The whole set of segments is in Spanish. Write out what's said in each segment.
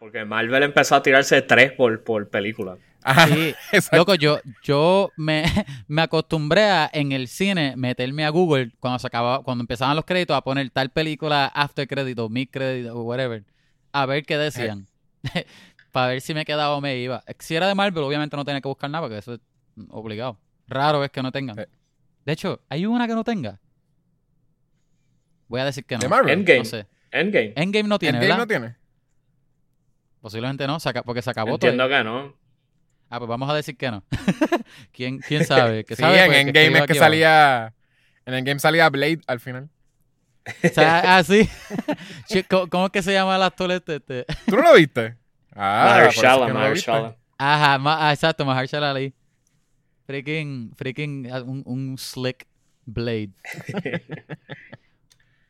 porque Marvel empezó a tirarse tres por, por película. sí, loco, yo, yo me, me acostumbré a en el cine meterme a Google cuando se acababa, cuando empezaban los créditos a poner tal película after crédito, mid crédito, whatever, a ver qué decían. Para ver si me quedaba o me iba. Si era de Marvel, obviamente no tenía que buscar nada porque eso es obligado. Raro es que no tengan. De hecho, ¿hay una que no tenga? Voy a decir que no. ¿De Marvel? Endgame. No sé. Endgame. Endgame no tiene, Endgame ¿verdad? no tiene. Posiblemente no, porque se acabó Entiendo todo. que no. Ah, pues vamos a decir que no. ¿Quién, ¿Quién sabe? ¿Qué Sí, sabe? en Pues, Endgame escriba es que abajo. salía. En Endgame salía Blade al final. O sea, ah, sí. ¿Cómo, cómo es que se llama el actor este? Este? ¿Tú no lo viste? Ah, es que Mahershala, no. Mahershala. Ajá, ma- ah, exacto, Mahershala Ali. Freaking, freaking, ah, un, un slick blade.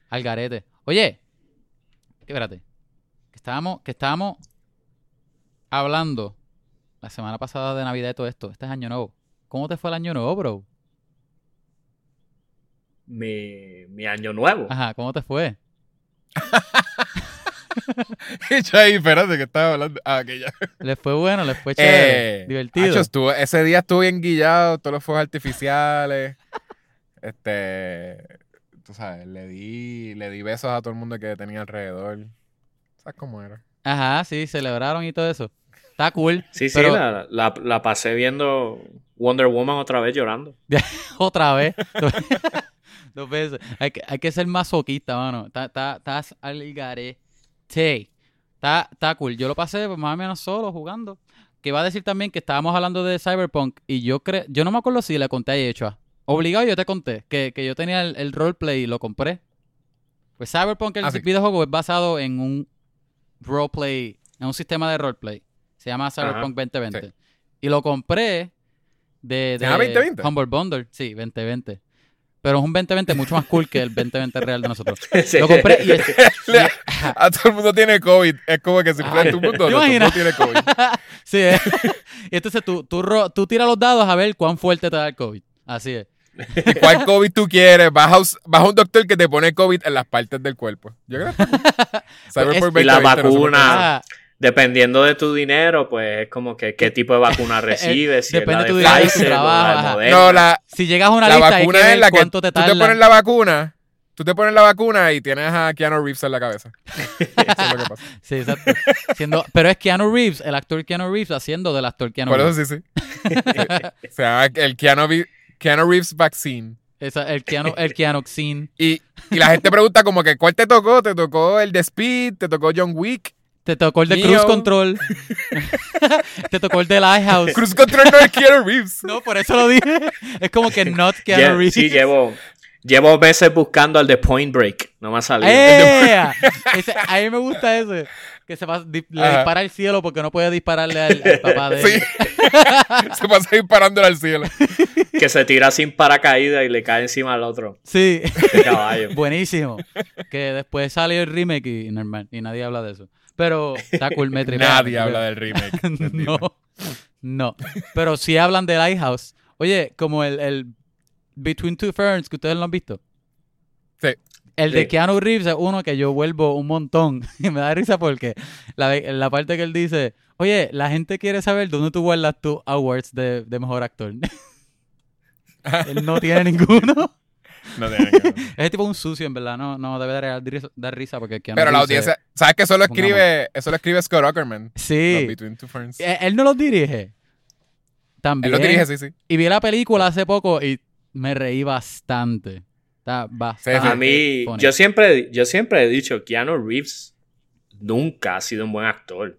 Al garete. Oye, espérate. Que estábamos, que estábamos hablando la semana pasada de Navidad y todo esto. Este es Año Nuevo. ¿Cómo te fue el Año Nuevo, bro? Mi, mi año nuevo. Ajá, ¿cómo te fue? Y ahí, espérate, que estaba hablando. Ah, que ya. ¿Les fue bueno? ¿Les fue chévere? Eh, ¿Divertido? Hacho, estuvo- ese día estuve enguillado, todos los fuegos artificiales. este. Tú sabes, le di, le di besos a todo el mundo que tenía alrededor. ¿Sabes cómo era? Ajá, sí, celebraron y todo eso. Está cool. Sí, sí, pero- la, la, la pasé viendo Wonder Woman otra vez llorando. Otra vez. Dos veces. Hay que, hay que ser masoquista, mano. Está- está- Estás al garete. Está, está cool. Yo lo pasé más o menos solo jugando. Que va a decir también que estábamos hablando de Cyberpunk y yo creo, yo no me acuerdo si le conté a Yechua. Obligado yo te conté que, que yo tenía el, el roleplay y lo compré. Pues Cyberpunk, el Ah, sí. videojuego, es basado en un roleplay, en un sistema de roleplay. Se llama Cyberpunk 2020. Sí. Y lo compré de, ¿Se llama de 2020? Humble Bundle. Sí, 2020. Pero es un 2020 mucho más cool que el 2020 real de nosotros. Sí. Lo compré y es- A todo el mundo tiene COVID. Es como que simplemente Ah, un mundo ¿te donde todo el imaginas? mundo tiene COVID. Sí, eh. y entonces tú, tú, ro- tú tiras los dados a ver cuán fuerte te da el COVID. Así es. ¿Y cuál COVID tú quieres? Vas a, vas a un doctor que te pone COVID en las partes del cuerpo. Yo creo que Cyberpunk Y la 2020 no Dependiendo de tu dinero, pues es como que qué tipo de vacuna recibes. si es depende la de tu de dinero, de tu Pfizer o la de. No, la, si llegas a una la lista, que vacuna es la que cuánto tú te te tarda. pones la vacuna, tú te pones la vacuna y tienes a Keanu Reeves en la cabeza. Eso es lo que pasa. Sí, exacto. Siendo- pero es Keanu Reeves, el actor Keanu Reeves, haciendo del actor Keanu Por Reeves. eso sí, sí. Se llama el Keanu, Keanu Reeves Vaccine. Esa- el Keanu, el Keanoxin. Y, y la gente pregunta como que ¿cuál te tocó? ¿Te tocó el de Speed? ¿Te tocó John Wick? Te tocó el de Mío. Cruise Control. te tocó el de Lighthouse. Cruise Control no es Keanu Reeves. No, por eso lo dije. Es como que not Keanu Lle- Reeves. sí, llevo, llevo meses buscando al de Point Break. No me ha salido. ¡Eh! Ese- a mí me gusta ese. Que se va, di- le Ajá. dispara al cielo porque no puede dispararle al, al papá de él. Sí. Se pasa disparándole al cielo. Que se tira sin paracaídas y le cae encima al otro. Sí. Qué caballo. Buenísimo. Que después salió el remake y normal. Y nadie habla de eso. Pero está cool, me tripea, Nadie me habla del remake. no. No. Pero sí hablan de Lighthouse. Oye, como el, el Between Two Ferns, que ustedes lo han visto. Sí. El de. Keanu Reeves es uno que yo vuelvo un montón. Y me da risa porque la, la parte que él dice, oye, la gente quiere saber dónde tú guardas tus awards de, de mejor actor. él no tiene ninguno. No tiene que ver. Ese tipo es un sucio, en verdad. No, no debe dar, risa- dar risa porque Keanu Pero la audiencia, ¿sabes que eso lo escribe, eso lo escribe Scott Ackerman? Sí. Between Two Ferns. Eh, Él no los dirige. Él También. lo dirige, sí, sí. Y vi la película hace poco y me reí bastante. Está bastante. A mí, funny. yo siempre, yo siempre he dicho, Keanu Reeves nunca ha sido un buen actor.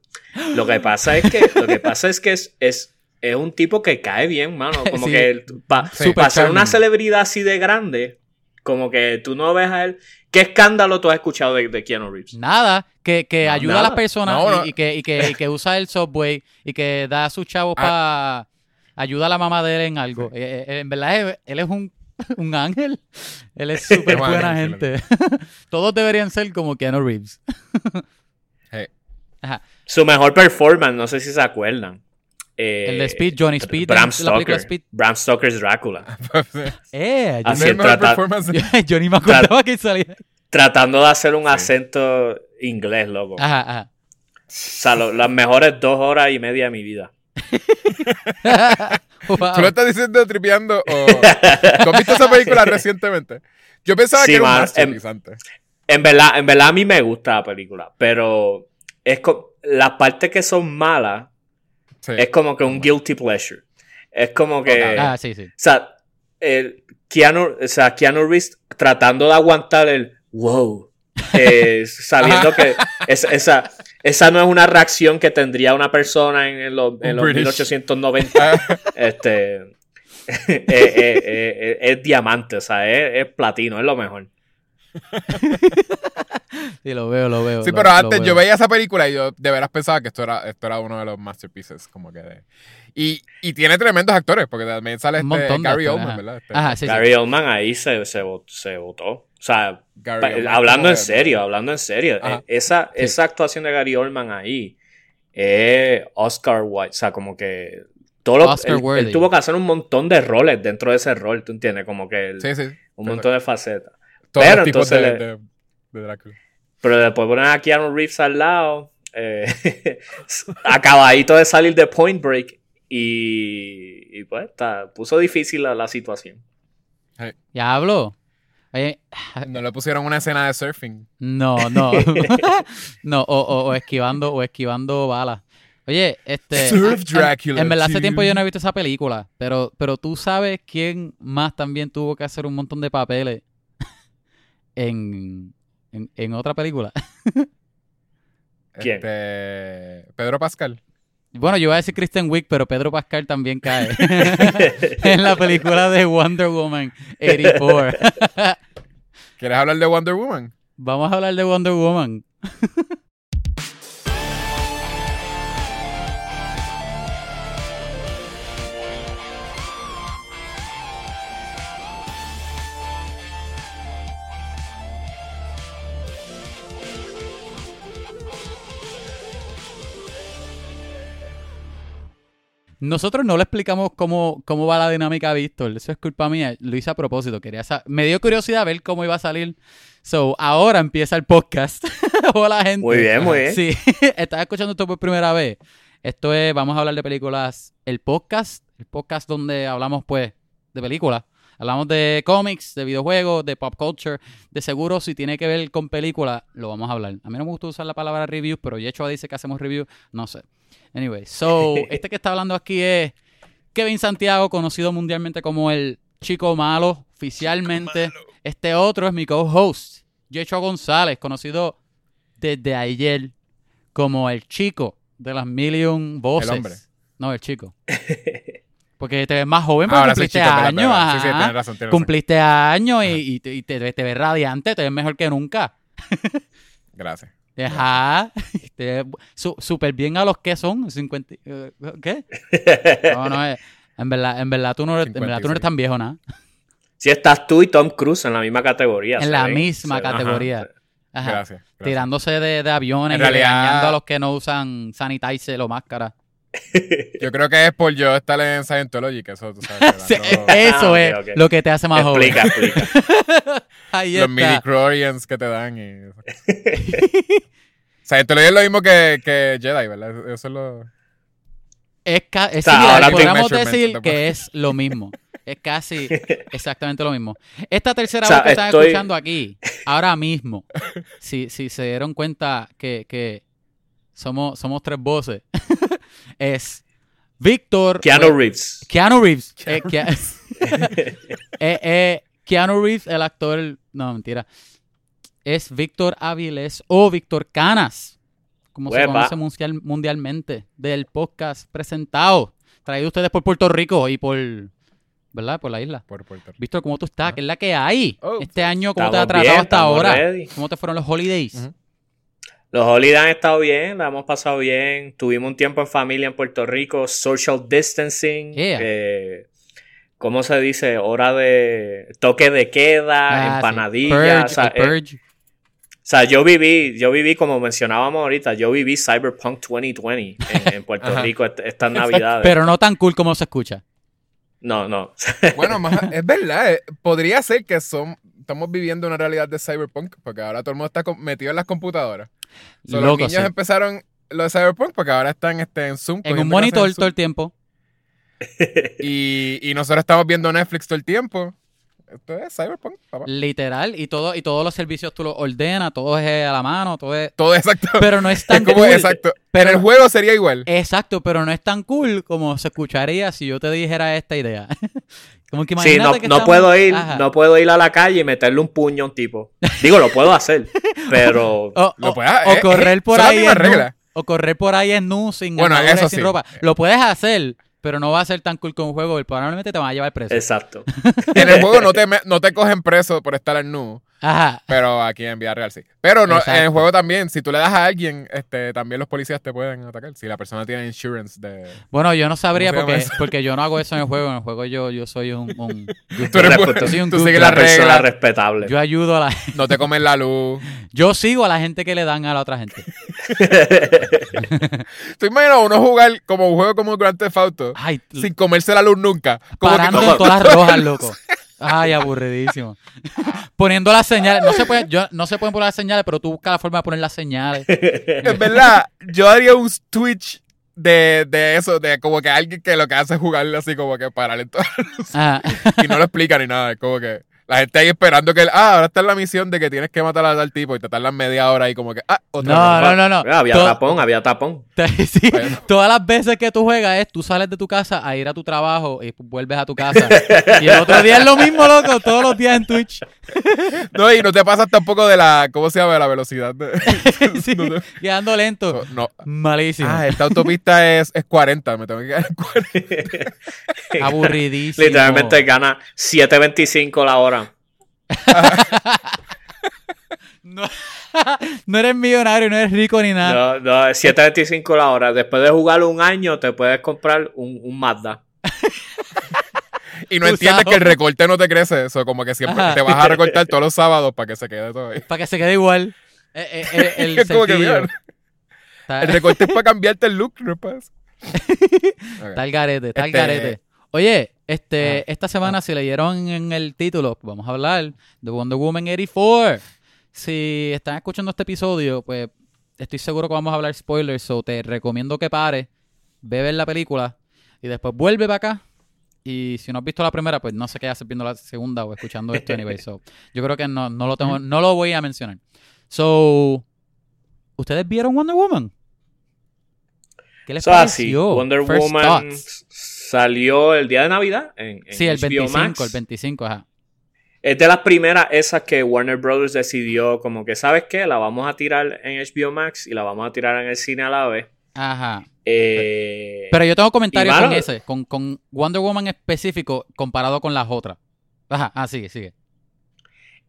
Lo que pasa es que, lo que pasa es que es, es, es un tipo que cae bien, mano. Como Sí. que para ser una celebridad así de grande, como que tú no ves a él. ¿Qué escándalo tú has escuchado de, de Keanu Reeves? Nada, que, que No, ayuda a las personas No, y- no. Y, que, y, que, y que usa el subway y que da a sus chavos para... Ayuda a la mamá de él en algo. Eh, eh, en verdad, él, él es un, un ángel. Él es súper buena gente. Todos deberían ser como Keanu Reeves. Hey. Ajá. Su mejor performance, no sé si se acuerdan. Eh, El de Speed, Johnny Speed, Bram en la película Stoker. Speed. Bram Stoker's Drácula. Eh, Así es es, trata- performance. yo, ni me acordaba que salía. Tratando de hacer un Sí. acento inglés, loco. Ajá, ajá. sea, lo- las mejores dos horas y media de mi vida. Wow. ¿Tú lo estás diciendo tripeando o... ¿Tú has visto esa película recientemente? Yo pensaba Sí, que era un man, antes. En verdad, en verdad a mí me gusta la película, pero es co- las partes que son malas Sí. es como que un guilty pleasure. Es como que, Ah, sí, sí. o sea, el Keanu, o sea, Keanu Reeves tratando de aguantar el wow, eh, sabiendo que es- esa, esa no es una reacción que tendría una persona en, en los, en los British. 1890. este, eh, eh, eh, eh, es diamante, o sea, es, es platino, es lo mejor. Sí, lo veo, lo veo. Sí, lo- pero lo antes yo veía esa película y yo de veras pensaba que esto era, esto era uno de los masterpieces, como que de... Y, y tiene tremendos actores, porque también sale este Gary actores, Oldman, ajá. ¿verdad? Este, Ajá, sí, sí. Gary Oldman ahí se, se, se votó. O sea, Gary hablando en de- serio, hablando en serio. Ajá. eh, Esa, Sí. esa actuación de Gary Oldman ahí es Oscar White. O sea, como que. Todo lo- Oscar él, él tuvo que hacer un montón de roles dentro de ese rol, ¿tú entiendes? Como que el- Sí, sí. un montón de facetas. Todos Pero los tipos entonces de, le- de, de Drácula. Pero después poner a Keanu Reeves al lado, eh, acabadito de salir de Point Break y, y pues está, puso difícil la, la situación. Ya hablo. Oye, No le pusieron una escena de surfing. no, no. no, o, o- o esquivando, o esquivando balas. Oye, este. Surf en- Dracula, En, verdad, hace tiempo yo no he visto esa película. Pero, pero tú sabes quién más también tuvo que hacer un montón de papeles en, en, en otra película. ¿Quién? Este, Pedro Pascal. Bueno, yo iba a decir Kristen Wiig, pero Pedro Pascal también cae. en la película de Wonder Woman 84. ¿Quieres hablar de Wonder Woman? Vamos a hablar de Wonder Woman. Nosotros no le explicamos cómo, cómo va la dinámica a Víctor. Eso es culpa mía. Lo hice a propósito. Quería Me dio curiosidad ver cómo iba a salir. So, ahora empieza el podcast. Hola, gente. Muy bien, muy bien. Sí, estás escuchando esto por primera vez. Esto es, vamos a hablar de películas, el podcast, el podcast donde hablamos pues de películas. Hablamos de cómics, de videojuegos, de pop culture. De seguro, si tiene que ver con películas, lo vamos a hablar. A mí no me gusta usar la palabra review, pero Yechoa dice que hacemos review. No sé. Anyway, so, este que está hablando aquí es Kevin Santiago, conocido mundialmente como el chico malo, oficialmente. Este otro es mi co-host, Yechoa González, conocido desde ayer como el chico de las million voces. El hombre. No, el chico. Porque te ves más joven porque Ahora cumpliste años. Sí, sí, tienes razón, tienes. Cumpliste años y, y te, y te- te ves radiante, te ves mejor que nunca. Gracias. Ajá. Te ves su- súper bien a los que son. 50, eh, ¿Qué? No, no, eh, en verdad, en verdad tú no eres, en verdad tú no eres 56. tan viejo, nada. Si estás tú y Tom Cruise en la misma categoría. En la misma categoría. Ajá. Gracias. gracias. Tirándose de, de aviones En y realidad- a los que no usan sanitizer o máscara. Yo creo que es por yo estar en Scientology, que eso tú sabes. Que eso Ah, es lo que te hace más joven. Explica, explica. Los midi-chlorians que te dan. Y... Scientology es lo mismo que, que Jedi, ¿verdad? Eso es lo... Es, ca- es sea, te- podríamos decir te- que es lo mismo. Es casi exactamente lo mismo. Esta tercera O sea, voz que están estoy- escuchando aquí, ahora mismo, si, si se dieron cuenta que, que somos, somos tres voces, es Víctor. Keanu pues, Reeves. Keanu Reeves. Eh, Kea- eh, eh, Keanu Reeves, el actor. No, mentira. Es Víctor Áviles o Víctor Canas, como se conoce mundial- mundialmente, del podcast presentado, traído ustedes por Puerto Rico y por. ¿Verdad? Por la isla. Por Puerto Rico. Víctor, ¿cómo tú estás? ¿Qué es la que hay? Oh. este año, ¿cómo te ha tratado bien, hasta ahora? ready. ¿Cómo te fueron los holidays? Los holidays han estado bien, la hemos pasado bien. Tuvimos un tiempo en familia en Puerto Rico, social distancing. Yeah. eh, ¿Cómo se dice? Hora de toque de queda, Ah, sí. empanadillas. Purge, o, sea, el eh, purge. O sea, yo viví, yo viví, como mencionábamos ahorita, yo viví Cyberpunk 2020 en, en Puerto. Rico est- estas navidades. Pero no tan cool como se escucha. No, no. Bueno, más- es verdad. eh, podría ser que son, estamos viviendo una realidad de cyberpunk, porque ahora todo el mundo está metido en las computadoras. So, los niños sí. empezaron lo de Cyberpunk porque ahora están este, en Zoom. En un monitor en todo el tiempo. Y, y nosotros estamos viendo Netflix todo el tiempo. Esto es Cyberpunk, papá. Literal. Y todo, y todos los servicios tú los ordenas, todo es a la mano, todo es. Todo exacto. Pero no es es tan como, cool. exacto. Pero- en el juego sería igual. Exacto, pero no es tan cool como se escucharía si yo te dijera esta idea. como que Sí, imagínate no, que no estamos- puedo ir, Ajá. no puedo ir a la calle y meterle un puño a un tipo. Digo, lo puedo hacer, pero O, Lo o- puedes- o eh, correr eh, por ahí en nu, o correr por ahí en nu sin Bueno, eso sin sí. ropa. Lo puedes hacer, pero no va a ser tan cool como un juego probablemente te van a llevar preso. exacto. En el juego no te, no te cogen preso por estar en nu. Ajá. Pero aquí en vida real sí. Pero no, en el juego también, si tú le das a alguien, este, también los policías te pueden atacar. Si la persona tiene insurance de. Bueno, yo no sabría ¿Cómo se llama porque, porque yo no hago eso en el juego. En el juego yo, yo soy un... un- Tú eres bueno, soy un tú sigues persona reglas, respetable. yo ayudo a la... no te comen la luz. Yo sigo a la gente que le dan a la otra gente. Tú imaginas uno jugar como un juego como Grand Theft Auto Ay, sin comerse la luz nunca. Como que parando como- en todas las rojas, loco. Ay, aburridísimo. Poniendo las señales. No se, puede, yo, no se pueden poner las señales, pero tú buscas la forma de poner las señales. En verdad, yo haría un Twitch de, de eso, de como que alguien que lo que hace es jugarle así como que para en todas las luces. Ajá. y no lo explica ni nada. Es como que la gente ahí esperando que, él, ah, ahora está en la misión de que tienes que matar a tal tipo y te tardan media hora y como que, ah, otra No, ronda. no, no, no. Mira, había tapón, había tapón. Sí, Bueno. Todas las veces que tú juegas es tú sales de tu casa a ir a tu trabajo y vuelves a tu casa. y el otro día es lo mismo, loco, todos los días en Twitch. No, y no te pasas tampoco de la, ¿cómo se llama? De la velocidad. de- Sí, no, no. quedando lento. No. Malísimo. Ah, esta autopista es, es 40, me tengo que quedar en 40. Aburridísimo. Literalmente gana 7.25 la hora. No, no eres millonario, no eres rico ni nada. No, no, 7.25 la hora. Después de jugar un año, te puedes comprar un, un Mazda. Y no entiendes que el recorte no te crece eso, como que siempre Ajá. te vas a recortar todos los sábados para que se quede todo ahí. Para que se quede igual. Eh, eh, eh, el Es como que, mira, El recorte es para cambiarte el look, no es para eso. Ok. Está el garete, está el Este- garete. Oye, este, Ah, esta semana, si leyeron en el título, vamos a hablar de Wonder Woman 84. Si están escuchando este episodio, pues estoy seguro que vamos a hablar spoilers, so te recomiendo que pares, ve ver la película y después vuelve para acá. Y si no has visto la primera, pues no sé qué haces viendo la segunda o escuchando esto anyway. So, yo creo que no, no lo tengo, no lo voy a mencionar. So, ¿ustedes vieron Wonder Woman? ¿Qué les es así. pareció? Wonder First Woman thoughts. Salió el día de Navidad en, en Sí, el HBO 25, Max. el 25, ajá. Es de las primeras esas que Warner Brothers decidió como que, ¿sabes qué? La vamos a tirar en HBO Max y la vamos a tirar en el cine a la vez. Ajá. Eh, Pero yo tengo comentarios con ese, con, con Wonder Woman específico comparado con las otras. Ajá, ah, sigue, sigue.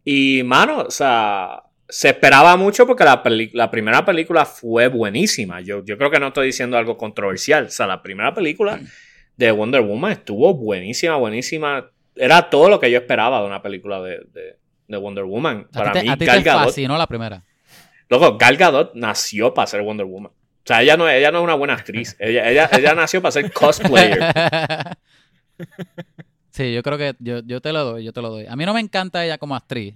Y, mano, o sea, se esperaba mucho porque la, la primera película fue buenísima. Yo, yo creo que no estoy diciendo algo controversial. O sea, la primera película de Wonder Woman estuvo buenísima, buenísima. Era todo lo que yo esperaba de una película de, de- de Wonder Woman. Para te, mí, a ti Gal te Gadot, fascinó la primera. loco, Gal Gadot nació para ser Wonder Woman. O sea, ella no, ella no es una buena actriz. Ella, ella, ella nació para ser cosplayer. sí, yo creo que yo, yo te lo doy, yo te lo doy. A mí no me encanta ella como actriz,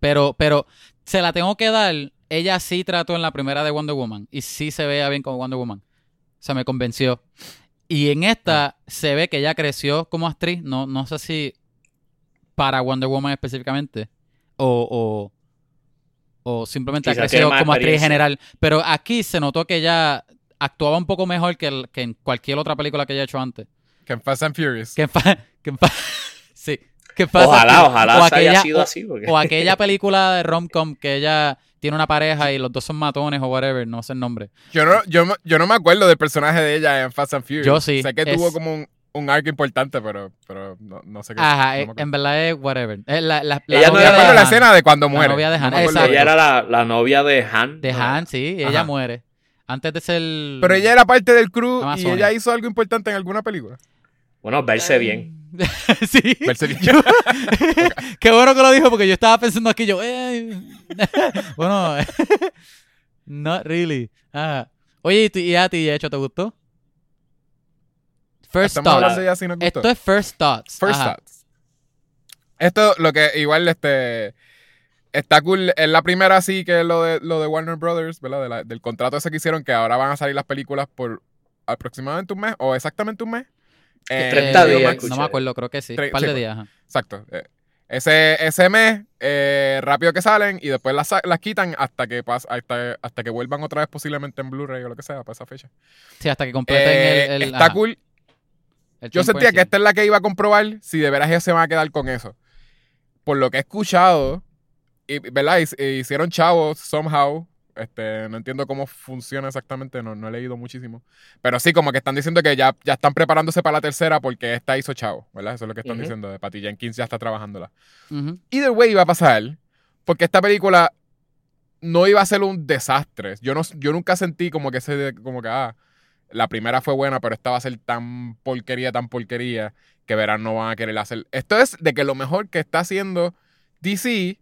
pero, pero se la tengo que dar. Ella sí trató en la primera de Wonder Woman y sí se veía bien como Wonder Woman. O sea, me convenció. Y en esta se ve que ella creció como actriz. No, no sé si para Wonder Woman específicamente o, o, o simplemente tiene más como actriz experiencia. general. Pero aquí se notó que ella actuaba un poco mejor que, el- que en cualquier otra película que ella ha hecho antes. Que en Fast and Furious. Que en fa- que en fa- sí. Que en Fast and Ojalá, ojalá O se haya aquella- sido o- así. Porque... O aquella película de rom-com que ella tiene una pareja y los dos son matones o whatever, no sé el nombre. Yo no, yo, no- yo no me acuerdo del personaje de ella en Fast and Furious. Yo sí, Sé que es- tuvo como un, un arco importante, pero, pero no, no sé qué. Ajá, no eh, en verdad es whatever. Es la, la, la Ella no novia era de la Han. escena de cuando muere. novia de No Han, acuerdo exacto. Ella era la, la novia de Han. De ¿no? Han, sí, ella Ajá. muere. Antes de ser... Pero ella era parte del crew y ella hizo algo importante en alguna película. Bueno, verse bien. sí. Yo- Qué bueno que lo dijo porque yo estaba pensando aquí yo... eh. bueno, not really. Ajá. Oye, ¿y, a ti, hecho, te gustó? First Estamos thoughts. de si gustó. Esto es first thoughts. First Ajá. thoughts. Esto, lo que igual, este. está cool. Es la primera sí que es lo de, lo de Warner Brothers, ¿verdad? De la- del contrato ese que hicieron, que ahora van a salir las películas por aproximadamente un mes o exactamente un mes. Eh, 30 Eh, días, no me acuerdo, creo que sí. Un par de pues. días. ajá. Exacto. Eh, Ese, ese mes, eh, rápido que salen y después las, las quitan hasta que pas- hasta, hasta que vuelvan otra vez posiblemente en Blu-ray o lo que sea para esa fecha. Sí, hasta que completen Eh, el, el- está ajá, cool. el Yo sentía en que esta es la que iba a comprobar si de veras ellos se van a quedar con eso. Por lo que he escuchado, y, ¿verdad? Hic- Hicieron chavos somehow. Este, no entiendo cómo funciona exactamente, no, no he leído muchísimo. Pero sí, como que están diciendo que ya, ya están preparándose para la tercera porque esta hizo chavo, ¿verdad? Eso es lo que están Ujú. diciendo. De Patty Jenkins ya está trabajándola. Ujú. Either way iba a pasar, porque esta película no iba a ser un desastre. Yo, no, yo nunca sentí como que ese, como que, ah, la primera fue buena, pero esta va a ser tan porquería, tan porquería, que verán no van a querer hacer. Esto es de que lo mejor que está haciendo DC,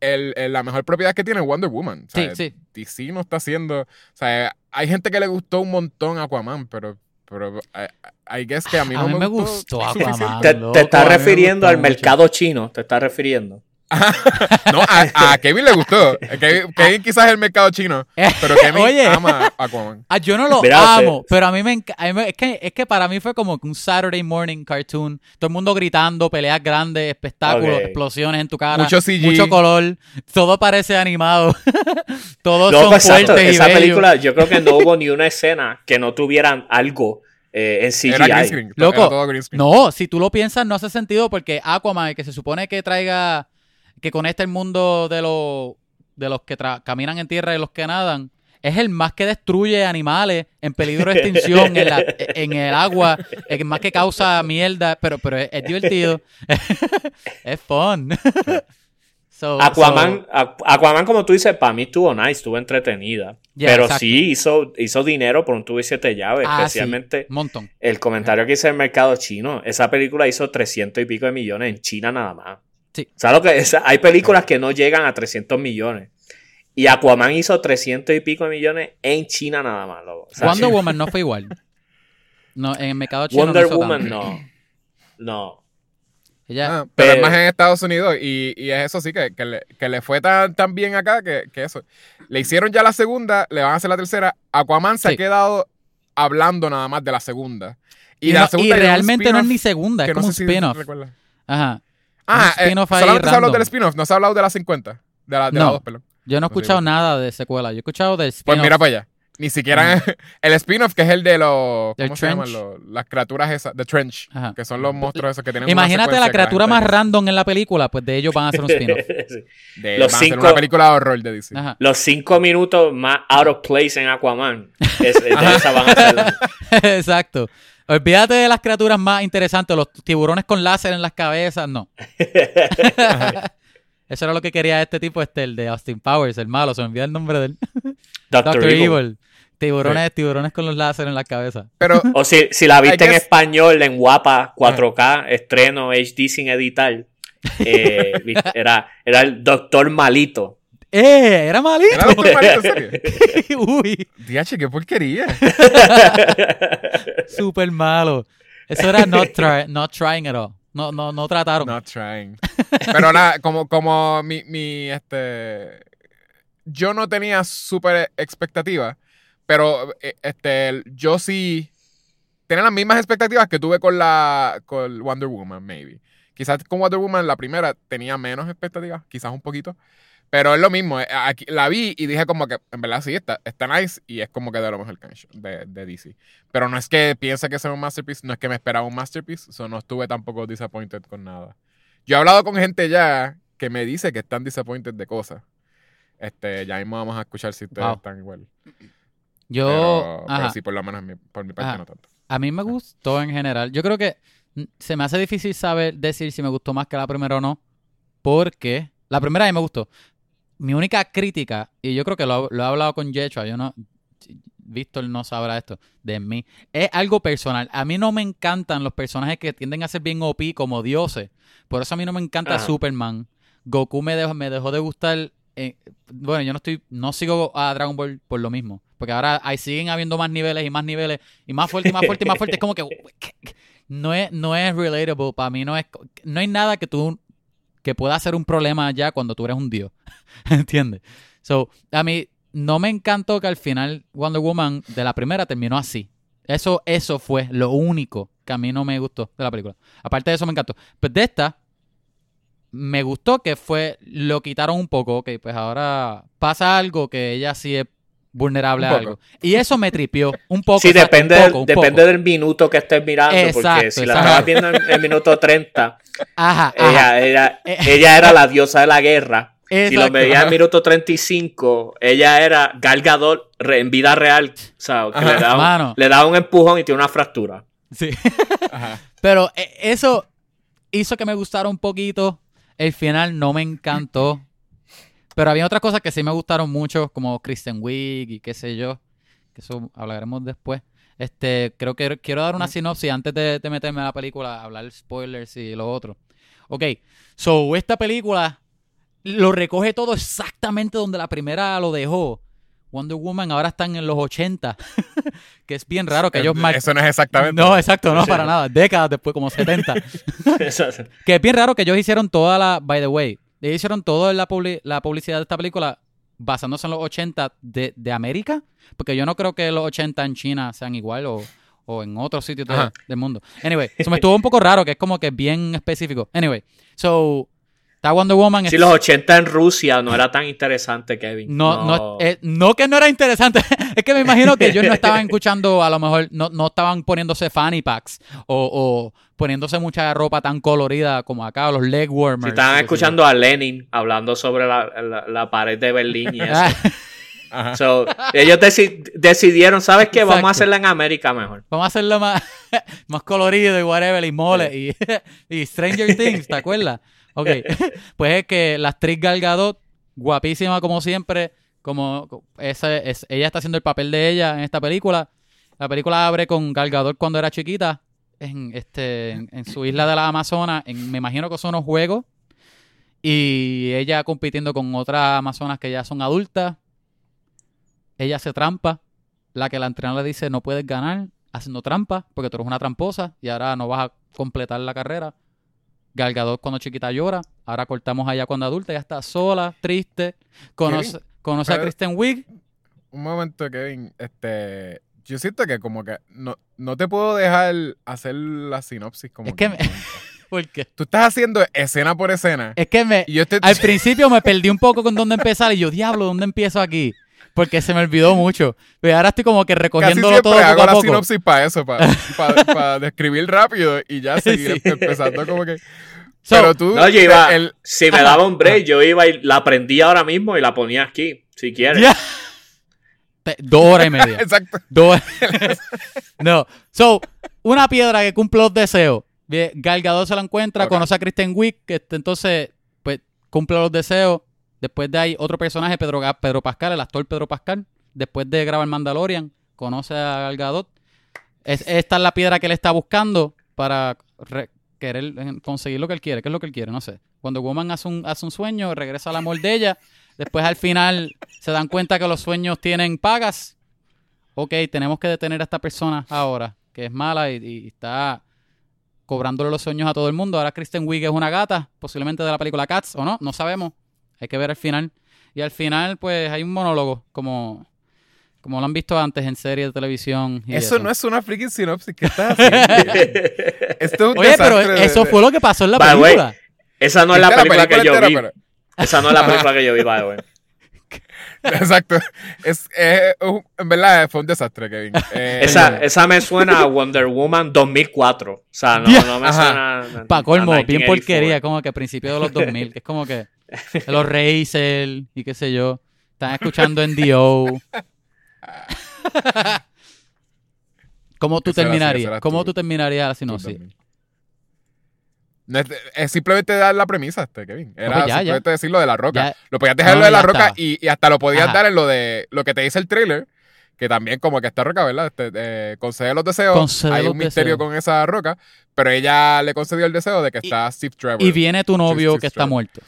el, el- la mejor propiedad que tiene es Wonder Woman. O sea, Sí, sí. DC no está haciendo. O sea, hay gente que le gustó un montón Aquaman, pero. Pero I, I guess que a mí A no mí me, me gustó. Aquaman. Te, loco, te me refiriendo al mucho. mercado chino, te estás refiriendo. No, a, a Kevin le gustó. Kevin, Kevin quizás es el mercado chino, pero Kevin Oye. ama Aquaman. Ah, yo no lo Mira, amo, pero a mí me encanta. Es que, es que para mí fue como un Saturday morning cartoon. Todo el mundo gritando, peleas grandes, espectáculos, explosiones en tu cara. Mucho CG. Mucho color. Todo parece animado. Todos No, son pues, exacto, y esa bellos. película, yo creo que no hubo ni una escena que no tuvieran algo eh, en CGI. Era green screen. Loco, era todo green screen. No, si tú lo piensas, no hace sentido porque Aquaman, el que se supone que traiga, que conecta el mundo de los, de los que tra- caminan en tierra y los que nadan, es el más que destruye animales en peligro de extinción en, la- en el agua, el más que causa mierda, pero, pero es, es divertido. es fun. So- Aquaman, so- Aquaman, como tú dices, para mí estuvo nice, estuvo entretenida. Pero exacto. sí hizo, hizo dinero por un tubo y siete llaves, Ah, sí, especialmente un montón. el comentario que hice del mercado chino. Esa película hizo 300 y pico de millones en China nada más. Sí. ¿Sabes lo que es? Hay películas que no llegan a 300 millones. Y Aquaman hizo 300 y pico de millones en China nada más. loco. O sea, Wonder Woman no fue igual. No, en el mercado chino Wonder no hizo Woman tanto. no. No. Ella, Ah, pero es más en Estados Unidos y, y es eso sí, que, que le, que le fue tan, tan bien acá que, que eso. Le hicieron ya la segunda, le van a hacer la tercera. Aquaman se Sí. ha quedado hablando nada más de la segunda. y, no- la segunda un realmente no es ni segunda, es no como un sé si spin-off. Ajá. Ah, Un eh, solamente se habló del spin-off, no se ha hablado de la 50. De la, de la No. 2, perdón. Yo no he escuchado nada de secuela. Yo he escuchado del Pues spin-off. mira para allá. Ni siquiera el spin-off que es el de los. ¿Cómo se llaman? Los- las criaturas esas. The Trench. Ajá. Que son los monstruos esos que tienen. Imagínate la criatura más random en la película, pues de ellos van a hacer un spin-off. Sí. de- Los van a hacer cinco- una película de horror de DC. Ajá. Los cinco minutos más out of place en Aquaman. Es, es de esa van a ser. Exacto. Olvídate de las criaturas más interesantes, los tiburones con láser en las cabezas, no. Eso era lo que quería este tipo, este, el de Austin Powers, el malo, se me olvida el nombre de él. Doctor, Doctor Evil. Evil. Tiburones, tiburones con los láser en la cabeza. Pero O si, si la viste en español, en guapa, 4K, estreno, HD sin editar, eh, era, era el Doctor Malito. ¡Eh! ¡Era malito! ¿Era Malito, en serio? Uy, Diache, qué porquería. súper malo. Eso era not, try- not trying at all. No, no, no trataron. Not trying. Pero nada, como, como mi, mi, este... Yo no tenía súper expectativas, pero eh, este, yo sí tenía las mismas expectativas que tuve con la con Wonder Woman, maybe. Quizás con Wonder Woman la primera tenía menos expectativas, quizás un poquito. Pero es lo mismo, eh, aquí, la vi y dije como que en verdad sí, está, está nice y es como que de lo mejor de, de DC. Pero no es que piense que sea un masterpiece, no es que me esperaba un masterpiece, so no estuve tampoco disappointed con nada. Yo he hablado con gente ya que me dice que están disappointed de cosas. Este, ya mismo vamos a escuchar si ustedes Wow. están igual. Yo, pero, pero sí, por lo menos por mi parte Ajá. no tanto. A mí me gustó en general. Yo creo que se me hace difícil saber decir si me gustó más que la primera o no. Porque la primera a mí me gustó. Mi única crítica, y yo creo que lo, lo he hablado con Yechua, yo no. Víctor no sabrá esto de mí. Es algo personal. A mí no me encantan los personajes que tienden a ser bien OP como dioses. Por eso a mí no me encanta Ajá. Superman. Goku me dejó, me dejó de gustar. eh, bueno, yo no estoy, no sigo a Dragon Ball por lo mismo. Porque ahora ahí siguen habiendo más niveles y más niveles. Y más fuerte y más fuerte y más fuerte. Es como que no es, no es relatable. Para mí no es. No hay nada que tú. Que pueda ser un problema ya cuando tú eres un dios. ¿Entiendes? So, a mí no me encantó que al final Wonder Woman de la primera terminó así. Eso, eso fue lo único que a mí no me gustó de la película. Aparte de eso me encantó. Pues de esta, me gustó que fue, lo quitaron un poco, ok, pues ahora pasa algo que ella sí es vulnerable a algo. Y eso me tripió un poco. Sí, depende, depende del minuto que estés mirando, porque si la estabas viendo en el minuto 30, ella, Era, eh. ella era la diosa de la guerra. si lo veía en minuto 35, ella era Galgador en vida real. O sea, que le, da le da un empujón y tiene una fractura. Sí. Pero eh, eso hizo que me gustara un poquito. El final no me encantó. Pero había otras cosas que sí me gustaron mucho, como Kristen Wiig y qué sé yo. Que eso hablaremos después. Este, creo que quiero dar una sinopsis antes de, meterme a la película, hablar spoilers y lo otro. Ok, so esta película lo recoge todo exactamente donde la primera lo dejó. Wonder Woman ahora están en los 80, que es bien raro que ellos... Eso no es exactamente. No, exacto, no, para nada. Décadas después, como 70. que es bien raro que ellos hicieron toda la... By the way, ellos hicieron toda la, la publicidad de esta película basándose en los 80 de, de, América, porque yo no creo que los 80 en China sean igual o, o en otros sitios del mundo. Anyway, eso me estuvo un poco raro, que es como que bien específico. Anyway, so Está Wonder Woman. Si los 80 en Rusia no era tan interesante, Kevin. No, no, eh, no, que no era interesante. es que me imagino que ellos no estaban escuchando, a lo mejor, no, no estaban poniéndose fanny packs o, poniéndose mucha ropa tan colorida como acá, los leg warmers. Si estaban escuchando a Lenin hablando sobre la, pared de Berlín y eso. So, ellos decidieron, ¿sabes qué? Vamos a hacerla en América mejor. Vamos a hacerlo más, más colorido y whatever, y mole, y, y Stranger Things, ¿te acuerdas? Ok, pues es que la actriz Gal Gadot, guapísima como siempre, como ella está haciendo el papel de ella en esta película. La película abre con Gal Gadot cuando era chiquita, en, este, en, su isla de la Amazonas, en, me imagino que son unos juegos, y ella compitiendo con otras amazonas que ya son adultas. Ella se trampa, la que la entrenadora le dice no puedes ganar haciendo trampa, porque tú eres una tramposa y ahora no vas a completar la carrera. Galgador cuando chiquita llora. Ahora cortamos allá cuando adulta. Ya está sola, triste. Conoce, conoce a Kristen Wiig. Un momento, Kevin. Este, yo siento que como que no, no te puedo dejar hacer la sinopsis como es que, me... ¿Por qué? Tú estás haciendo escena por escena. Es que me, al principio me perdí un poco con dónde empezar y yo, diablo, ¿dónde empiezo aquí? Porque se me olvidó mucho. Pero ahora estoy como que recogiéndolo todo hago la sinopsis para eso, para, describir rápido y ya seguir empezando como que... Pero tú, no, yo iba, si me daba un break, yo iba y la prendía ahora mismo y la ponía aquí, si quieres. Dos horas y media. Exacto. Dos No. So, una piedra que cumple los deseos. Gal Gadot se la encuentra, conoce a Kristen que este, entonces, pues, cumple los deseos. Después de ahí, otro personaje, Pedro, Pedro Pascal, el actor Pedro Pascal. Después de grabar Mandalorian, conoce a Gal Gadot. esta es la piedra que él está buscando para querer conseguir lo que él quiere. ¿Qué es lo que él quiere? No sé. Cuando Woman hace un, hace un sueño, regresa al amor de ella. Después al final se dan cuenta que los sueños tienen pagas. Ok, tenemos que detener a esta persona ahora, que es mala y, está cobrándole los sueños a todo el mundo. Ahora Kristen Wiig es una gata, posiblemente de la película Cats, o no, no sabemos. Hay que ver al final. Y al final, pues hay un monólogo, como como lo han visto antes en series de televisión. eso, no es una freaking sinopsis que estás haciendo. Esto Oye, pero eso fue lo que pasó en la película. esa no es la película, que yo vi. Esa no es la película que yo vi, by the way. Exacto. Es, en verdad fue un desastre, Kevin. Eh, esa, esa me suena a Wonder Woman 2004. O sea, no, no me suena. Pa' colmo, bien porquería, como que a principios de los 2000. Que es como que los Razer y qué sé yo. Están escuchando NDO. ¿Cómo tú terminarías? ¿Cómo tú terminarías la sinopsis? Es simplemente dar la premisa, este, Kevin. Era simplemente decir lo de la roca. Lo podías dejar lo de la roca y, hasta lo podías dar en lo de lo que te dice el trailer. Que también como que esta roca, ¿verdad? Este, eh, concede los deseos. Hay un misterio con esa roca. Pero ella le concedió el deseo de que está Steve Trevor. Y viene tu novio que está muerto.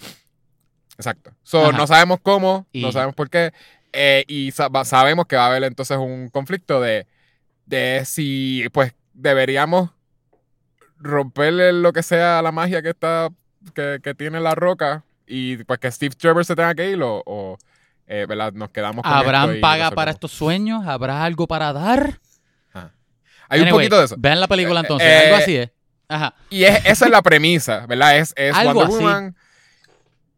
Exacto. So, no sabemos cómo, no sabemos por qué. Eh, y sabemos que va a haber entonces un conflicto de, de si pues deberíamos romperle lo que sea la magia que está que, que tiene la roca y pues que Steve Trevor se tenga que ir o, o, eh, ¿verdad? nos quedamos con ¿Habrán esto paga para estos sueños? ¿Habrá algo para dar? Hay un poquito de eso. Vean la película Eh, entonces, eh, algo así es. Ajá. Y es, esa es la premisa, ¿verdad? Es, es Wonder así. Woman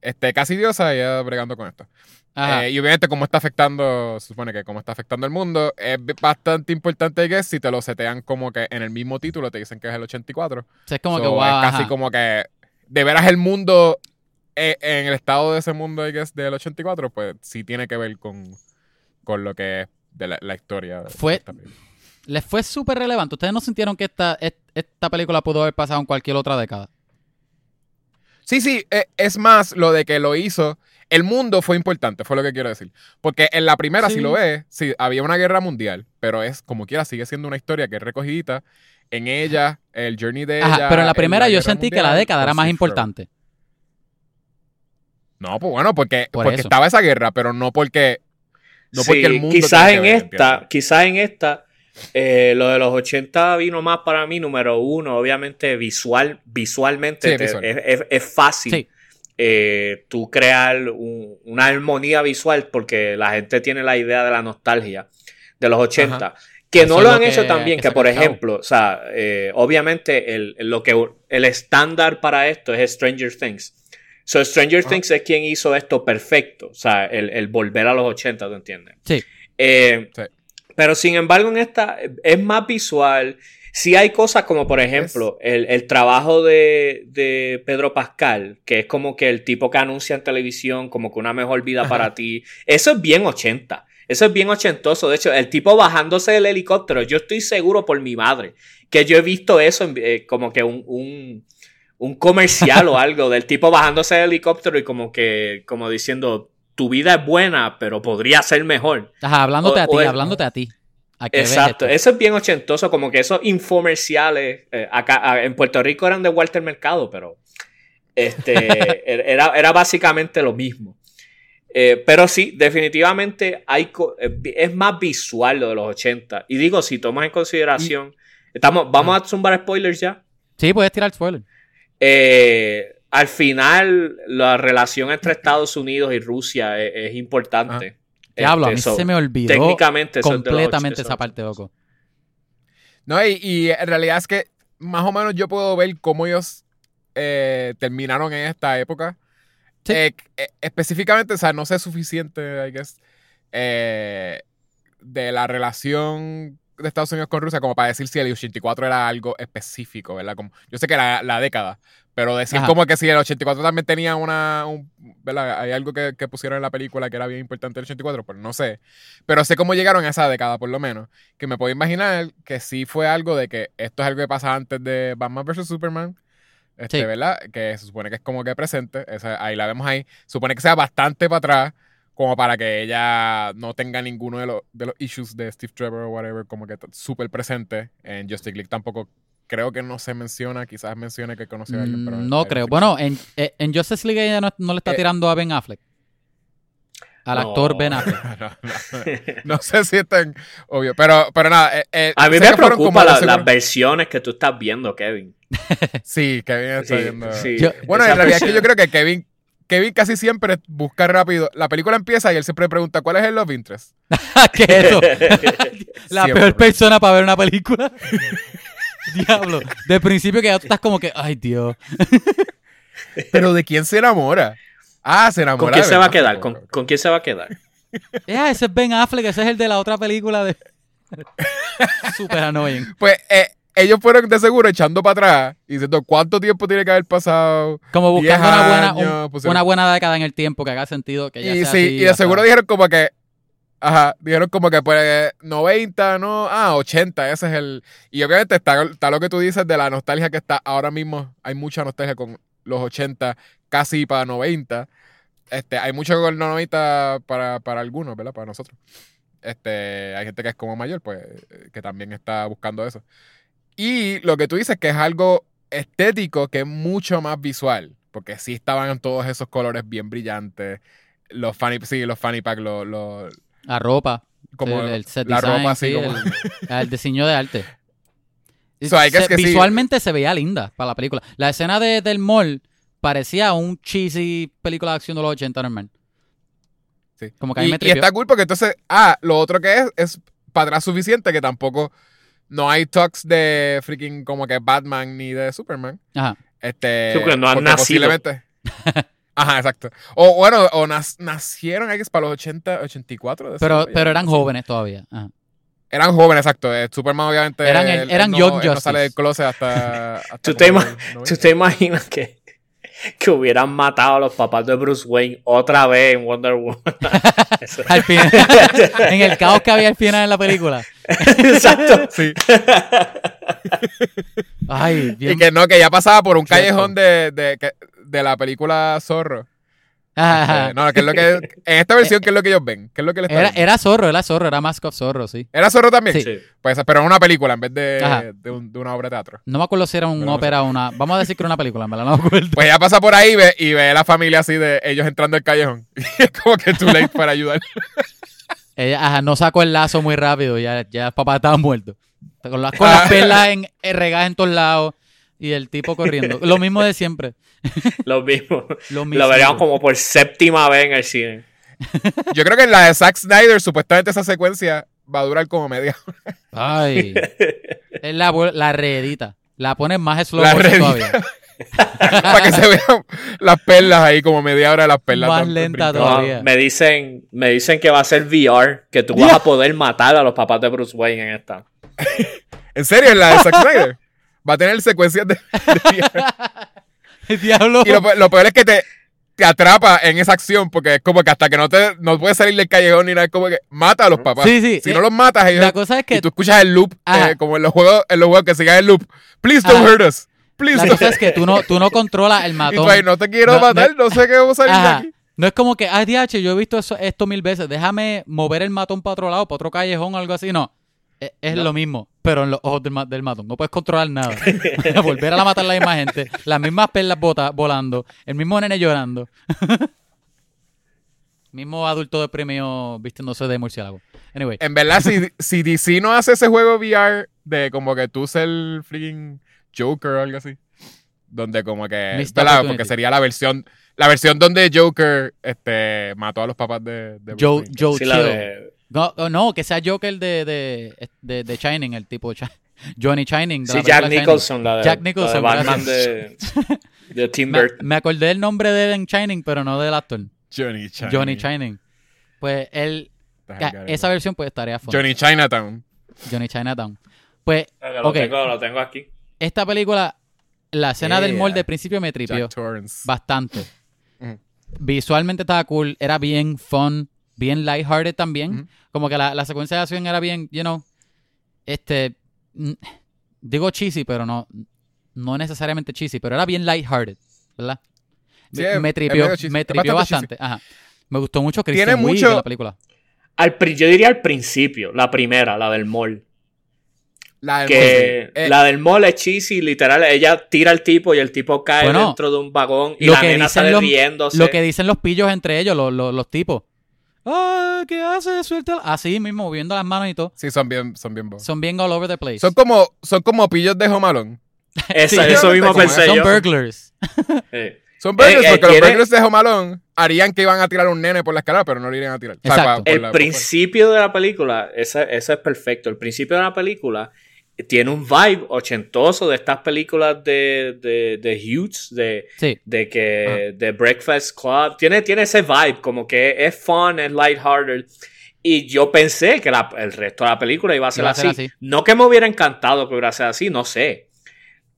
este, casi diosa y ella bregando con esto. Eh, y obviamente cómo está afectando, se supone que cómo está afectando el mundo, es bastante importante que si te lo setean como que en el mismo título te dicen que es el 84. O sea, es como So, que wow. es casi ajá. como que de veras el mundo, eh, en el estado de ese mundo I guess, del 84, pues sí tiene que ver con, con lo que es de la, la historia. Fue-. Les fue súper relevante. ¿Ustedes no sintieron que esta, est- esta película pudo haber pasado en cualquier otra década? Sí, sí, eh, es más lo de que lo hizo. El mundo fue importante, fue lo que quiero decir. Porque en la primera, Sí. si lo ves, sí, había una guerra mundial, pero es como quiera, sigue siendo una historia que es recogidita. En ella, el journey de ella. Ajá, pero en la primera yo sentí que la década era con más importante. No, pues bueno, porque, Por porque estaba esa guerra, pero no porque. No porque el mundo. quizás en esta, quizás en esta, eh, lo de los 80 vino más para mí, número uno, obviamente visual, visualmente Sí, te- visual. Es, es- es fácil Sí. eh, tú crear un- una armonía visual porque la gente tiene la idea de la nostalgia de los 80. Que Eso no lo lo han que- hecho también, que que, por ejemplo, o sea, eh, obviamente el, lo que, el estándar para esto es Stranger Things. So, Stranger. Things es quien hizo esto perfecto, o sea, el, el volver a los 80, ¿tú entiendes? Sí. Sí. Pero sin embargo, en esta es más visual. Sí hay cosas como, por ejemplo, el, el trabajo de, de Pedro Pascal, que es como que el tipo que anuncia en televisión como que una mejor vida para ti. Eso es bien 80. Eso es bien ochentoso. De hecho, el tipo bajándose del helicóptero, yo estoy seguro por mi madre que yo he visto eso en, eh, como que un, un, un comercial o algo del tipo bajándose del helicóptero y como que, como diciendo, tu vida es buena, pero podría ser mejor. Ajá, hablándote O- a ti, el- hablándote a ti. ¿A qué ves Exacto, eso es bien ochentoso, como que esos infomerciales, eh, acá en Puerto Rico eran de Walter Mercado, pero este er- era, era básicamente lo mismo. Eh, pero sí, definitivamente hay eh, es más visual lo de los 80. Y digo, si tomas en consideración, estamos, vamos a zumbar spoilers ya. Sí, puedes tirar spoiler. Eh, al final, la relación entre Estados Unidos y Rusia es, es importante. Diablo, a mí Este, so, se me olvidó técnicamente eso es de los completamente 80, esa parte, loco. No, y, y en realidad es que más o menos yo puedo ver cómo ellos eh, terminaron en esta época. Sí. Eh, eh, específicamente, o sea, no sé suficiente, I guess, eh, de la relación de Estados Unidos con Rusia como para decir si el 84 era algo específico, ¿verdad? Como, yo sé que era la década, pero decir Ajá. como que si el 84 también tenía una, un- ¿verdad? Hay algo que, que pusieron en la película que era bien importante el 84, pues no sé. Pero sé cómo llegaron a esa década, por lo menos. Que me puedo imaginar que sí fue algo de que esto es algo que pasa antes de Batman vs. Superman. Este, Sí. ¿verdad? Que se supone que es como que presente. Esa- ahí la vemos ahí. Supone que sea bastante para atrás. Como para que ella no tenga ninguno de los, de los issues de Steve Trevor o whatever, como que súper presente. En Justice League tampoco creo que no se menciona. Quizás mencione que conoció a alguien, pero. Mm, No I creo. Bueno, en, eh, en Justice League ella no, no le está Eh, tirando a Ben Affleck. Al No. actor Ben Affleck. no, no, no sé si es tan obvio. Pero, pero nada. eh, eh, A mí me preocupa la- las versiones que tú estás viendo, Kevin. Sí, Kevin está Sí, viendo. sí, Yo- Bueno, en realidad es que yo creo que Kevin, Kevin casi siempre busca rápido. La película empieza y él siempre pregunta cuál es el love interest. ¿Qué es eso? La Siempre. peor persona para ver una película. Diablo. De principio que ya tú estás como que, ay Dios. Pero ¿de quién se enamora? Ah, se enamora. ¿Con quién se va a quedar? ¿Con, con quién se va a quedar? Ah, ese es Ben Affleck, ese es el de la otra película de. Super annoying. Pues eh, ellos fueron de seguro echando para atrás y diciendo cuánto tiempo tiene que haber pasado. Como buscando 10 una buena, años, un- pusieron- una buena década en el tiempo que haga sentido que ya Y sea sí, así y de seguro dijeron como que. Ajá, dijeron como que pues 90, ¿no? Ah, 80, ese es el. Y obviamente está, lo que tú dices de la nostalgia que está ahora mismo. Hay mucha nostalgia con los 80, casi para 90. Este, hay mucho con los 90 para, para algunos, ¿verdad? Para nosotros. Este, hay gente que es como mayor, pues, que también está buscando eso. Y lo que tú dices que es algo estético que es mucho más visual. Porque sí estaban todos esos colores bien brillantes. Los fanny, sí, los fanny pack, los, los- La ropa. como el, el set la design, ropa así sí, como. el, el diseño de arte. So, Se- que sí. visualmente se veía linda para la película. La escena de- del mall, parecía un cheesy película de acción de los 80 normal. Sí. Como que a mí y, me y tripió. está cool porque entonces, ah, lo otro que es, es para atrás suficiente que tampoco no hay talks de freaking como que Batman ni de Superman. Ajá. Este, Sí, no han nacido. posiblemente- Ajá, exacto. O bueno, o nas- nacieron X para los 80, 84. de Pero, pero eran jóvenes todavía. Ajá. Eran jóvenes, exacto. Eh, Superman obviamente Eran el- él- eran no, Young él no Justice. sale del closet hasta, hasta ¿Tú te, el 90. ¿Tú te imaginas que, que hubieran matado a los papás de Bruce Wayne otra vez en Wonder Woman? Eso- Al final, en el caos que había al final en la película. Exacto. Sí. Ay, bien. Y que no, que ya pasaba por un Cierto. callejón de, de, que- de la película Zorro. Ajá. Eh, no, que es lo que en esta versión, ¿qué es lo que ellos ven? ¿Qué es lo que les Era, era zorro, era zorro, era Mask of Zorro, sí. ¿Era Zorro también? Sí. Sí. Pues, pero en una película en vez de, de, un- de una obra de teatro. No me acuerdo si era un Pero no ópera o una. Vamos a decir que era una película, me la no me acuerdo. Pues ella pasa por ahí y ve, y ve a la familia así de ellos entrando al callejón. Y es como que too late para ayudar. Ella ajá, no sacó el lazo muy rápido, ya, ya el papá estaba muerto. Con las, con las perlas en, en regadas en todos lados y el tipo corriendo. Lo mismo de siempre. Lo mismo. Lo mismo. Lo veríamos como por séptima vez en el cine. Yo creo que en la de Zack Snyder, supuestamente esa secuencia va a durar como media hora. Ay. Es la, la reedita. La pones más slow todavía. para que se vean las perlas ahí, como media hora de las perlas. Más lenta. No, Todavía. me dicen, me dicen que va a ser VR, que tú vas a poder matar a los papás de Bruce Wayne en esta. ¿En serio? ¿En la de Zack Snyder? Va a tener secuencias de... de- diablo. y lo, pe- lo peor es que te, te atrapa en esa acción porque es como que hasta que no te no puedes salir del callejón ni nada, es como que mata a los papás. Sí, sí. Si Eh, no los matas, ellos, La cosa es que y tú escuchas el loop, eh, como en los juegos, en los juegos que sigan el loop. Please don't Ajá. hurt us. Please La don't. cosa es que tú no, tú no controlas el Y matón. tú ahí, no te quiero No, matar, no, sé qué vamos a salir Ajá. de aquí. No es como que, ah, DH, yo he visto eso- esto mil veces. Déjame mover el matón para otro lado, para otro callejón o algo así. No. Es, es lo mismo, pero en los ojos del, ma- del matón. No puedes controlar nada. Volver a la matar la misma gente. Las mismas perlas bota- volando. El mismo nene llorando. mismo adulto deprimido vistiéndose de murciélago. Anyway. En verdad, si, si DC no hace ese juego VR de como que tú ser el freaking Joker o algo así. Donde como que. Opportunity. Porque sería la versión. La versión donde Joker este, mató a los papás de, de Joe. Joe Sí, la de- No, oh, no, que sea Joker de, de, de, de Shining, el tipo Johnny Shining. de sí, Jack Shining. Nicholson, la de, Jack la de Nicholson, Batman de, de Tim Me, Burton. me acordé del nombre de él en Shining, pero no del actor. Johnny China. Johnny Shining. Pues él, esa versión pues estaría fun. Johnny Chinatown. Johnny Chinatown. Pues, Lo, ok, tengo, lo tengo aquí. esta película, la escena del mall de principio me tripió bastante. Ujú. Visualmente estaba cool, era bien fun, bien lighthearted también. Ujú. Como que la, la secuencia de acción era bien, you know, este, digo cheesy, pero no, no necesariamente cheesy, pero era bien lighthearted, ¿verdad? Sí, me, me tripió, me tripió bastante bastante. Ajá. Me gustó mucho Tiene Kristen Wiig mucho- la película. Al, yo diría al principio, la primera, la del mall. La del Que mall, sí. Eh, la del mall es cheesy, literal. Ella tira al tipo y el tipo cae Bueno, dentro de un vagón y lo la que nena dicen sale los- riéndose. Lo que dicen los pillos entre ellos, los, los, los tipos. Ah, ¿qué hace? Suelta. Así mismo, moviendo las manos y todo. Sí, son bien, son bien bobos. Son bien all over the place. Son como, son como pillos de Homalón. Esa- Sí, eso mismo pensé Son yo. burglars. Sí. Son burglars Eh, eh, porque los ¿quiere- burglars de Homalón harían que iban a tirar un nene por la escalera, pero no lo irían a tirar. Exacto. El la- principio de la película, ese es perfecto. El principio de la película tiene un vibe ochentoso de estas películas de, de, de Hughes, de, Sí. de que de Breakfast Club. Tiene, tiene ese vibe, como que es fun, es lighthearted. Y yo pensé que la- el resto de la película iba a ser, Iba a ser así. así. No que me hubiera encantado que hubiera sido así, no sé.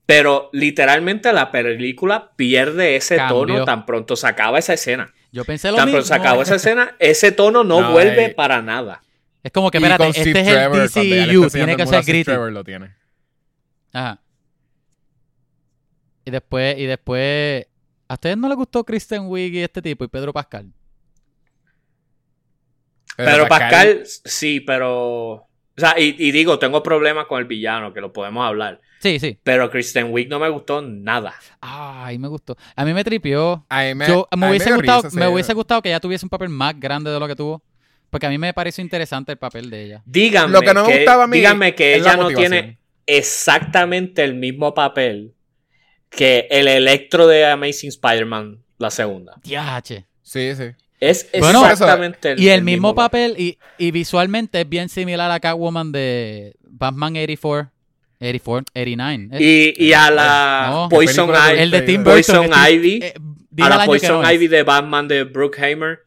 Pero literalmente la película pierde ese tono tan pronto se acaba esa escena. Yo pensé lo Tan mismo. pronto se acabó esa escena, ese tono no, No, vuelve eh. para nada. Es como que, espérate, este Steve es el Trevor, ya DCU, tiene que ser gritty. Trevor lo tiene. Ajá. Y después, y después, ¿a ustedes no les gustó Kristen Wiig y este tipo y Pedro Pascal? Pero Pascal, sí, pero. O sea, y, y digo, tengo problemas con el villano, que lo podemos hablar. Sí, sí. Pero Kristen Wiig no me gustó nada. Ay, me gustó. A mí me tripió. A mí me, Yo, a me mí hubiese dio gustado, risa me ese- hubiese gustado que ella tuviese un papel más grande de lo que tuvo. Porque a mí me pareció interesante el papel de ella. Díganme Lo que no me gustaba a mí díganme que ella no tiene exactamente el mismo papel que el Electro de Amazing Spider-Man, la segunda. Diache. Sí, sí. Es Bueno, exactamente el, Y el, mismo papel, y, y visualmente es bien similar a Catwoman de Batman 84. 84, 89. Eh, Y, y a la No, Poison Ivy. el de Tim Poison Burton. Tim- Ivy. eh, a la Poison. Ivy de Batman de Brookhamer.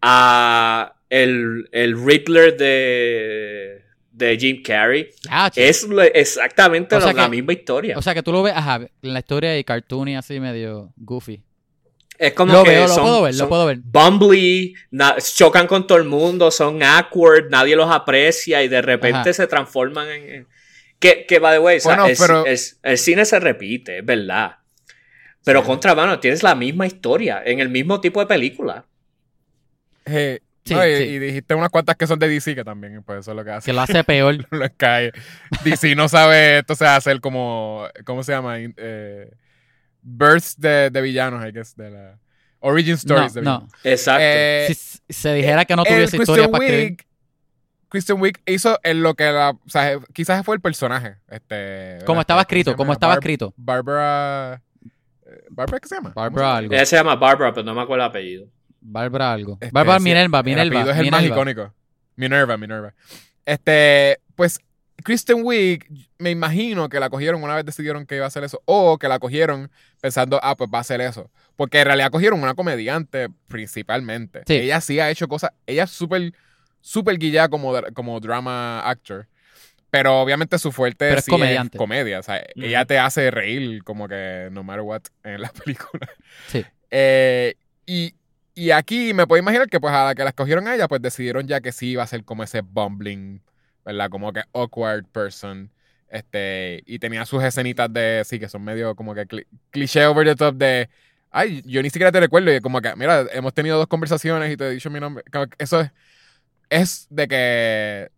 A el, el Riddler de, de Jim Carrey. Es exactamente O sea lo- la que- misma historia. O sea que tú lo ves, ajá, en la historia de cartoon y así medio goofy. es como Lo que veo, lo son, puedo ver, son lo puedo ver. bumbly, na- chocan con todo el mundo, son awkward, nadie los aprecia y de repente Ajá. se transforman en... en- Que, que, by the way, o sea, Bueno, el, pero- el- el cine se repite, es verdad. Pero Sí. contra mano, tienes la misma historia, en el mismo tipo de película. Eh, Sí, no, y, sí. y dijiste unas cuantas que son de DC que también, pues eso es lo que hace. Que lo hace peor. cae. DC no sabe esto se hacer como, ¿cómo se llama? Eh, births de, de villanos, I guess, de la origin No, stories de no. villanos. Exacto. Eh, Si se dijera que no tuviese historia Christian para escribir. Christian Wiig hizo en lo que la, o sea, quizás fue el personaje, este, Como estaba ¿Cómo se escrito, como estaba escrito. Barbara, eh, Barbara qué se llama? Barbara algo. Ella se llama Barbara, pero no me acuerdo el apellido. Barbara algo. Este, sí, Minerva, El Minerva. apellido es el más Minerva. icónico. Minerva, Minerva. Este, pues, Kristen Wiig, me imagino que la cogieron una vez decidieron que iba a hacer eso. O que la cogieron pensando, ah, pues va a hacer eso. Porque en realidad cogieron una comediante principalmente. Sí. Ella sí ha hecho cosas. Ella es súper, súper guillada como, como drama actor. Pero obviamente su fuerte Pero es sí comediante. comedia. O sea, ella te hace reír como que no matter what en la película. Sí. Eh, y, y aquí me puedo imaginar que pues a la que la escogieron a ella, pues decidieron ya que sí iba a ser como ese bumbling, ¿verdad? Como que awkward person. Este, y tenía sus escenitas de, sí, que son medio como que cli- cliché over the top de, ay, yo ni siquiera te recuerdo. Y como que, mira, hemos tenido dos conversaciones y te he dicho mi nombre. Eso es, es de que,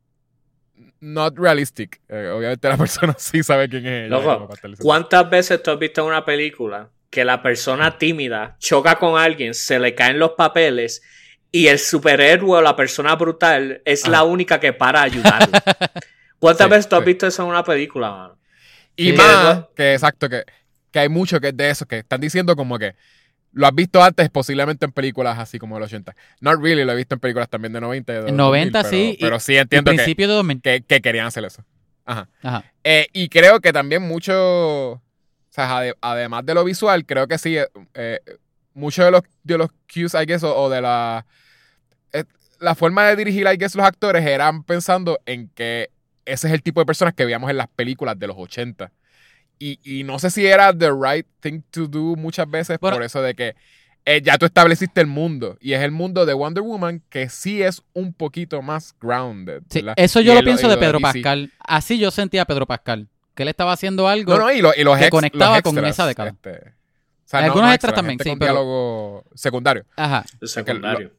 not realistic. Eh, obviamente la persona sí sabe quién es ella. Loco, ¿Cuántas veces tú has visto una película que la persona tímida choca con alguien, se le caen los papeles y el superhéroe o la persona brutal es Ah. la única que para ayudarlo? ¿Cuántas Sí, veces tú has sí. visto eso en una película, mano? Y más, Que- que exacto, que, que hay mucho que es de eso, que están diciendo como que lo has visto antes, posiblemente en películas así como de los 80. Not really, lo he visto en películas también de 90. y de En 2000, 90 pero- sí, y- Pero sí En entiendo que, principio de 2000. que, que querían hacer eso. Ajá. Ajá. Eh, y creo que también mucho, sea, ade- además de lo visual, creo que sí, eh, eh, muchos de los, de los cues, I guess, o, o de la, eh, la forma de dirigir, I guess, los actores eran pensando en que ese es el tipo de personas que veíamos en las películas de los 80. Y, y no sé si era the right thing to do muchas veces Bueno. por eso de que eh, ya tú estableciste el mundo y es el mundo de Wonder Woman que sí es un poquito más grounded. Sí, eso Y yo lo pienso de Pedro. Pascal. Así yo sentía a Pedro Pascal. Que él estaba haciendo algo. No, no, y, lo- y los que ex- conectaba los con esa década. este, o sea, no- Algunos no extras también, sí, con pero- diálogo secundario, Ajá. El secundario.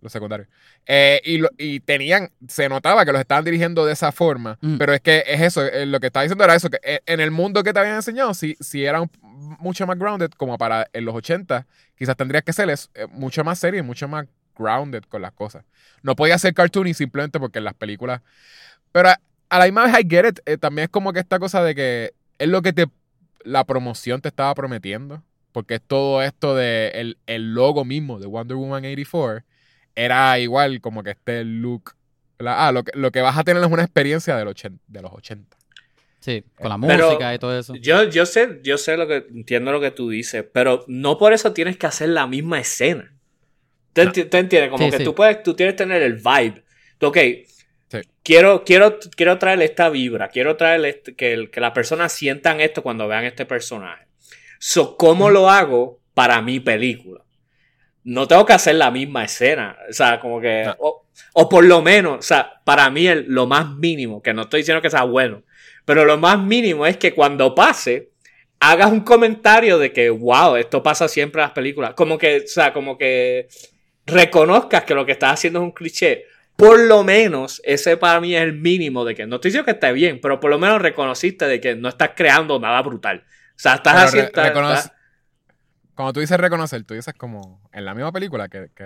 los secundarios. Eh, y, lo- y tenían, se notaba que los estaban dirigiendo de esa forma, Mm. pero es que es eso, eh, lo que estaba diciendo era eso, que eh, en el mundo que te habían enseñado, si, si era un- mucho más grounded, como para en los 80, quizás tendría que ser eh, mucho más serio y mucho más grounded con las cosas. No podía ser cartoony simplemente porque en las películas... Pero a, la misma vez, I get it, eh, también es como que esta cosa de que es lo que te la promoción te estaba prometiendo. Porque es todo esto de el, el logo mismo de Wonder Woman 84 era igual como que este look. Ah, lo que, lo que vas a tener es una experiencia del 80, de los 80. Sí, con la Pero- música y todo eso. Yo, yo sé, yo sé lo que entiendo lo que tú dices, pero no por eso tienes que hacer la misma escena. ¿Te, enti- te entiendes? Como Sí, que sí. tú puedes, tú tienes que tener el vibe. Tú, Ok. Quiero, quiero, quiero traer esta vibra, quiero traer este- que, el- que las personas sientan esto cuando vean este personaje. So, ¿cómo lo hago para mi película? No tengo que hacer la misma escena. O sea, como que. No. O, o por lo menos, o sea, para mí el- lo más mínimo, que no estoy diciendo que sea bueno, pero lo más mínimo es que cuando pase, hagas un comentario de que, wow, esto pasa siempre en las películas. Como que, o sea, como que reconozcas que lo que estás haciendo es un cliché. Por lo menos, ese para mí es el mínimo de que, no estoy diciendo que esté bien, pero por lo menos reconociste de que no estás creando nada brutal. O sea, estás Pero haciendo... re- reconoce- estás- Cuando tú dices reconocer, tú dices como en la misma película que, que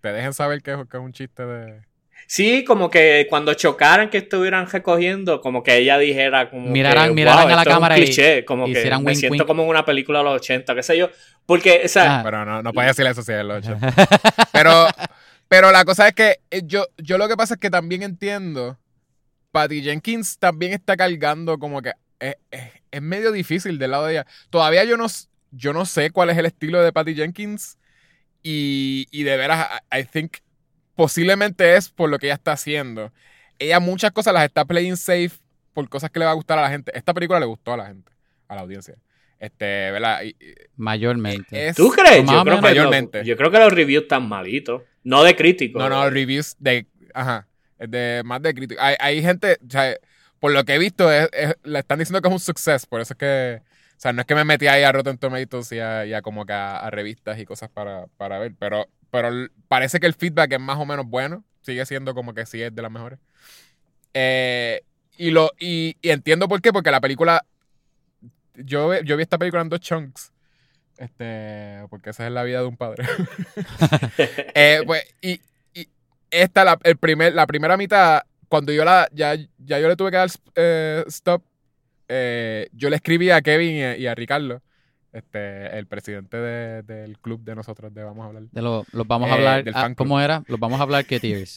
te dejen saber que es, que es un chiste de. Sí, como que cuando chocaran que estuvieran recogiendo, como que ella dijera como Miraran- que, miraran "Wow, a la esto es un cámara y cliché", como que hicieran me wink, siento como en una película de los 80, qué sé yo. Porque, o sea, Ah. Pero no, no puede decir eso si es los 80. Pero, pero la cosa es que eh, yo, yo lo que pasa es que también entiendo. Patty Jenkins también está cargando como que es, es- es medio difícil del lado de ella. Todavía yo no, yo no sé cuál es el estilo de Patty Jenkins. Y, y de veras, I, I think posiblemente es por lo que ella está haciendo. Ella muchas cosas las está playing safe por cosas que le va a gustar a la gente. Esta película le gustó a la gente, a la audiencia. Este, ¿verdad? Y- Mayormente. es- ¿tú crees? Yo creo, que Mayormente. yo creo que los reviews están malitos. No de críticos. No, no, reviews de. Ajá. De, más de crítico. Hay, gente. O sea, por lo que he visto, es- es- le están diciendo que es un success. Por eso es que. O sea, no es que me metí ahí a Rotten Tomatoes y a, y a como que a, a revistas y cosas para, para ver. Pero, pero parece que el feedback es más o menos bueno. Sigue siendo como que sí es de las mejores. Eh, y, lo, y, y entiendo por qué, porque la película. Yo, yo vi esta película en dos chunks. Este, porque esa es la vida de un padre. Eh, pues, y, y esta, la, el primer, la primera mitad, cuando yo la, ya, ya yo le tuve que dar eh, stop, eh, yo le escribí a Kevin y a, y a Ricardo, este, el presidente de- del club de nosotros de Vamos a hablar. De lo- los vamos a hablar. del ah. ¿Cómo era? Los vamos a hablar que.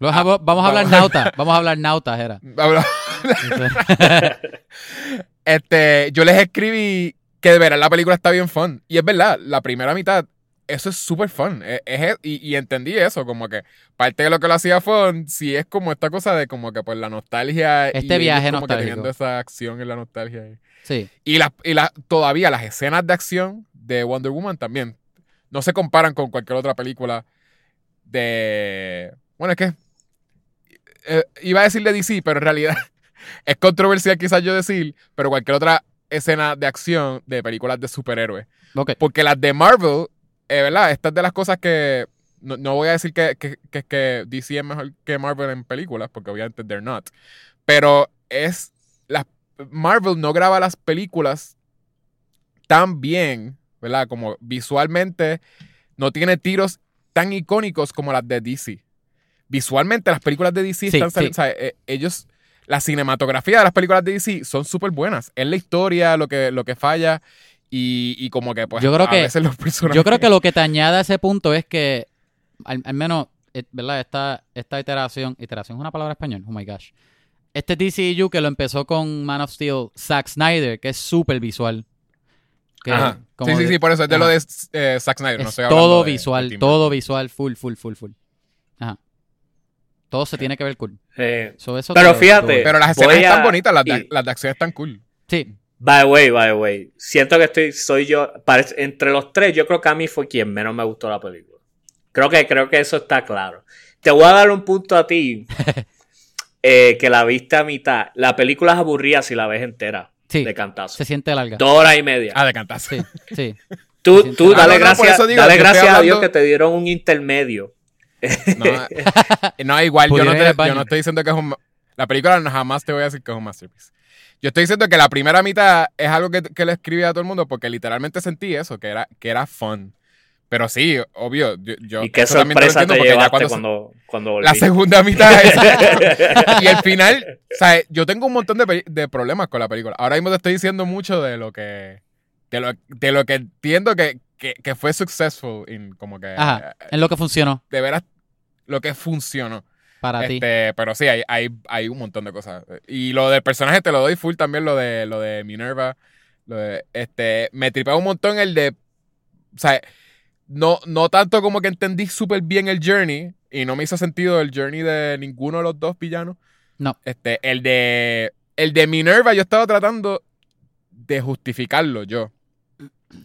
Los Ah, vamos a hablar vamos. nauta. Vamos a hablar nautas, era. Este, yo les escribí que de verdad la película está bien fun. Y es verdad, la primera mitad, eso es súper fun. Es- es- y, y entendí eso, como que parte de lo que lo hacía fun, sí es como esta cosa de como que pues la nostalgia. Este y viaje como que nostálgico. teniendo esa acción en la nostalgia. Sí. Y, las y las todavía las escenas de acción de Wonder Woman también no se comparan con cualquier otra película de... Bueno, es que... eh, iba a decir de DC, pero en realidad es controversial quizás yo decir, pero cualquier otra escena de acción de películas de superhéroes. Porque las de Marvel, eh, ¿verdad? Estas de las cosas que... No, no voy a decir que, que, que, que DC es mejor que Marvel en películas, porque obviamente they're not. Pero es... Las, Marvel no graba las películas tan bien, ¿verdad? Como visualmente no tiene tiros tan icónicos como las de DC. Visualmente las películas de DC Sí, están sí. o sea, eh, ellos la cinematografía de las películas de DC son súper buenas. Es la historia lo que, lo que falla y, y como que pues Yo creo a que- veces los personajes... Yo creo que lo que te añade a ese punto es que, al, al menos, eh, ¿verdad? Esta, esta iteración, iteración es una palabra español, oh my gosh. Este DCU que lo empezó con Man of Steel, Zack Snyder, que es súper visual. Que Ajá. como Sí, sí, sí, por eso es de Ajá. lo de eh, Zack Snyder. no es estoy todo de- visual, todo visual, full, full, full, full. Todo se tiene que ver cool. Eh, So, eso Pero te- fíjate, te- Pero las escenas a- están bonitas, las de, y- las de acción están cool. Sí, by the way, by the way. Siento que estoy, soy yo. parece- entre los tres, yo creo que a mí fue quien menos me gustó la película. Creo que, creo que eso está claro. Te voy a dar un punto a ti. eh, que la viste a mitad. La película es aburrida si la ves entera. Sí. De cantazo. se siente larga. Dos horas y media. Ah, de cantarse. Sí, sí. Tú, tú dale Ah, no, gracias, digo, dale gracias a Dios que te dieron un intermedio. No, no, igual, yo no, te- baño. yo no estoy diciendo que es un... La película jamás te voy a decir que es un masterpiece. Yo estoy diciendo que la primera mitad es algo que, que le escribí a todo el mundo porque literalmente sentí eso, que era, que era fun. Pero sí, obvio, yo... yo y qué eso sorpresa entiendo te porque ya llevaste cuando cuando, cuando volví. La segunda mitad es... y el final, o sea, yo tengo un montón de, de problemas con la película. Ahora mismo te estoy diciendo mucho de lo que... De lo, de lo que entiendo que, que, que fue successful en como que... Ajá. eh, Es lo que funcionó de veras, lo que funcionó. para ti. Este, pero sí, hay, hay, hay un montón de cosas. Y lo del personaje te lo doy full también, lo de, lo de Minerva. Lo de, este, me tripea un montón el de. O sea, no, no tanto como que entendí súper bien el journey. Y no me hizo sentido el journey de ninguno de los dos villanos. No. Este, el de. El de Minerva, yo estaba tratando de justificarlo yo.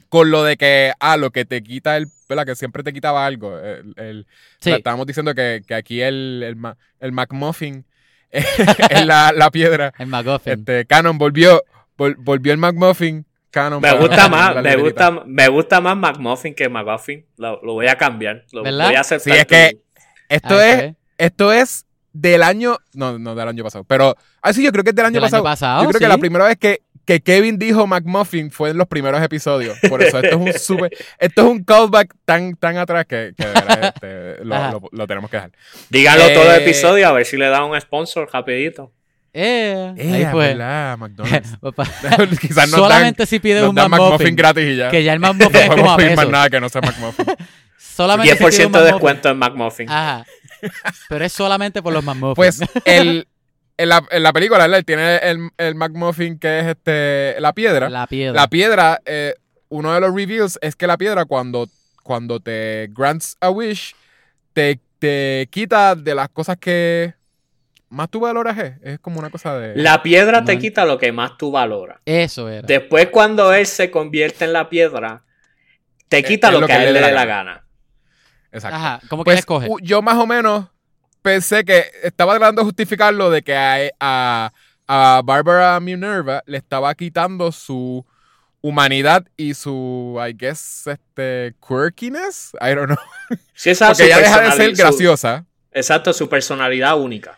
Con lo de que, ah, lo que te quita el. ¿verdad? Que siempre te quitaba algo. El, el- Sí. o sea, estábamos diciendo que, que aquí el, el, el McMuffin es la, la piedra. El McGuffin. Este, Canon volvió, vol- volvió el McMuffin. Canon Me gusta más, me gusta, me gusta más McMuffin que McGuffin. Lo, lo voy a cambiar. Lo ¿Verdad? voy a hacer Sí, es que- Esto Ah, es, esto es del año, no, no del año pasado, pero, ah, sí, yo creo que es del año Del año pasado. yo creo que la primera vez que, que Kevin dijo McMuffin fue en los primeros episodios. Por eso esto es un super, esto es un callback tan, tan atrás que, que de verdad, este, lo, lo- lo tenemos que dejar. Dígalo Eh, todo el episodio a ver si le da un sponsor rapidito. Eh, Eh, ahí fue. ¿verdad? McDonald's. Quizás Solamente dan, si pides un dan McMuffin, McMuffin gratis y ya. que ya el no McMuffin es como podemos a pedir más nada que no sea McMuffin. Solamente si pides 10% un de descuento en McMuffin. Ajá. Pero es solamente por los McMuffins. Pues el, en, la, en la película, ¿verdad? Él tiene el, el McMuffin que es este la piedra. la piedra. La piedra, eh, uno de los reveals es que la piedra cuando, cuando te grants a wish, te, te quita de las cosas que más tú valoras. Es, es como una cosa de... La piedra te quita lo que más tú valoras. Eso era. Después, cuando él se convierte en la piedra, te quita es lo, lo que que a le él le la dé la gana. gana. Exacto. Ajá. ¿Cómo que Pues, escoge? yo más o menos pensé que estaba tratando de justificarlo de que a, a, a Barbara Minerva le estaba quitando su humanidad y su, I guess, este, quirkiness. I don't know. Sí, esa es Porque ella deja de ser su- graciosa. exacto, su personalidad única.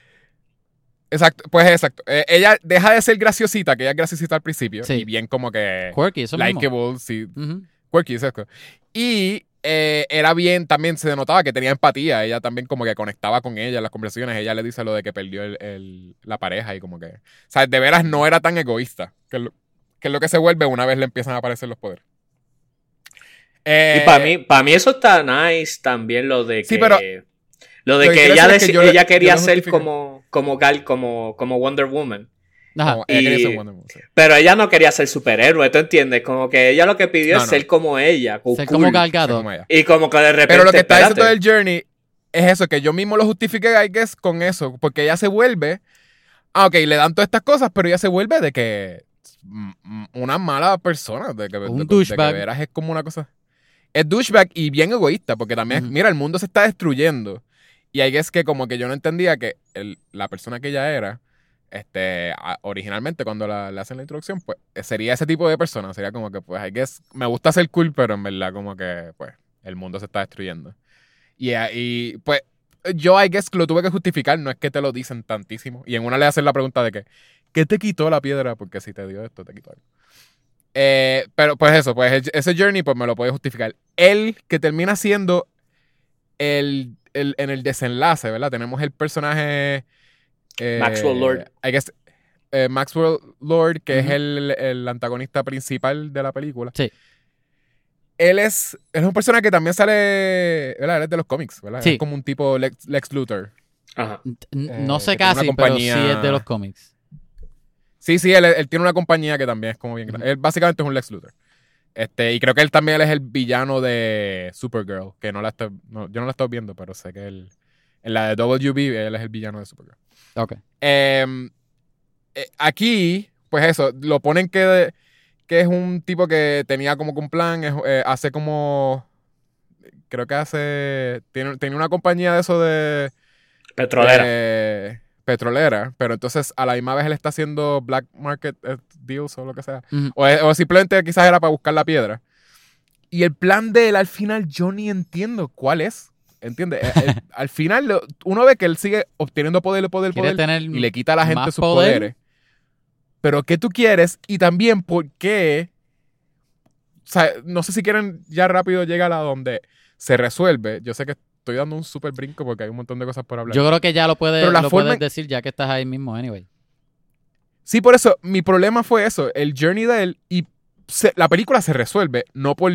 Exacto, pues exacto. Eh, ella deja de ser graciosita, que ella es graciosita al principio. Sí. Y bien como que Quirky, eso mismo. likeable, sí. Ujú. Quirky, exacto. Y eh, era bien, también se notaba que tenía empatía. Ella también como que conectaba con ella en las conversaciones. Ella le dice lo de que perdió el, el- la pareja y como que... O sea, de veras no era tan egoísta. Que es lo que, es lo que se vuelve una vez le empiezan a aparecer los poderes. Eh, Y para mí, para mí eso está nice también lo de que. Sí, pero- lo de lo que ella, es que yo ella quería ser como, como Gal, como, como Wonder Woman. Ajá. como ella quería y- ser Wonder Woman, sí. Pero ella no quería ser superhéroe, ¿tú entiendes? Como que ella lo que pidió No, es no. ser como ella. cool. Ser como Gal Gadot. Como ella. Y como que de repente. Pero lo que está diciendo del Journey es eso, que yo mismo lo justifiqué, I guess, con eso. Porque ella se vuelve. Ah, ok, le dan todas estas cosas, pero ella se vuelve de que. mm, mm, Una mala persona. De que, Un de- de que veras es como una cosa. Es douchebag y bien egoísta, porque también, mira, el mundo se está destruyendo. Y I guess que como que yo no entendía que el- la persona que ella era, este, originalmente cuando la, le hacen la introducción, pues eh, sería ese tipo de persona. Sería como que, pues, I guess, me gusta ser cool, pero en verdad como que, pues, el mundo se está destruyendo. Y, ahí, pues, yo, lo tuve que justificar, no es que te lo dicen tantísimo. Y en una le hacen la pregunta de que, ¿qué te quitó la piedra? Porque si te dio esto, te quitó algo. Eh, pero pues eso, pues ese journey pues me lo puede justificar. Él que termina siendo el, el- en el desenlace, ¿verdad? Tenemos el personaje eh, Maxwell Lord. I guess, eh, Maxwell Lord, que es el, el antagonista principal de la película. Sí. Él es, él es un personaje que también sale, ¿verdad? Él es de los cómics, ¿verdad? Sí. Es como un tipo Lex, Lex Luthor. Ajá. no Eh, sé casi, compañía- pero sí es de los cómics. Sí, sí, él, él tiene una compañía que también es como bien grande. Él básicamente es un Lex Luthor. Este, y creo que él también es el villano de Supergirl, que no la estoy, no, yo no la estoy viendo, pero sé que él, en la de WB, él es el villano de Supergirl. Ok. Em, eh, aquí, pues eso, lo ponen que, que es un tipo que tenía como que un plan, es, eh, hace como, creo que hace, tiene, tenía una compañía de eso de... Petrolera. eh, petrolera, pero entonces a la misma vez él está haciendo black market eh, deals o lo que sea. O simplemente quizás era para buscar la piedra. Y el plan de él al final yo ni entiendo cuál es. ¿Entiendes? Eh, eh, al final uno ve que él sigue obteniendo poder, poder, poder tener y le quita a la gente sus poder. poderes. Pero ¿qué tú quieres? Y también por qué... O sea, no sé si quieren ya rápido llegar a donde se resuelve. Yo sé que estoy dando un súper brinco porque hay un montón de cosas por hablar. Yo creo que ya lo puedes, Pero la lo forma puedes en- decir ya que estás ahí mismo, anyway. Sí, por eso, mi problema fue eso, el journey de él y se- la película se resuelve, no por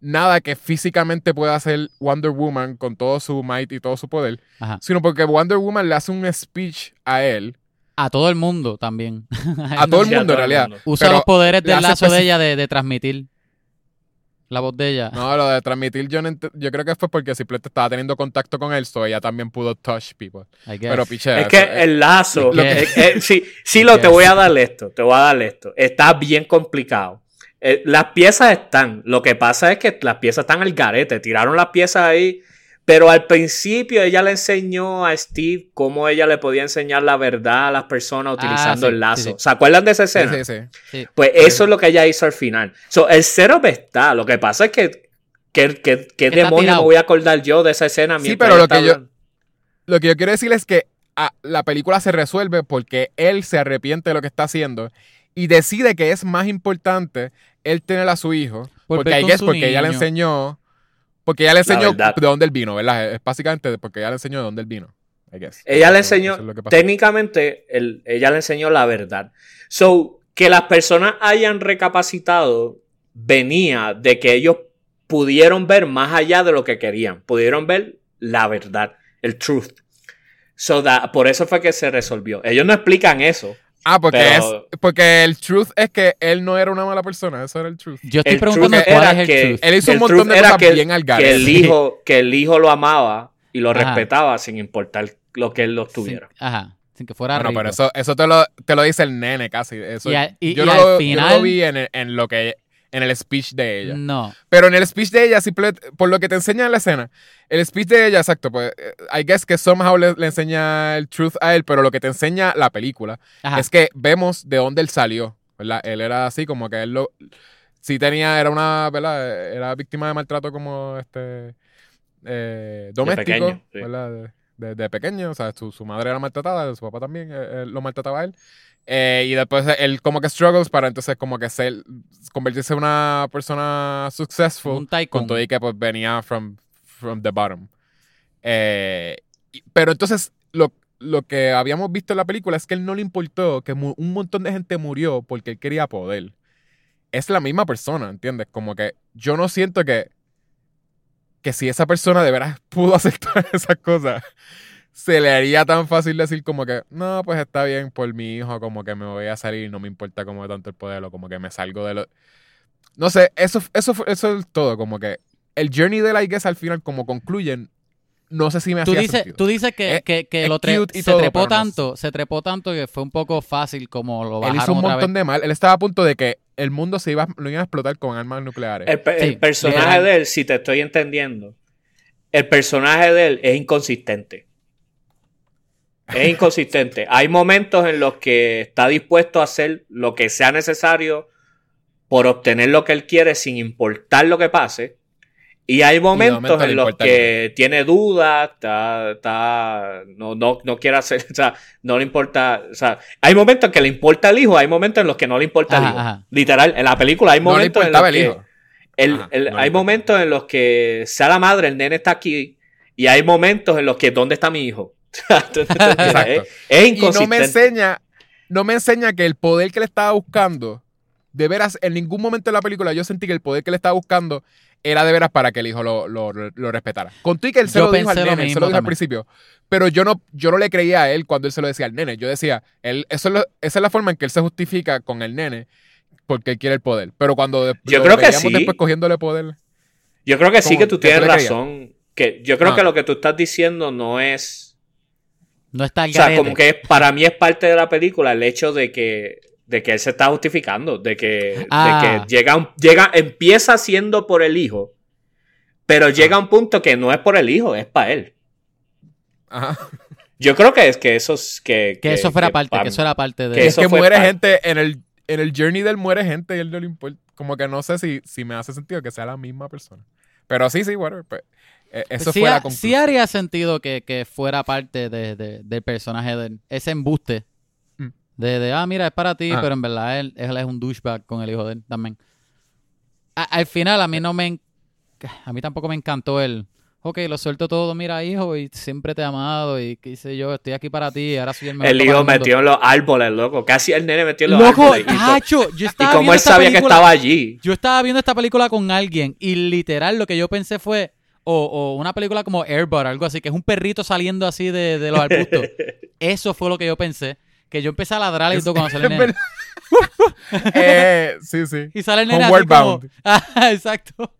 nada que físicamente pueda hacer Wonder Woman con todo su might y todo su poder, Ajá. sino porque Wonder Woman le hace un speech a él, A todo el mundo también. a todo el mundo en todo realidad. mundo. Usa pero los poderes del lazo de ella de, de transmitir la voz de ella. No, lo de transmitir yo, no ent- yo creo que fue porque simplemente estaba teniendo contacto con él, so ella también pudo touch people. I guess. Pero pichea. Es que eso, el lazo. Lo que- eh, sí, sí, lo te voy a dar esto. Te voy a dar esto. Está bien complicado. Eh, las piezas están. Lo que pasa es que las piezas están al garete. Tiraron las piezas ahí. Pero al principio ella le enseñó a Steve cómo ella le podía enseñar la verdad a las personas utilizando sí, el lazo. sí, sí. ¿Se acuerdan de esa escena? sí, sí. Pues eso es lo que ella hizo al final. So, el setup está. Lo que pasa es que. ¿Qué, qué, qué Está demonio tirado. me voy a acordar yo de esa escena? Sí, pero lo que yo-? Lo que yo quiero decir es que ah, la película se resuelve porque él se arrepiente de lo que está haciendo y decide que es más importante él tener a su hijo, Por porque, porque ella le enseñó, porque ella le enseñó de dónde él vino, ¿verdad? Es básicamente porque ella le enseñó de dónde él vino, I guess. Ella le enseñó, es técnicamente, el- ella le enseñó la verdad. So, que las personas hayan recapacitado venía de que ellos pudieron ver más allá de lo que querían. Pudieron ver la verdad, el truth. So that- por eso fue que se resolvió. Ellos no explican eso. Ah, porque Pero- es porque el truth es que él no era una mala persona, eso era el truth. Yo estoy El preguntando truth cuál era es el que- truth. Él hizo un montón de cosas que, bien al que el hijo, que el hijo lo amaba y lo Ajá. respetaba sin importar lo que él lo Sin- tuviera. ajá, sin que fuera Bueno, rico. pero eso, eso te, lo, te lo dice el nene casi. Eso, Y yo, y no al lo, yo no final- lo vi en, el- en lo que en el speech de ella. No. Pero en el speech de ella, simple, por lo que te enseña en la escena, el speech de ella, exacto, pues eh, I guess que somehow le, le enseña el truth a él, pero lo que te enseña la película Ajá. es que vemos de dónde él salió, ¿verdad? Él era así, como que él lo... Sí tenía, era una, ¿verdad? Era víctima de maltrato como este... eh, doméstico, pequeño, sí. ¿verdad? De, de- de pequeño, o sea, su, su madre era maltratada, su papá también eh, lo maltrataba a él. Eh, y después él como que struggles para entonces como que ser, convertirse en una persona successful Un con todo y que pues venía from, from the bottom. Eh, pero entonces lo, lo que habíamos visto en la película es que él no le importó que un montón de gente murió porque él quería poder. Es la misma persona, ¿entiendes? Como que yo no siento que que si esa persona de veras pudo hacer todas esas cosas, se le haría tan fácil decir como que, no, pues está bien por mi hijo, como que me voy a salir, no me importa como tanto el poder, o como que me salgo de lo... No sé, eso, eso, eso es todo, como que el journey de la guess al final, como concluyen, no sé si me Tú hacía dices, sentido. tú dices que, Es- que, que es lo tre- se todo, trepó pero no tanto, se trepó tanto que fue un poco fácil como lo Él bajaron hizo un otra montón vez. de mal, él estaba a punto de que el mundo se iba, lo iba a explotar con armas nucleares. El, pe- el Sí, personaje literal. de él, si te estoy entendiendo, el personaje de él es inconsistente. Es inconsistente. Hay momentos en los que está dispuesto a hacer lo que sea necesario por obtener lo que él quiere sin importar lo que pase. Y hay momentos momento en los que tiene dudas, está, está- no, no, no quiere hacer, o sea, no le importa, o sea, hay momentos que le importa el hijo, hay momentos en los que no le importa el hijo. ajá. Literal, en la película hay no momentos en los el que hijo. el- Ajá, el- no le hay momentos en los que sea la madre, el nene está aquí, y hay momentos en los que ¿dónde está mi hijo? Exacto. es, es Y no me enseña, no me enseña que el poder que le estaba buscando, de veras, en ningún momento de la película yo sentí que el poder que le estaba buscando era de veras para que el hijo lo, lo- lo respetara. Con tú y que él se Yo lo dijo al nene, él se lo dijo al principio. Pero yo no, yo no le creía a él cuando él se lo decía al nene. Yo decía, él, eso es lo- esa es la forma en que él se justifica con el nene porque él quiere el poder. Pero cuando de- Yo creo que sí. después cogiéndole poder. Yo creo que sí que tú ¿Que tú tienes razón. Que yo creo Ah. que lo que tú estás diciendo no es. No está el O sea, garete. como que es- para mí es parte de la película el hecho de que, de que él se está justificando, de que, Ah. de que llega, un- llega, empieza siendo por el hijo, pero llega a un punto que no es por el hijo, es para él. Ajá. Yo creo que es que eso es que, que eso fuera parte, pa- que eso era parte de... que es que fue muere parte. gente en el, en el journey del muere gente y él no le importa. Como que no sé si, si me hace sentido que sea la misma persona. Pero sí, sí, whatever. pues, eh, eso sí, fue sí haría sentido que, que fuera parte de, de- del personaje de él. Ese embuste. Mm. De, de, ah, mira, es para ti, Ah. pero en verdad él, él es un douchebag con el hijo de él también. A- al final, a mí no me. A mí tampoco me encantó el. Ok, lo suelto todo, mira, hijo, y siempre te he amado, y qué sé yo, estoy aquí para ti, y ahora soy el mejor. El hijo metió en los árboles, loco. Casi el nene metió en los Loco, árboles. Y, co- cacho, yo y estaba viendo él esta sabía que estaba allí. Yo estaba viendo esta película con alguien y literal lo que yo pensé fue, o, o una película como Airbud, algo así, que es un perrito saliendo así de, de los arbustos. Eso fue lo que yo pensé. Que yo empecé a ladrar y todo cuando sale el nene. Eh, sí, sí. Y sale el nene así como... Ah, exacto.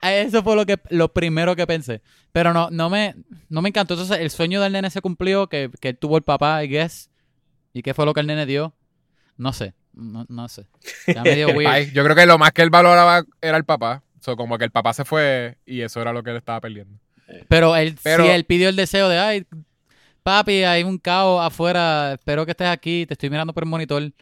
Eso fue lo que lo primero que pensé. Pero no, no me, no me encantó. Entonces, el sueño del nene se cumplió, que, que tuvo el papá, I guess. ¿Y qué fue lo que el nene dio? No sé. No, no sé. Ya me dio weird. Ay, yo creo que lo más que él valoraba era el papá. So, como que el papá se fue y eso era lo que él estaba perdiendo. Pero él, Pero- sí, él pidió el deseo de, ay, papi, hay un caos afuera, espero que estés aquí, te estoy mirando por el monitor.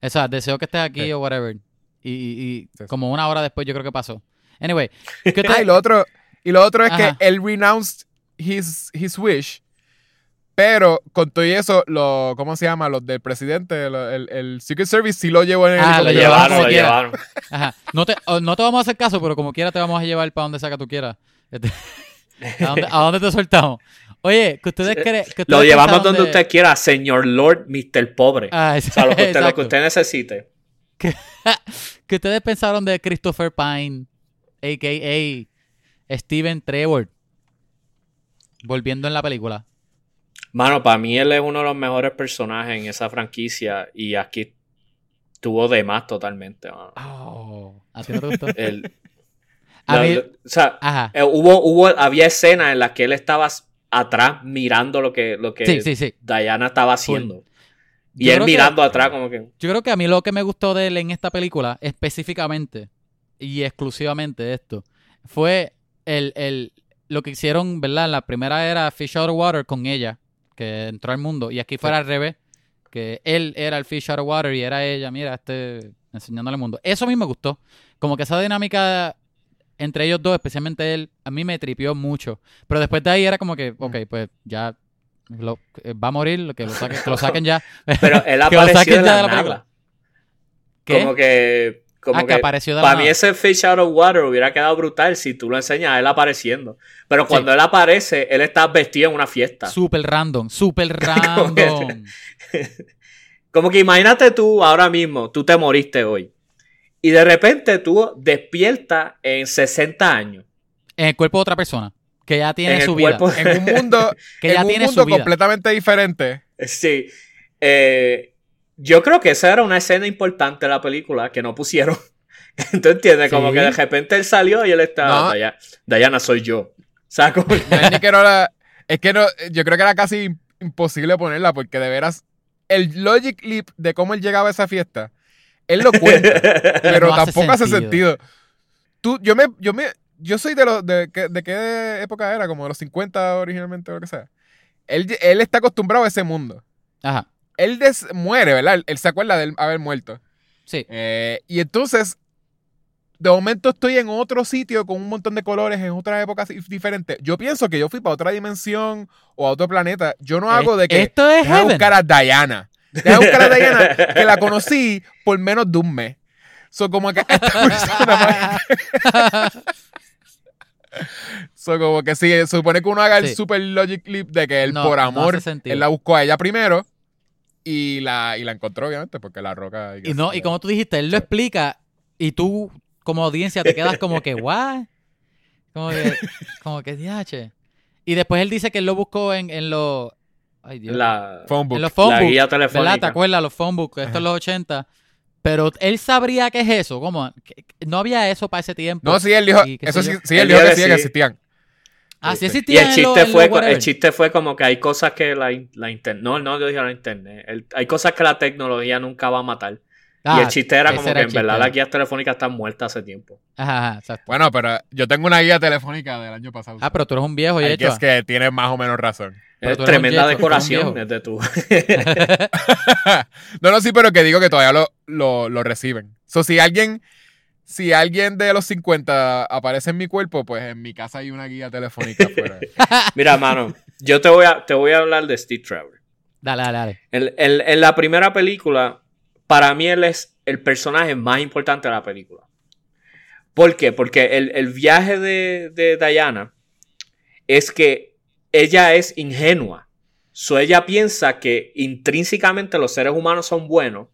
O sea, deseo que estés aquí Sí. o whatever. Y, y- y Sí, sí. como una hora después yo creo que pasó. Anyway, ¿qué te- Ah, y lo otro, y lo otro es Ajá. que él renounced his, his wish, Pero con todo y eso, lo, ¿cómo se llama? Los del presidente, lo- el, el Secret Service sí lo llevó en el Ah, lo llevaron lo llevaron. Ajá. No te, o- no te vamos a hacer caso, pero como quiera te vamos a llevar para donde sea que tú quieras. Este, ¿A, dónde, a dónde te soltamos? Oye, que ustedes creen. que Lo llevamos donde de- usted quiera, señor Lord, Mr. Pobre. Ah, o sea, lo que, usted, lo que usted necesite. ¿Qué ustedes pensaron de Christopher Pine, a.k.a. Steven Trevor? Volviendo en la película. Mano, para mí él es uno de los mejores personajes en esa franquicia y aquí tuvo de más totalmente. mano. Oh, ¿A ti no te gustó? El- la- mí- o sea, Ajá. eh, hubo, hubo, había escenas en las que él estaba atrás mirando lo que, lo que Sí, sí, sí. Diana estaba haciendo. Y Yo él que- mirando atrás como que... Yo creo que a mí lo que me gustó de él en esta película, específicamente y exclusivamente esto, fue el, el- lo que hicieron, ¿verdad? La primera era Fish Out of Water con ella, que entró al mundo, y aquí fuera al revés, que él era el Fish Out of Water y era ella, mira, este, enseñándole al mundo. Eso a mí me gustó. Como que esa dinámica entre ellos dos, especialmente él, a mí me tripió mucho. Pero después de ahí era como que, ok, pues ya lo- va a morir, que lo saquen, que lo saquen ya. Pero él Que lo apareció de ya la, de la. Como que... Como Ah, que apareció de la Para mí ese Fish Out of Water hubiera quedado brutal si tú lo enseñas a él apareciendo. Pero cuando él aparece, él está vestido en una fiesta. Super random, super Como que- random. Como que imagínate tú ahora mismo, tú te moriste hoy. Y de repente tú despiertas en 60 años. en el cuerpo de otra persona, que ya tiene en su vida. cuerpo. En un mundo, Que en ya un tiene mundo su vida. completamente diferente. Sí. Eh, yo creo que esa era una escena importante de la película que no pusieron. ¿Tú entiendes? Como Sí. que de repente él salió y él estaba. No. Diana, Diana soy yo. O sea, como que- No es que no la- es que no, yo creo que era casi im- imposible ponerla porque de veras el logic leap de cómo él llegaba a esa fiesta, él lo cuenta, pero No hace tampoco hace sentido. sentido. Tú, yo me, yo me, yo soy de los, de, qué- de qué época era, como de los 50 originalmente o lo que sea. Él, él está acostumbrado a ese mundo. Ajá, Él des- muere, ¿verdad? Él, él se acuerda de él haber muerto. sí. Eh, y entonces, de momento estoy en otro sitio con un montón de colores en otras épocas dif- diferentes. Yo pienso que yo fui para otra dimensión o a otro planeta. Yo no hago de que Esto es deja buscar a Diana. Deja buscar a Diana que la conocí por menos de un mes. So, como que esta persona so, como que sí, supone que uno haga el Sí. super logic leap de que él No, por no amor, sentido. él la buscó a ella primero y la, y la encontró, obviamente, porque la roca. Y no, y como tú dijiste, él lo explica y tú como audiencia te quedas como que, ¿what? Como que, como que, diache. Y después él dice que él lo buscó en, en los... Ay, Dios. la, Phone book. en los phone la books, guía ¿verdad? ¿Te telefónica. acuerdas? Los phone books, esto es los 80. Pero él sabría qué es eso. ¿Cómo? No había eso para ese tiempo. No, sí, él dijo, eso sí, sí, él Él dijo que que sí, que sí. existían. Ah, sí Y el chiste, lo- fue, el chiste fue como que hay cosas que la, la internet. No, no lo dijeron la internet. El- hay cosas que la tecnología nunca va a matar. y Ah, el chiste era como era que en verdad las guías telefónicas están muertas hace tiempo. Ajá, ajá, exacto. Bueno, pero yo tengo una guía telefónica del año pasado. Ah, pero tú eres un viejo y es que tiene más o menos razón. Pero Es tú tremenda tú decoración desde tu. no, no, sí, pero que digo que todavía lo, lo, lo reciben. So, si alguien, si alguien de los 50 aparece en mi cuerpo, pues en mi casa hay una guía telefónica afuera. Mira, mano, yo te voy a, te voy a hablar de Steve Trevor. Dale, dale, dale. En, en- en la primera película, para mí él es el personaje más importante de la película. ¿Por qué? Porque el, el viaje de, de Diana es que ella es ingenua. So ella piensa que intrínsecamente los seres humanos son buenos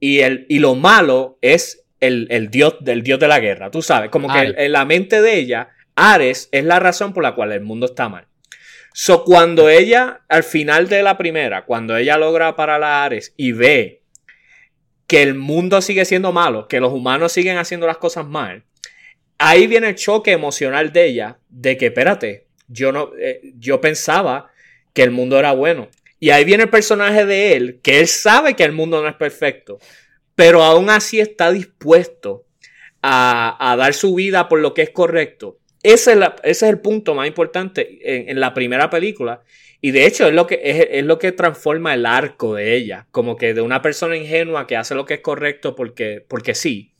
y, el, y lo malo es el, el dios del dios de la guerra. Tú sabes, como que en la mente de ella, Ares es la razón por la cual el mundo está mal. So, cuando ella, al final de la primera, cuando ella logra parar a Ares y ve que el mundo sigue siendo malo, que los humanos siguen haciendo las cosas mal, ahí viene el choque emocional de ella, de que, espérate, yo no, eh, yo pensaba que el mundo era bueno. Y ahí viene el personaje de él, que él sabe que el mundo no es perfecto, pero aún así está dispuesto a, a dar su vida por lo que es correcto. Ese es, la- ese es el punto más importante en, en la primera película. Y de hecho es lo, que, es, es lo que transforma el arco de ella. Como que de una persona ingenua que hace lo que es correcto porque, porque sí.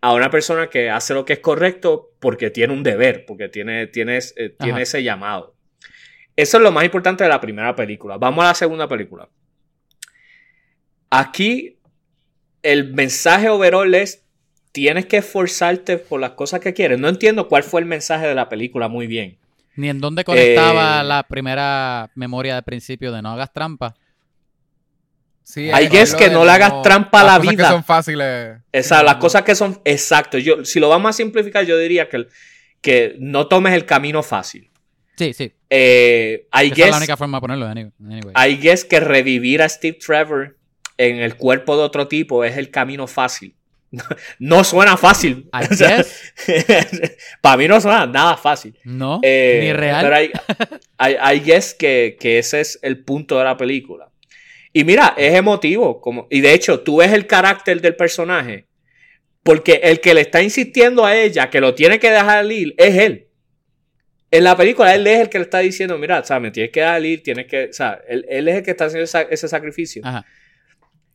A una persona que hace lo que es correcto porque tiene un deber, porque tiene, tiene, eh, tiene ese llamado. eso es lo más importante de la primera película. Vamos a la segunda película. Aquí el mensaje overall es tienes que esforzarte por las cosas que quieres. No entiendo cuál fue el mensaje de la película muy bien. Ni en dónde conectaba eh, la primera memoria de principio de no hagas trampa. Sí, Hay que es que no le hagas trampa a la vida. Las cosas que son fáciles. Esa, las cosas que son. Exacto. Yo, si lo vamos a simplificar, yo diría que, que no tomes el camino fácil. Sí, sí. Eh, Esa es la única forma de ponerlo. Anyway. I guess que revivir a Steve Trevor en el cuerpo de otro tipo es el camino fácil. No suena fácil. para mí no suena nada fácil. No, eh, ni real. Pero hay, hay, guess que, que, ese es el punto de la película. Y mira, es emotivo. Como, y de hecho, tú ves el carácter del personaje. Porque el que le está insistiendo a ella que lo tiene que dejar ir es él. En la película, él es el que le está diciendo: Mira, o me tienes que dejar ir, tienes que. O sea, él, él es el que está haciendo ese sacrificio. Ajá.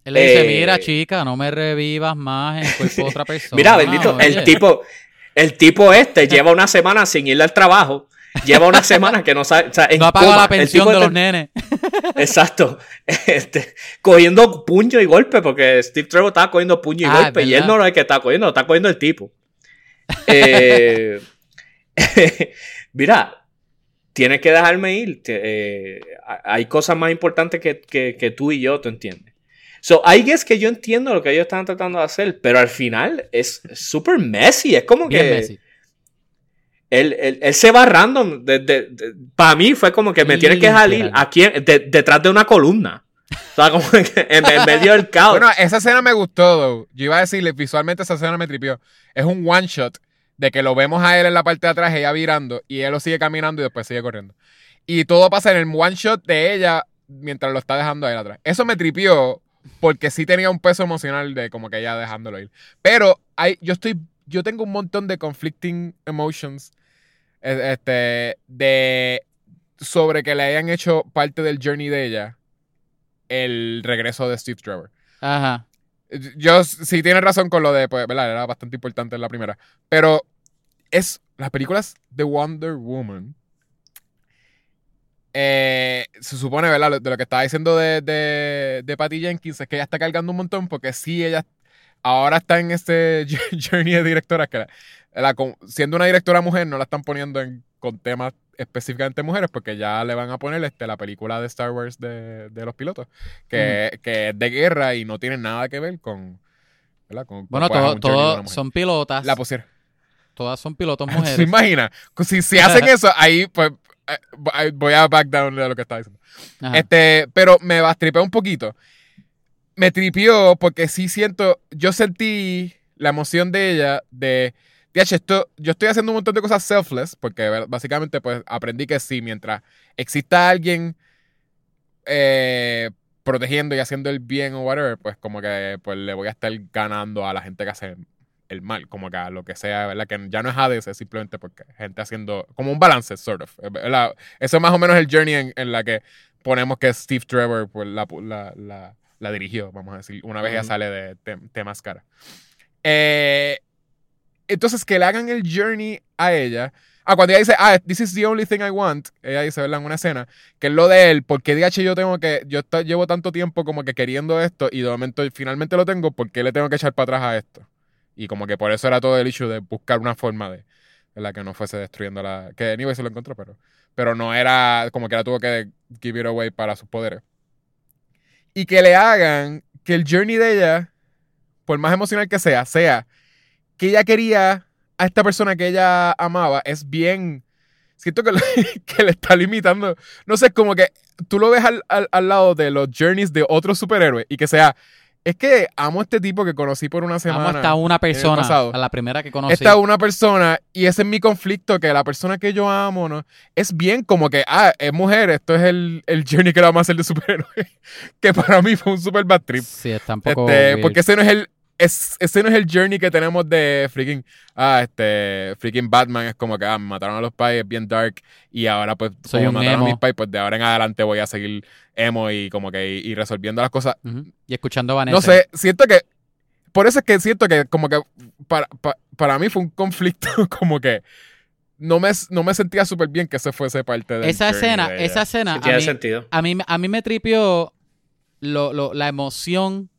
Él le dice, mira, eh, chica, no me revivas más en el cuerpo de otra persona. Mira, bendito, el tipo, el tipo este lleva una semana sin ir al trabajo. Lleva una semana que no sabe. O sea, no ha pagado la pensión de los nenes. Exacto. Este, cogiendo puño y golpe, porque Steve Trevor estaba cogiendo puño y ah, golpe. Y él no lo es que está cogiendo, lo está cogiendo el tipo. Eh, mira, tienes que dejarme ir. Eh, hay cosas más importantes que, que, que tú y yo, ¿tú entiendes? So, I guess que yo entiendo lo que ellos están tratando de hacer, pero al final es súper messy. Es como que. Él, se va random. para mí fue como que me tiene que salir aquí detrás de una columna. O sea, como que en, medio del caos. Bueno, esa escena me gustó, Yo iba a decirle, visualmente esa escena me tripió. Es un one shot de que lo vemos a él en la parte de atrás, ella virando, y él lo sigue caminando y después sigue corriendo. Y todo pasa en el one shot de ella mientras lo está dejando a él atrás. Eso me tripió porque sí tenía un peso emocional de como que ya dejándolo ir. Pero hay, yo estoy, yo tengo un montón de conflicting emotions e, este, de sobre que le hayan hecho parte del journey de ella el regreso de Steve Trevor. Ajá. Yo sí tiene razón con lo de, pues, ¿verdad? Era bastante importante en la primera. Pero es las películas de Wonder Woman eh, se supone, ¿verdad? De lo que estaba diciendo de, de, Patty Jenkins es que ella está cargando un montón porque sí, ella ahora está en este journey de directora que siendo una directora mujer no la están poniendo en, con temas específicamente mujeres porque ya le van a poner este, la película de Star Wars de, los pilotos que, es de guerra y no tiene nada que ver con... bueno, todos son pilotas. La pusieron. Todas son pilotos mujeres. ¿Se imagina? Si, si hacen eso, ahí pues voy a back down de lo que estaba diciendo. Este, pero me bastripé un poquito. Me tripió porque sí siento, yo sentí la emoción de ella de, esto, yo estoy haciendo un montón de cosas selfless, porque básicamente pues aprendí que sí, mientras exista alguien eh, protegiendo y haciendo el bien o whatever, pues como que pues le voy a estar ganando a la gente que hace el mal, como que a lo que sea, ¿verdad? Que ya no es Hades, es simplemente porque gente haciendo como un balance, sort of. Eso es más o menos el journey en, la que ponemos que Steve Trevor pues, la, la, dirigió, vamos a decir, una vez ya sale de, de, máscara. Eh, entonces, que le hagan el journey a ella. Ah, cuando ella dice, ah, this is the only thing I want, ella dice, ¿verdad? En una escena, que es lo de él, porque DH yo tengo que, yo llevo tanto tiempo como que queriendo esto y de momento finalmente lo tengo, ¿por qué le tengo que echar para atrás a esto? Y como que por eso era todo el issue de buscar una forma de, la que no fuese destruyendo la. Que anyway se lo encontró, pero. Pero no era como que la tuvo que give it away para sus poderes. Y que le hagan que el journey de ella, por más emocional que sea, sea que ella quería a esta persona que ella amaba, es bien. Siento que, que le está limitando. No sé, como que tú lo ves al, al lado de los journeys de otros superhéroes y que sea es que amo a este tipo que conocí por una semana. Amo hasta una persona, a la primera que conocí. Esta una persona, y ese es mi conflicto, que la persona que yo amo, ¿no? Es bien como que, ah, es mujer, esto es el, el journey que vamos a hacer de superhéroe. que para mí fue un super bad trip. Sí, es tampoco. Este, porque ese no es el, ese no es el journey que tenemos de freaking, ah, este, freaking Batman es como que, ah, me mataron a los pais, es bien dark, y ahora pues, Soy como mataron a mis pais, pues de ahora en adelante voy a seguir emo y como que, y, resolviendo las cosas. Y escuchando a Vanessa. No sé, siento que, por eso es que siento que como que para, para, mí fue un conflicto como que no me, no me sentía súper bien que ese fuese parte de Esa escena, esa escena, a Tiene mí, sentido. a mí, a mí me tripió lo, lo- la emoción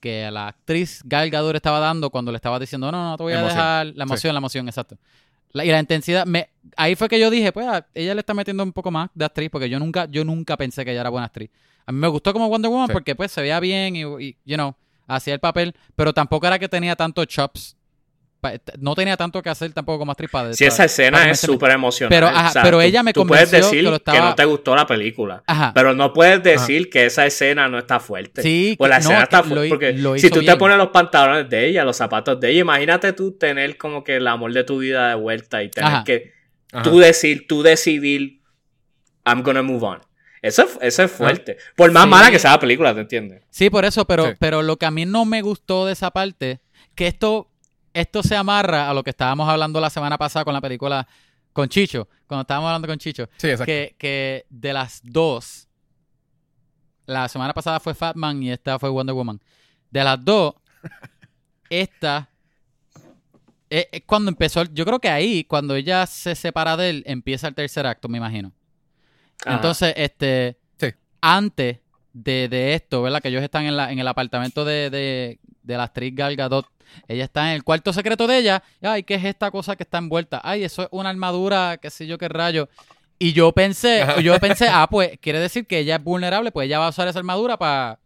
que la actriz Gal Gadot estaba dando cuando le estaba diciendo, no, no, te voy a Emoción. dejar la emoción, la emoción, exacto. La- y la intensidad, me, ahí fue que yo dije, pues ah, ella le está metiendo un poco más de actriz, porque yo nunca, yo nunca pensé que ella era buena actriz. A mí me gustó como Wonder Woman Sí. porque pues se veía bien y, y, you know, hacía el papel, pero tampoco era que tenía tanto chops. No tenía tanto que hacer tampoco como actriz para Si esa escena es súper emocional. Pero, ajá, pero ella me tú puedes convenció decir que lo estaba- no te gustó la película. Ajá. Pero no puedes decir que esa escena no está fuerte. Sí, Pues la escena no, está fuerte. Porque lo si tú te pones los pantalones de ella, los zapatos de ella, imagínate tú tener como que el amor de tu vida de vuelta y tener Ajá. que Ajá. tú decir, tú decidir, I'm gonna move on. Eso, es- eso es fuerte. Por más Sí. mala que sea la película, ¿te entiendes? Sí, por eso, pero, Sí. pero lo que a mí no me gustó de esa parte, que esto, esto se amarra a lo que estábamos hablando la semana pasada con la película con Chicho, cuando estábamos hablando con Chicho, Sí, exacto. que, que de las dos, la semana pasada fue Fatman y esta fue Wonder Woman. De las dos, esta es, es cuando empezó, yo creo que ahí, cuando ella se separa de él, empieza el tercer acto, me imagino. Ajá. Entonces, este, Sí. antes de, de esto, ¿verdad? Que ellos están en, la, en el apartamento de, de, de la actriz Gal Gadot. Ella está en el cuarto secreto de ella. Ay, ¿qué es esta cosa que está envuelta? Ay, eso es una armadura, qué sé yo qué rayo. Y yo pensé, yo pensé, ah, pues quiere decir que ella es vulnerable, pues ella va a usar esa armadura para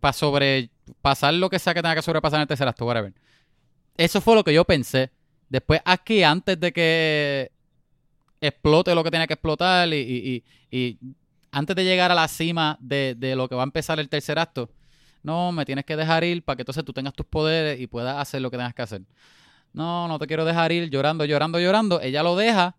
para sobrepasar lo que sea que tenga que sobrepasar en el tercer acto, whatever. Eso fue lo que yo pensé. Después aquí, antes de que explote lo que tenía que explotar y, y- y- y antes de llegar a la cima de, de lo que va a empezar el tercer acto, no, me tienes que dejar ir para que entonces tú tengas tus poderes y puedas hacer lo que tengas que hacer. No, no te quiero dejar ir llorando, llorando, llorando. Ella lo deja.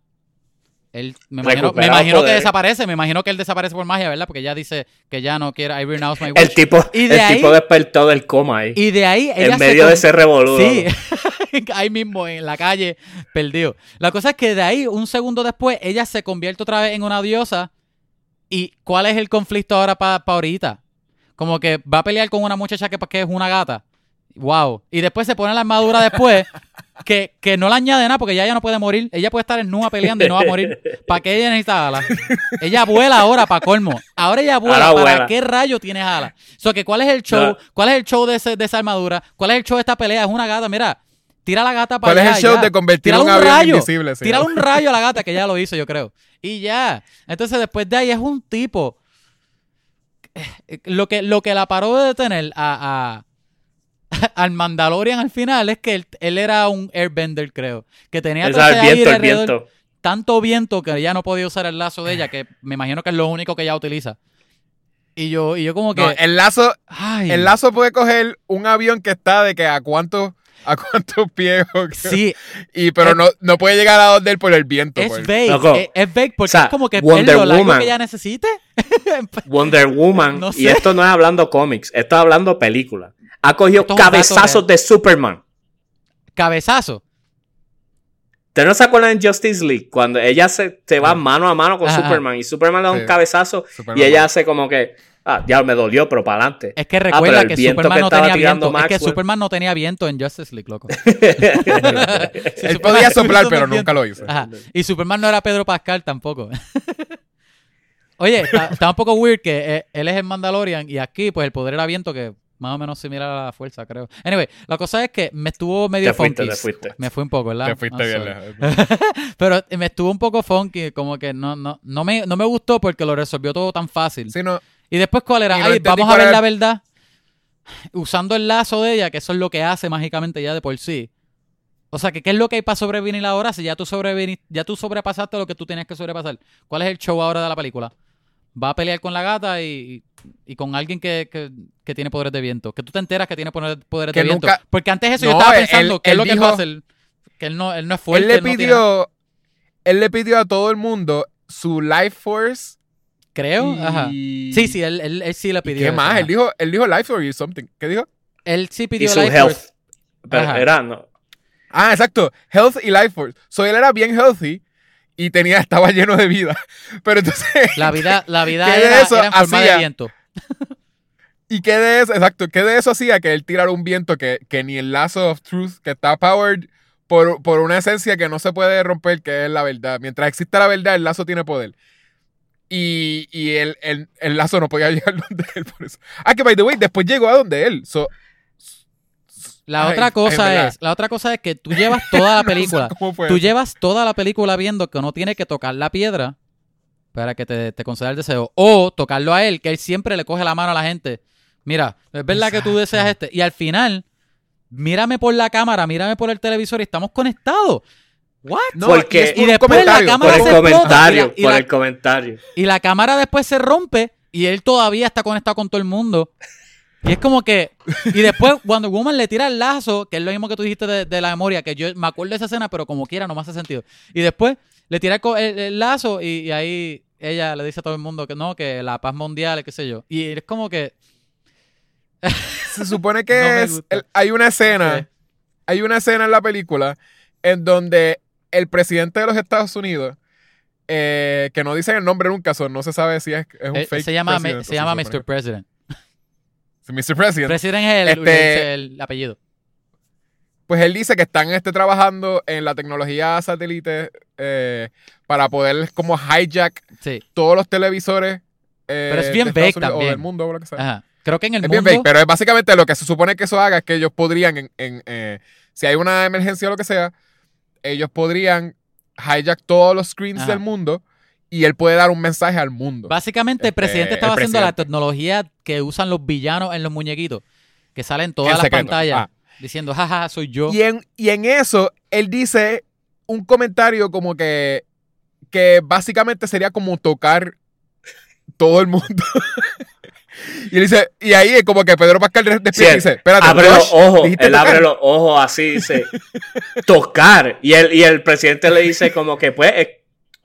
Él, me imagino, me Recupera imagino que desaparece, me imagino que él desaparece por magia, ¿verdad? Porque ella dice que ya no quiere, I renounce my El wish. tipo, Y de el ahí- tipo despertó del coma ahí. Y de ahí ella en se medio de ese revoludo. Sí, ahí mismo en la calle, perdido. La cosa es que de ahí, un segundo después, ella se convierte otra vez en una diosa. ¿Y cuál es el conflicto ahora para ahorita? Como que va a pelear con una muchacha que, que es una gata. Wow. Y después se pone la armadura después, que, que no le añade nada porque ya ella no puede morir. Ella puede estar en nua peleando y no va a morir. ¿Para qué ella necesita alas? Ella vuela ahora para colmo. Ahora ella vuela. Ahora ¿Para vuela. qué rayo tienes alas? So, que ¿Cuál es el show? No. ¿Cuál es el show de, ese- de esa armadura? ¿Cuál es el show de esta pelea? Es una gata, mira. Tira la gata para ¿Cuál es allá. el show ya. de convertir Tírale un avión rayo. invisible? Tírale un rayo a la gata, que ya lo hizo, yo creo. Y ya. Entonces, después de ahí es un tipo. Lo que, lo que la paró de detener a, a- al Mandalorian al final es que él, él era un airbender, creo. Que tenía El, todo ese el viento, aire el alrededor, viento. tanto viento que ella no podía usar el lazo de ella, que me imagino que es lo único que ella utiliza. Y yo, y yo como que. No, el lazo, ay, el lazo puede coger un avión que está de que a cuántos a cuántos pies. Sí, y pero Es- no, no puede llegar a donde él por el viento es pues. vague. Es, es vague porque O sea, es como que Wonder es lo Woman. que ella necesite. Wonder Woman. No Y esto no es hablando cómics, esto es hablando película. Ha cogido es cabezazos de Superman. Cabezazo. ¿Ustedes no se acuerdan en Justice League? Cuando ella se, se va Ah. mano a mano con Ajá. Superman y Superman le da Sí. un cabezazo Superman. y ella hace como que, ah, ya me dolió, pero para adelante. Es que Ah, recuerda que Superman que no estaba tenía tirando viento. Es que. Superman no tenía viento en Justice League, loco. Si él Superman podía soplar pero nunca lo hizo Ajá. Y Superman no era Pedro Pascal tampoco. Oye, está, está un poco weird que eh, él es el Mandalorian y aquí, pues el poder era viento que más o menos similar a la fuerza, creo. Anyway, la cosa es que me estuvo medio Te fuiste, funky. te fuiste. Me fui un poco, ¿verdad? te fuiste bien lejos. Pero me estuvo un poco funky, como que no, no, no, me, no me gustó porque lo resolvió todo tan fácil. Sí, no, Y después, ¿cuál era? Ay, vamos a ver la verdad. Usando el lazo de ella, que eso es lo que hace mágicamente ya de por sí. O sea, que ¿qué es lo que hay para sobrevivir ahora si ya tú, sobrevini- ya tú sobrepasaste lo que tú tenías que sobrepasar? ¿Cuál es el show ahora de la película? Va a pelear con la gata y, y con alguien que, que- que tiene poderes de viento. Que tú te enteras que tiene poder- poderes Que de viento. Porque antes eso No, yo estaba él- pensando, ¿qué es él lo que él dijo- va a hacer? Que él no, él no es fuerte. él le no tiene- pidió él le pidió a todo el mundo su life force Creo, y- ajá. Sí, sí, él, él- él sí le ¿Y pidió qué eso, más ajá. él dijo él dijo life force y something ¿qué dijo? Él sí Y pidió su life health. force. Pero Ajá. era, no. Ah, exacto. Health y life force. So él era bien healthy y tenía, estaba lleno de vida. Pero entonces, La vida, la vida ¿Qué de era, eso era en forma de hacía? viento. ¿y qué de eso? Exacto, ¿qué de eso hacía que él tirara un viento que, que ni el Lazo of Truth, que está powered por, por una esencia que no se puede romper, que es la verdad. Mientras exista la verdad, el lazo tiene poder. Y, y el, el- el lazo no podía llegar donde él por eso. Ah, que by the way, después llegó a donde él. So, La Ay, otra cosa es, la otra cosa es que tú llevas toda la película. Tú llevas toda la película viendo que uno tiene que tocar la piedra para que te, te conceda el deseo. O tocarlo a él, que él siempre le coge la mano a la gente. Mira, es verdad que tú deseas este. Y al final, mírame por la cámara, mírame por el televisor y estamos conectados. ¿What? No, Porque- y Y después la cámara Por el se explota, comentario, y la- por el comentario. Y la cámara después se rompe y él todavía está conectado con todo el mundo. Y es como que. Y después Wonder Woman le tira el lazo, que es lo mismo que tú dijiste de, de la memoria, que yo me acuerdo de esa escena, pero como quiera no me hace sentido. Y después le tira el, el- el lazo y, y ahí ella le dice a todo el mundo que no, que la paz mundial, qué sé yo. Y es como que. Se supone que No es. el- hay una escena. Sí. Hay una escena en la película en donde el presidente de los Estados Unidos. eh, que no dicen el nombre nunca, son, no se sabe si es, es un él- fake se llama, se llama Mr. President. Mr. President. President es el, Este- el- el apellido. Pues él dice que están este, trabajando en la tecnología satélite eh, para poder como hijack Sí. todos los televisores. eh, Pero es bien de Unidos o también. del mundo o lo que sea. Ajá. Creo que en el Es mundo. bien pero es básicamente lo que se supone que eso haga es que ellos podrían, en, en, eh, si hay una emergencia o lo que sea, ellos podrían hijack todos los screens Ajá. del mundo y él puede dar un mensaje al mundo. Básicamente el Este, presidente el estaba haciendo la tecnología que usan los villanos en los muñequitos, que salen en todas las secreto. pantallas Ah. diciendo, jaja, soy yo. Y en, y en eso, él dice un comentario como que, que básicamente sería como tocar todo el mundo. y él dice, y ahí es como que Pedro Pascal despierta Sí, y dice, espérate, abre los ojos, él tocar. abre los ojos así, dice, tocar. Y el, y el presidente le dice como que, pues, es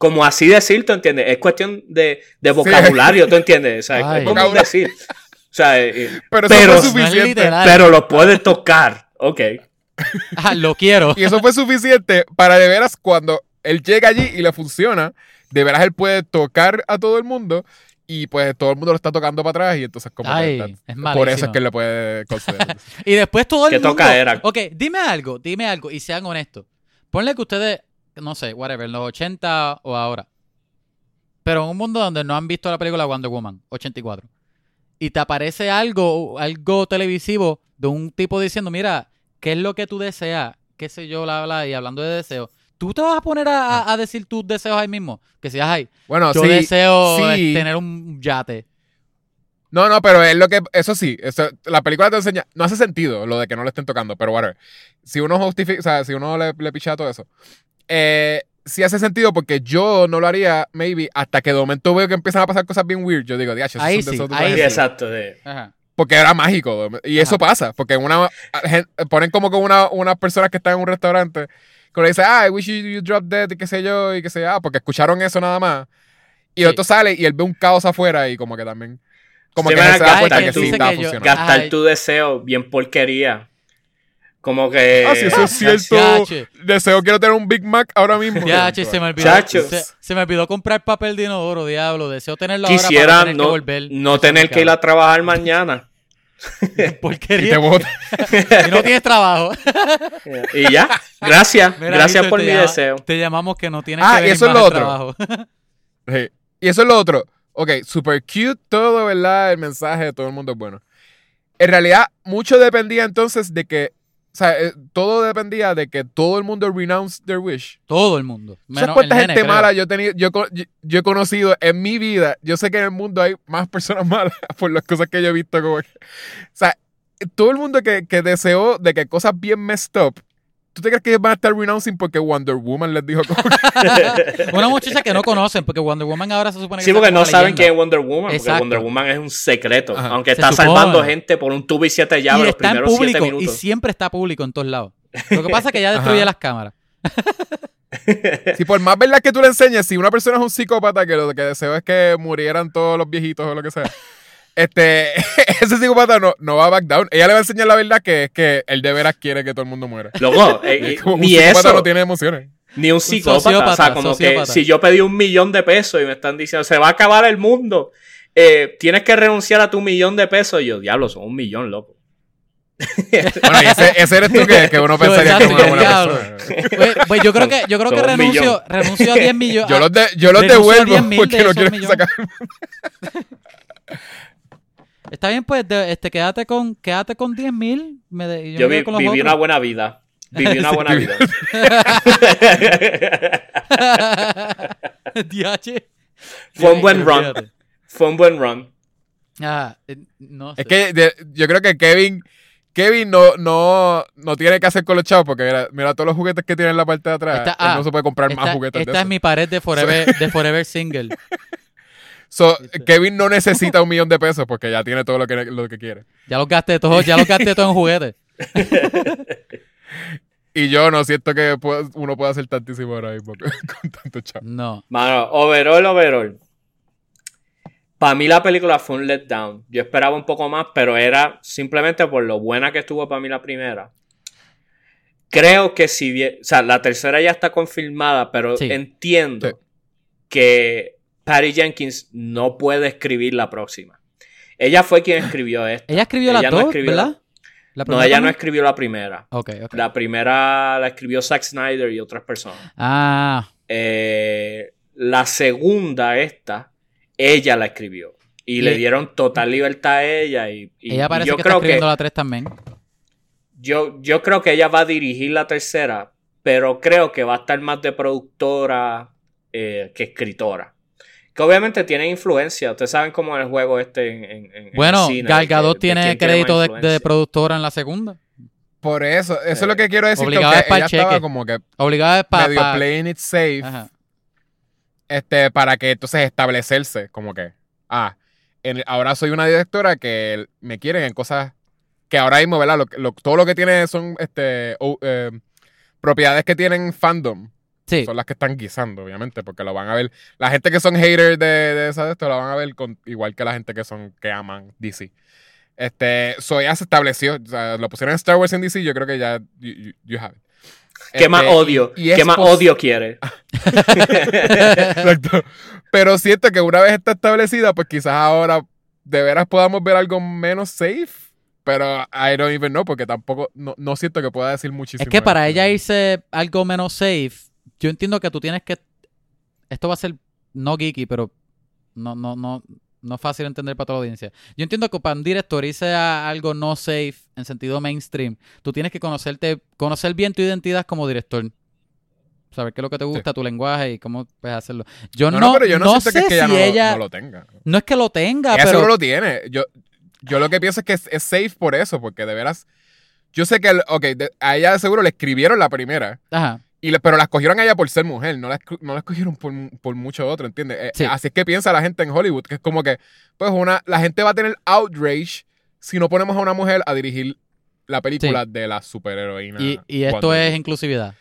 como así decir, ¿tú entiendes? Es cuestión de, de vocabulario, ¿tú entiendes? O sea, Ay. es como decir. O sea, eh, Pero eso pero- fue No es suficiente. pero lo puede tocar. Ok. Ah, lo quiero. Y eso fue suficiente para de veras cuando él llega allí y le funciona, de veras él puede tocar a todo el mundo y pues todo el mundo lo está tocando para atrás y entonces como que Ay, está- es por eso es que él le puede conceder. Y después todo el Qué mundo... tocaera. Ok, dime algo, dime algo y sean honestos. Ponle que ustedes, no sé, whatever, en los 80 o ahora. Pero en un mundo donde no han visto la película Wonder Woman, 84. Y te aparece algo, algo televisivo de un tipo diciendo, mira, ¿qué es lo que tú deseas? Qué sé yo, bla, bla, y hablando de deseos. ¿Tú te vas a poner a, a- a decir tus deseos ahí mismo? Que seas ahí. Bueno, Yo sí, deseo sí. eh, tener un yate. No, no, pero es lo que. Eso sí, eso- la película te enseña. No hace sentido lo de que no le estén tocando, pero whatever. Si uno justifica, o sea, si uno le, le picha todo eso. Eh, sí hace sentido porque yo no lo haría, maybe, hasta que de momento veo que empiezan a pasar cosas bien weird. Yo digo, diacho, eso Ahí sí, ahí Sí, sí. gente". exacto. sí. Ajá. Porque era mágico. Y eso Ajá. pasa. Porque una ponen como con una, unas personas que están en un restaurante que le dicen, ah, I wish you, you drop dead y qué sé yo, y qué sé yo, ah, porque escucharon eso nada más. Y el Sí. otro sale y él ve un caos afuera y como que también. Como Sí, que se da cuenta que que sí estaba funcionando. Gastar Ay. tu deseo bien porquería. Como que. Ah, si eso es cierto. Deseo quiero tener un Big Mac ahora mismo. Ya, che, se me olvidó. Se, se me olvidó comprar papel de inodoro, diablo. Deseo tenerlo ahora para Quisiera no tener que no, volver. no tener que ir a trabajar mañana. Y te Porquería. bota. Y no tienes trabajo. Y ya. Gracias. Mira, Gracias por mi llama- deseo. Te llamamos que no tienes Ah, que y eso es lo otro. trabajo. Sí. Y eso es lo otro. Ok, super cute todo, ¿verdad? El mensaje de todo el mundo es bueno. En realidad, mucho dependía entonces de que. O sea, eh, todo dependía de que todo el mundo renounce their wish. Todo el mundo. ¿Sabes cuánta gente nene, mala yo, he tenido, yo, yo- yo he conocido en mi vida? Yo sé que en el mundo hay más personas malas por las cosas que yo he visto. Como que- o sea, todo el mundo que, que deseó de que cosas bien messed up. ¿Tú te crees que ellos van a estar renouncing porque Wonder Woman les dijo como que- Una muchacha que no conocen, porque Wonder Woman ahora se supone que Sí, porque no saben quién es Wonder Woman. Porque Exacto. Wonder Woman es un secreto. Ajá. Aunque Se está supone. salvando gente por un tubo y siete llaves Y los está en primeros siete público, y minutos. siempre está público en todos lados. Lo que pasa es que ya destruye Ajá. las cámaras. Si por más verdad que tú le enseñes, si una persona es un psicópata que lo que deseo es que murieran todos los viejitos o lo que sea, este, ese psicópata no, no va a back down. Ella le va a enseñar la verdad que es que él de veras quiere que todo el mundo muera. Loco, eh, Es como un psicópata eso, no tiene emociones. ni un psicópata. o sea, como sociópata. que si yo pedí un millón de pesos y me están diciendo, se va a acabar el mundo, eh, tienes que renunciar a tu millón de pesos. Y yo, diablo, son un millón, loco. bueno, y ese, ese eres tú que, que uno pensaría que es una buena persona. Pues, pues yo creo que, yo creo que renuncio, renuncio a 10 millones. Yo los, de, yo los devuelvo porque no quiero sacar. Está bien, pues este, quédate con, quédate con 10 mil. Yo, yo vi, viví una buena vida. Viví una buena vida. Fue un buen run. Fue un buen run. Ah, eh, no sé. Es que yo creo que Kevin, Kevin no, no, no tiene que hacer con los chavos porque mira, todos los juguetes que tiene en la parte de atrás. no ah, se puede comprar más juguetes. Esta es mi pared de Forever, de forever Single. So, Kevin no necesita un millón de pesos porque ya tiene todo lo que, lo que quiere. Ya lo gasté todo, ya lo gasté todo en juguetes. y yo no siento que uno pueda hacer tantísimo ahora mismo con tanto chavo. No. Mano, overall, overall. Para mí la película fue un letdown. Yo esperaba un poco más, pero era simplemente por lo buena que estuvo para mí la primera. Creo que si bien, o sea, la tercera ya está confirmada, pero entiendo que Patty Jenkins no puede escribir la próxima. Ella fue quien escribió esto. Ella escribió la dos, ¿verdad? no, ella no escribió la primera. Okay, okay. La primera la escribió Zack Snyder y otras personas. Ah. Eh, la segunda, esta, ella la escribió. Y, le dieron total libertad a ella. Y, ella parece yo que creo está escribiendo la 3 también. Yo, yo creo que ella va a dirigir la tercera, pero creo que va a estar más de productora eh, que escritora. Que obviamente tiene influencia. Ustedes saben cómo es el juego este en, en, bueno, el cine. tiene crédito de, productora en la segunda. Por eso, eso es lo que quiero decir. Obligado es para ella como que Obligado es para medio playing it safe. Este, para que entonces establecerse como que, ah, ahora soy una directora que me quieren en cosas que ahora mismo, ¿verdad? todo lo que tiene son este, eh, propiedades que tienen fandom son las que están guisando, obviamente, porque lo van a ver. La gente que son haters de, de esa de esto lo van a ver con, igual que la gente que son que aman DC. Este, so ya se estableció, o sea, lo pusieron en Star Wars en DC, yo creo que ya you, have it. ¿Qué más este, odio? ¿Qué más odio quiere? Exacto. Pero siento que una vez está establecida, pues quizás ahora de veras podamos ver algo menos safe. Pero I don't even know, porque tampoco, no, no siento que pueda decir muchísimo. Es que para ella irse algo menos safe, yo entiendo que tú tienes que. Esto va a ser no geeky, pero no, no, no, no es fácil entender para toda la audiencia. Yo entiendo que para un director irse a algo no safe en sentido mainstream, tú tienes que conocerte, conocer bien tu identidad como director. Saber qué es lo que te gusta, tu lenguaje y cómo puedes hacerlo. Yo no, no, pero yo no, sé que ella, no, lo tenga. No es que lo tenga, ella pero. seguro lo tiene. Yo, yo lo que pienso es que es, safe por eso, porque de veras. Yo sé que, ok, a ella seguro le escribieron la primera. Ajá pero la escogieron a ella por ser mujer, no la, no la escogieron por, por, mucho otro, ¿entiendes? Eh, así es que piensa la gente en Hollywood, que es como que, pues una, la gente va a tener outrage si no ponemos a una mujer a dirigir la película de la superheroína. Y, y esto es inclusividad.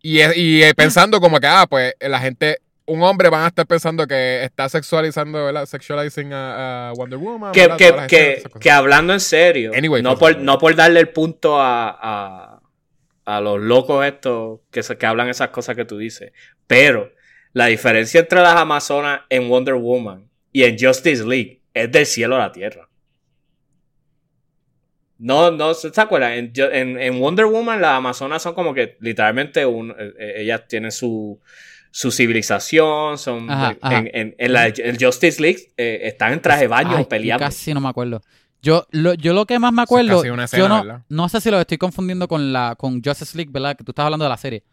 y, y eh, pensando como que, ah, pues la gente, un hombre van a estar pensando que está sexualizando, ¿verdad? Sexualizing a, Wonder Woman. Que, que, que, hablando en serio, no, por, no por darle el punto a a los locos estos que, que hablan esas cosas que tú dices. Pero la diferencia entre las Amazonas en Wonder Woman y en Justice League es del cielo a la tierra. No, no, ¿se acuerdan? En, Wonder Woman las Amazonas son como que literalmente un, eh, eh, ellas tienen su, su civilización, son En, la, el Justice League eh, están en traje de baño peleando. Casi no me acuerdo. Yo lo, yo lo que más me acuerdo, yo no, no sé si lo estoy confundiendo con la con Justice League, ¿verdad? Que tú estás hablando de la serie.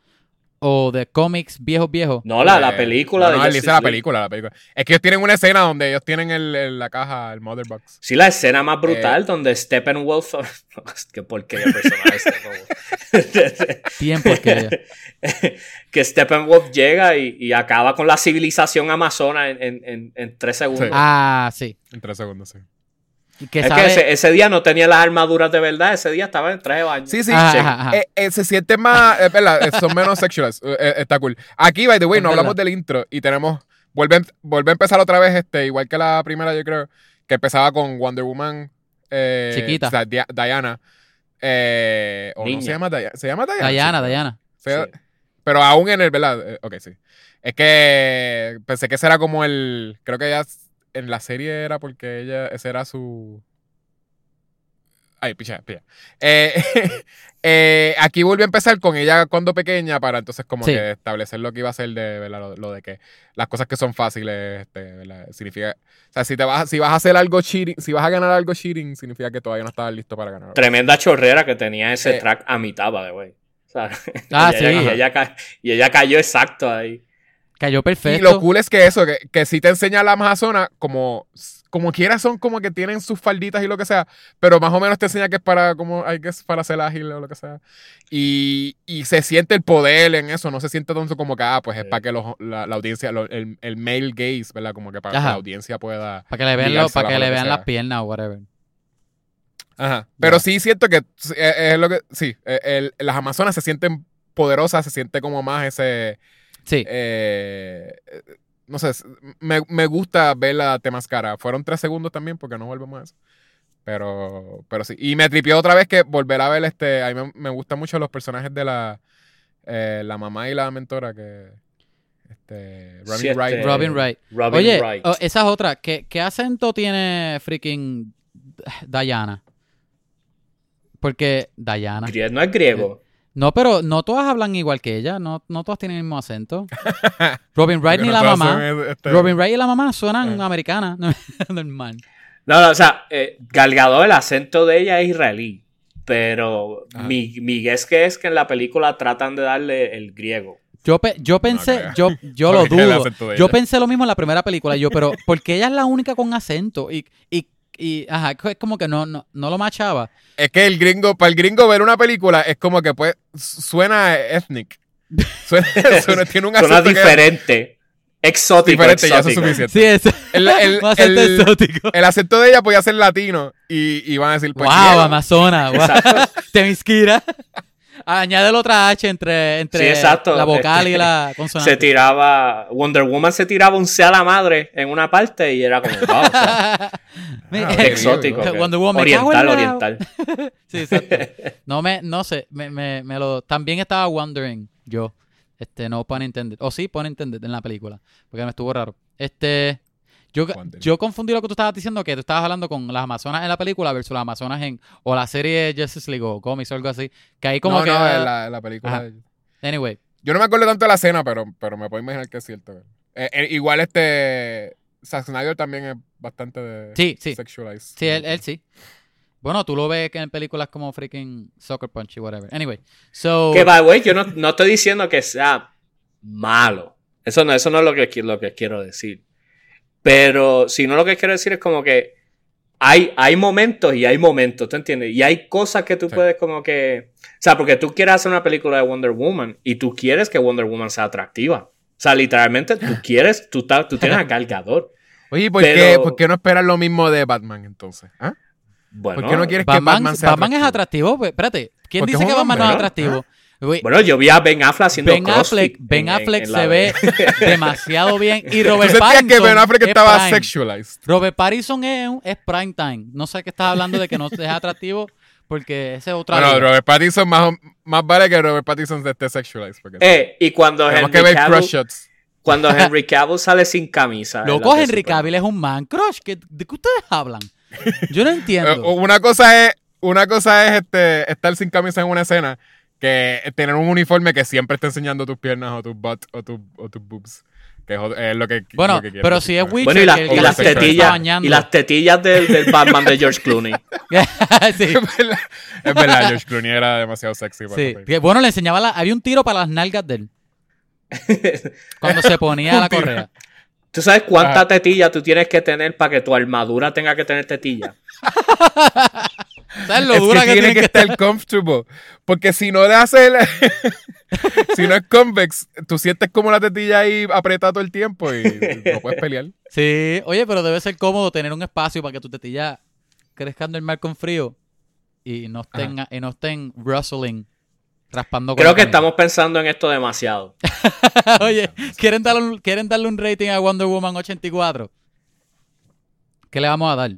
O de cómics viejos, viejos. No, la, la eh, película no, de él dice la película, la película. Es que ellos tienen una escena donde ellos tienen el, la caja, el Mother Box. Sí, la escena más brutal eh, donde Steppenwolf... Qué porquería personal este Bien porquería. que Steppenwolf llega y, y, acaba con la civilización amazona en, en, en, tres segundos. Ah, sí. En tres segundos, sí es que ese, día no tenía las armaduras de verdad, ese día estaba en traje de baño. Sí, sí, eh, eh, se siente más, es verdad, eh, son menos sexuales, está cool. Aquí, by the way, no hablamos del intro y tenemos, vuelve, vuelve a empezar otra vez, este, igual que la primera, yo creo, que empezaba con Wonder Woman. Chiquita. O sea, Diana. o no se llama Diana. ¿Se llama Diana? Diana, Diana. Pero aún en el, ¿verdad? ok, sí. Es que pensé que ese era como el, creo que ya en la serie era porque ella, ese era su... Ay, picha, picha. Eh, eh, aquí volvió a empezar con ella cuando pequeña para entonces como Sí. que establecer lo que iba a ser de ¿verdad? Lo, lo de que las cosas que son fáciles este, ¿verdad? significa o sea si te vas si vas a hacer algo cheating si vas a ganar algo cheating significa que todavía no estabas listo para ganar Tremenda chorrera que tenía ese Eh. track a mitad. O sea, Ah, y sí. ella- y, ella, ca- y ella cayó exacto ahí. Cayó y perfecto. lo cool es que eso que, que si te enseña la Amazona como como quiera son como que tienen sus falditas y lo que sea, pero más o menos te enseña que es para como hay que es para ser ágil o lo que sea. Y, y se siente el poder en eso, no se siente tanto como que ah, pues es Sí. para que los- la, la audiencia lo- el, el male gaze, ¿verdad? Como que para que la audiencia pueda Para que le vean, lo- para que le vean las piernas o whatever. Ajá. Pero sí siento que sí, es, es lo que sí, eh, el- las Amazonas se sienten poderosas, se siente como más ese Sí. eh, no sé, me, me gusta ver la Temascara. Fueron tres segundos también porque no volvemos a eso. Pero, pero sí. Y me tripió otra vez que volver a ver este. A mí me, me gustan mucho los personajes de la, eh, la mamá y la mentora que. Este. Robin Sí, este, Wright. Robin Wright. Robin Oye, Wright. oh, esa es otra. ¿Qué, qué acento tiene freaking Diana? Porque Diana. No es griego. No, pero no todas hablan igual que ella. No, no todas tienen el mismo acento. Robin Wright ni no la mamá. son, este, Robin Wright y la mamá suenan Ah. americanas. Normal. No, no, o sea, eh, Gal Gadot, el acento de ella es israelí. Pero Ajá. mi, mi guess que es que en la película tratan de darle el griego. Yo, pe- yo pensé, yo, yo lo dudo. Yo pensé lo mismo en la primera película. Yo, pero porque ella es la única con acento y, y, y ajá, es como que no, no, no lo machaba. Es que el gringo, para el gringo ver una película es como que pues suena ethnic. Suena, suena- tiene un Suena que- diferente. Exótico. diferente, ya eso es exótico. suficiente. Sí, es El, el- el- exótico. el acento de ella podía ser latino y, y van a decir, pues, wow. Amazona, wow. Temisquira. Añade la otra H entre, entre Sí, la vocal y Este, la consonante. Se tiraba. Wonder Woman se tiraba un sea la madre en una parte y era como. Wow, o sea, Me- Ah, exótico. que- Wonder Woman, oriental, oriental. Sí, exacto. No me, no sé, me, me, me lo, también estaba wondering yo, este, no pun intended, o sí pun intended en la película, porque me estuvo raro. Este, yo, yo confundí lo que tú estabas diciendo, que tú estabas hablando con las Amazonas en la película versus las Amazonas en, o la serie Justice League o cómics o algo así, que ahí como no, que, no, en la, en la película. Ajá. anyway, Yo no me acuerdo tanto de la escena, pero, pero me puedo imaginar que es cierto. Eh, eh, igual este. Zack Snyder también es bastante de Sí, sí. sexualized. sí, él, él sí. Bueno, tú lo ves que en películas como freaking Soccer Punch y whatever. Anyway, so... Que, by the way, yo no, no estoy diciendo que sea malo. Eso no, eso no es lo que, lo que quiero decir. Pero, si no, lo que quiero decir es como que hay, hay momentos y hay momentos, ¿tú entiendes? Y hay cosas que tú Sí. puedes como que... O sea, porque tú quieres hacer una película de Wonder Woman y tú quieres que Wonder Woman sea atractiva. O sea, literalmente tú quieres, tú, tú tienes a Gal Gadot. Oye, ¿por, Pero- qué, ¿por qué no esperas lo mismo de Batman entonces? ¿Ah? ¿Por qué no quieres que Batman, Batman sea Batman es atractivo. pues, Espérate, ¿quién Porque dice es que Batman no es atractivo? Güey, Bueno, yo vi a Ben Affleck haciendo Ben Affleck, Ben en- en- Affleck en se ve demasiado bien. Y ¿Tú Robert Pattinson que Ben Affleck es estaba prime. sexualized? Robert Pattinson es, un- es prime time. No sé qué estás hablando de que no es atractivo porque ese es otra Bueno. Robert Pattinson más, más vale que Robert Pattinson esté sexualized. Porque Eh, y cuando Henry, que ver Cavill, crush shots. cuando Henry Cavill sale sin camisa. Loco, Henry. Cavill es un man crush. ¿Qué- ¿De qué ustedes hablan? Yo no Eh, entiendo. una cosa es, una cosa es este, estar sin camisa en una escena que tener un uniforme que siempre esté enseñando tus piernas o tus butt o, tus o tus boobs. Que es, lo que Bueno, lo que quiero pero decir si es Witcher, Bueno, y, la- que y las tetillas, bañando. y las tetillas del, del Batman de George Clooney. sí, es verdad, es verdad, George Clooney era demasiado sexy. para sí. Que, Bueno, le enseñaba la, había un tiro para las nalgas de él. Cuando se ponía la correa. ¿Tú sabes cuánta Ajá. tetilla tú tienes que tener para que tu armadura tenga que tener tetilla? ¿Sabes lo es dura que, que, tiene que, estar? estar comfortable. Porque si no le hace el- si no es convex, tú sientes como la tetilla ahí apretada todo el tiempo y no puedes pelear. Sí, oye, pero debe ser cómodo tener un espacio para que tu tetilla crezca el mar con frío y no estén, y no estén rustling, raspando con Creo que estamos pensando en esto demasiado. Oye, ¿quieren darle, un, ¿quieren darle un rating a Wonder Woman 84? ¿Qué le vamos a dar?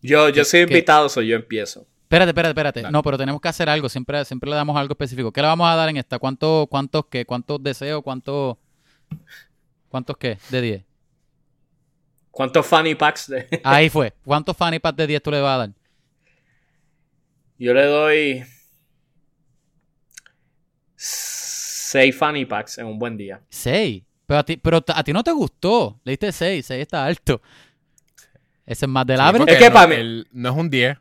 Yo, yo soy invitado, soy yo empiezo. Espérate, espérate, espérate. Dale. No, pero tenemos que hacer algo. Siempre, siempre le damos algo específico. ¿Qué le vamos a dar en esta? ¿Cuánto, ¿Cuántos qué? ¿Cuántos deseos? ¿Cuántos, cuántos qué? De 10. ¿Cuántos fanny packs? De... Ahí fue. ¿Cuántos fanny packs de 10 tú le vas a dar? Yo le doy 6 fanny packs en un buen día. 6. Pero a ti, pero a ti no te gustó. Le diste 6. 6 está alto. Ese es más del Sí, average. porque Es que no, para mí- el- no es un 10.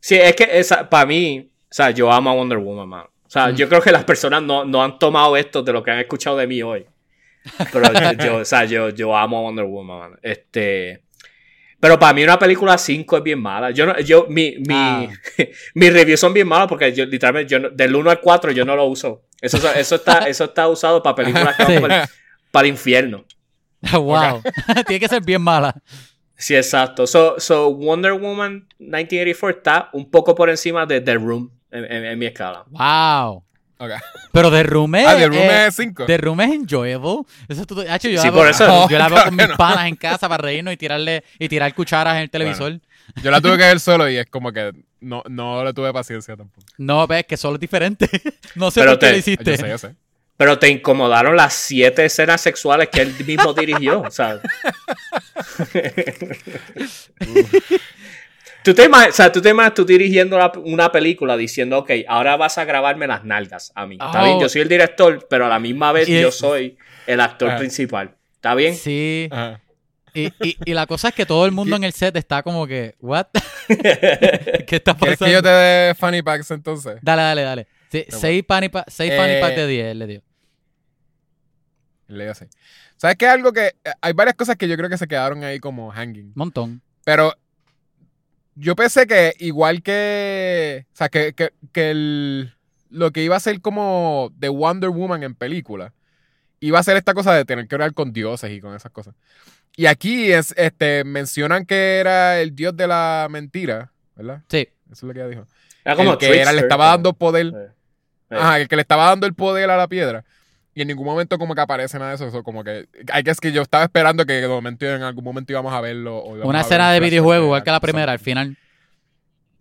Sí, es que para mí, o sea, yo amo a Wonder Woman, man. O sea, Mm. yo creo que las personas no, no han tomado esto de lo que han escuchado de mí hoy. Pero yo, yo, o sea, yo, yo amo a Wonder Woman, man. Este. Pero para mí una película 5 es bien mala. Yo no, yo, mi, mi, Ah. mis reviews son bien malas porque yo literalmente, yo no- del 1 al 4 yo no lo uso. Eso, eso está, eso está usado para películas que van Sí. para, el, para el infierno. wow. Tiene que ser bien mala. Sí, exacto. So, so Wonder Woman 1984 está un poco por encima de The Room en, en- en mi escala. Wow. Ok. Pero The Room es. Ah, The Room eh, es 5. The Room es enjoyable. Eso tú, Hacho, yo Sí, la por veo- eso- Yo la veo Claro con mis no. panas en casa para reírnos y tirarle y tirar cucharas en el televisor. Yo la tuve que ver solo y es como que no, no le tuve paciencia tampoco. No, ves que solo es diferente. no sé Pero por qué te- lo Yo hiciste. sé, yo sé. Pero te incomodaron las siete escenas sexuales que él mismo dirigió. O sea, tú te imaginas, o sea, tú te imaginas tú dirigiendo una película diciendo, ok, ahora vas a grabarme las nalgas a mí. Está Oh. bien, yo soy el director, pero a la misma vez Y- yo soy el actor Ah. principal. ¿Está bien? Sí. Y, y, y la cosa es que todo el mundo en el set está como que, ¿what? ¿Qué está ¿Quieres pasando? que yo te dé funny packs entonces? Dale, dale, dale. Sí, seis fanny pa- seis fanny Eh, packs de 10 él le dio. ¿Sabes qué? Algo que. eh, Hay varias cosas que yo creo que se quedaron ahí como hanging. Montón. Pero yo pensé que igual que. O sea, que, que, que el- lo que iba a ser como de Wonder Woman en película, iba a ser esta cosa de tener que orar con dioses y con esas cosas. Y aquí es, este, mencionan que era el dios de la mentira, ¿verdad? Sí. Eso es lo que ella dijo. Era como el que era, le estaba dando poder. Eh. Ajá, el que le estaba dando el poder a la piedra. Y en ningún momento como que aparece nada de eso. Eso como que... Hay que es que yo estaba esperando que de momento, en algún momento íbamos a verlo. o íbamos Una a escena de videojuego, igual que la primera, al final.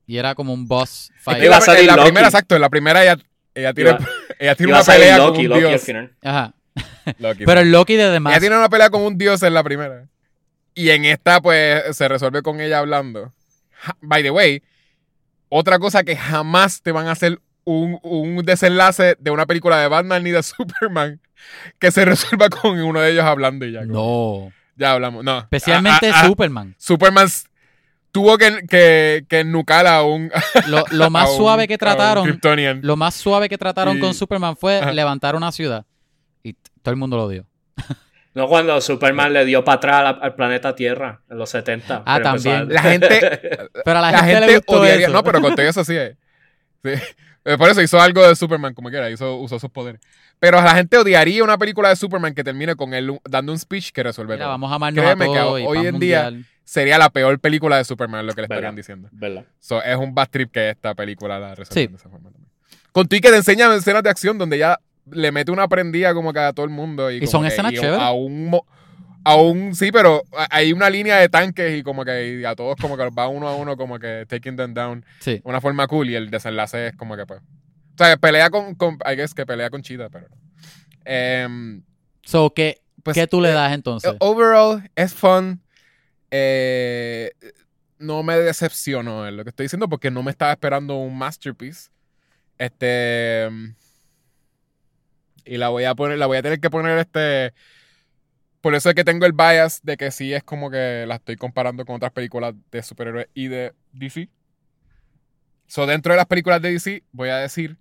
Y era como un boss Es fight. que Iba a la, en la Loki. primera, exacto, en la primera ella, ella tiene, Iba- ella tiene una pelea Loki, con un Loki al dios. final. Ajá. Loki, Pero el Loki de demás. Ella tiene una pelea con un dios en la primera. Y en esta, pues, se resuelve con ella hablando. By the way, otra cosa que jamás te van a hacer un, un desenlace de una película de Batman ni de Superman que se resuelva con uno de ellos hablando y ya. No. Ya hablamos. No. Especialmente Ah, ah, ah, Superman. Superman tuvo que, que, que nucar a un. Lo, lo más a un- suave que trataron, lo más suave que trataron Y- con Superman fue Ajá. levantar una ciudad. Y todo el mundo lo dio. No cuando Superman le dio para atrás al, al planeta Tierra en los 70. Ah, también. a- La gente, Pero a la, la gente, le gente gustó odiaría. eso. No, pero con todo eso sí. es. Sí. Eh, Por eso hizo algo de Superman, como quiera, hizo, usó sus poderes. Pero la gente odiaría una película de Superman que termine con él dando un speech que resuelve Mira, todo. vamos a amarnos Créeme a que todos y hoy en día-. Sería la peor película de Superman, lo que le ¿Verdad? estarían diciendo. ¿Verdad? So, es un bad trip que esta película la resuelve Sí. de esa forma también. Con tu y que te enseña escenas de acción donde ya le mete una prendida como que a todo el mundo. Y, Y como son que- escenas chéveres. A un, mo- a un- sí, pero hay una línea de tanques y como que y a todos como que va uno a uno como que taking them down. Sí. Una forma cool y el desenlace es como que pues. O sea, pelea con, con I guess que pelea con Cheetah, pero. Em, So, ¿qué, pues, ¿qué tú le eh, das entonces? Overall, es fun. Eh, no me decepcionó en lo que estoy diciendo porque no me estaba esperando un masterpiece. Este. Y la voy a poner, la voy a tener que poner este. Por eso es que tengo el bias de que sí es como que la estoy comparando con otras películas de superhéroes y de DC. So, dentro de las películas de DC, voy a decir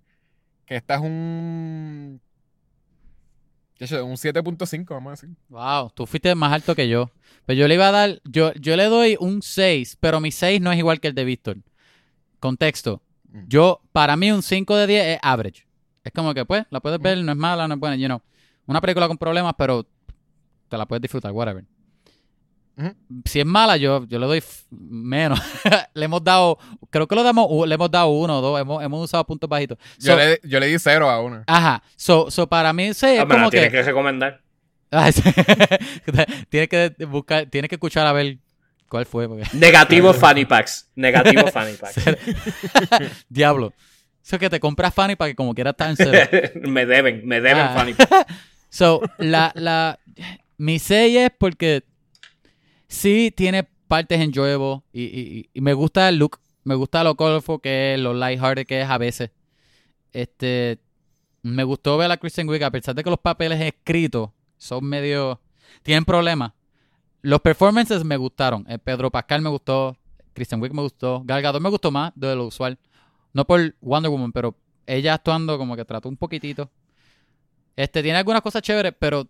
que esta es un. de hecho, Un 7.5, vamos a decir. Wow, tú fuiste más alto que yo. Pero yo le iba a dar, yo, yo le doy un 6, pero mi 6 no es igual que el de Víctor. Contexto. Mm. Yo, para mí, un 5 de 10 es average. Es como que, pues, la puedes ver, no es mala, no es buena, you know. Una película con problemas, pero te la puedes disfrutar, whatever. Si es mala, yo, yo le doy menos. le hemos dado, creo que lo damos, le hemos dado uno o dos, hemos, hemos usado puntos bajitos. Yo, le, yo le di cero a una. Ajá, so, so para mí 6 es Ah, la como tienes que... que recomendar. Ah, tienes que buscar, tienes que escuchar a ver cuál fue. Porque... Negativo fanny packs. Negativo fanny packs. Diablo. Eso es que te compras Fanny para que como quieras estar en cero. me deben, me deben Ah. fanny packs. So, la, la, mi 6 es porque Sí, tiene partes enjoyable y, y, y me gusta el look. Me gusta lo colorful que es, lo lighthearted que es a veces. Este, me gustó ver a Kristen Wiig, a pesar de que los papeles escritos son medio... Tienen problemas. Los performances me gustaron. Eh, Pedro Pascal me gustó. Kristen Wiig me gustó. Gal Gadot me gustó más de lo usual. No por Wonder Woman, pero ella actuando como que trató un poquitito. Este, tiene algunas cosas chéveres, pero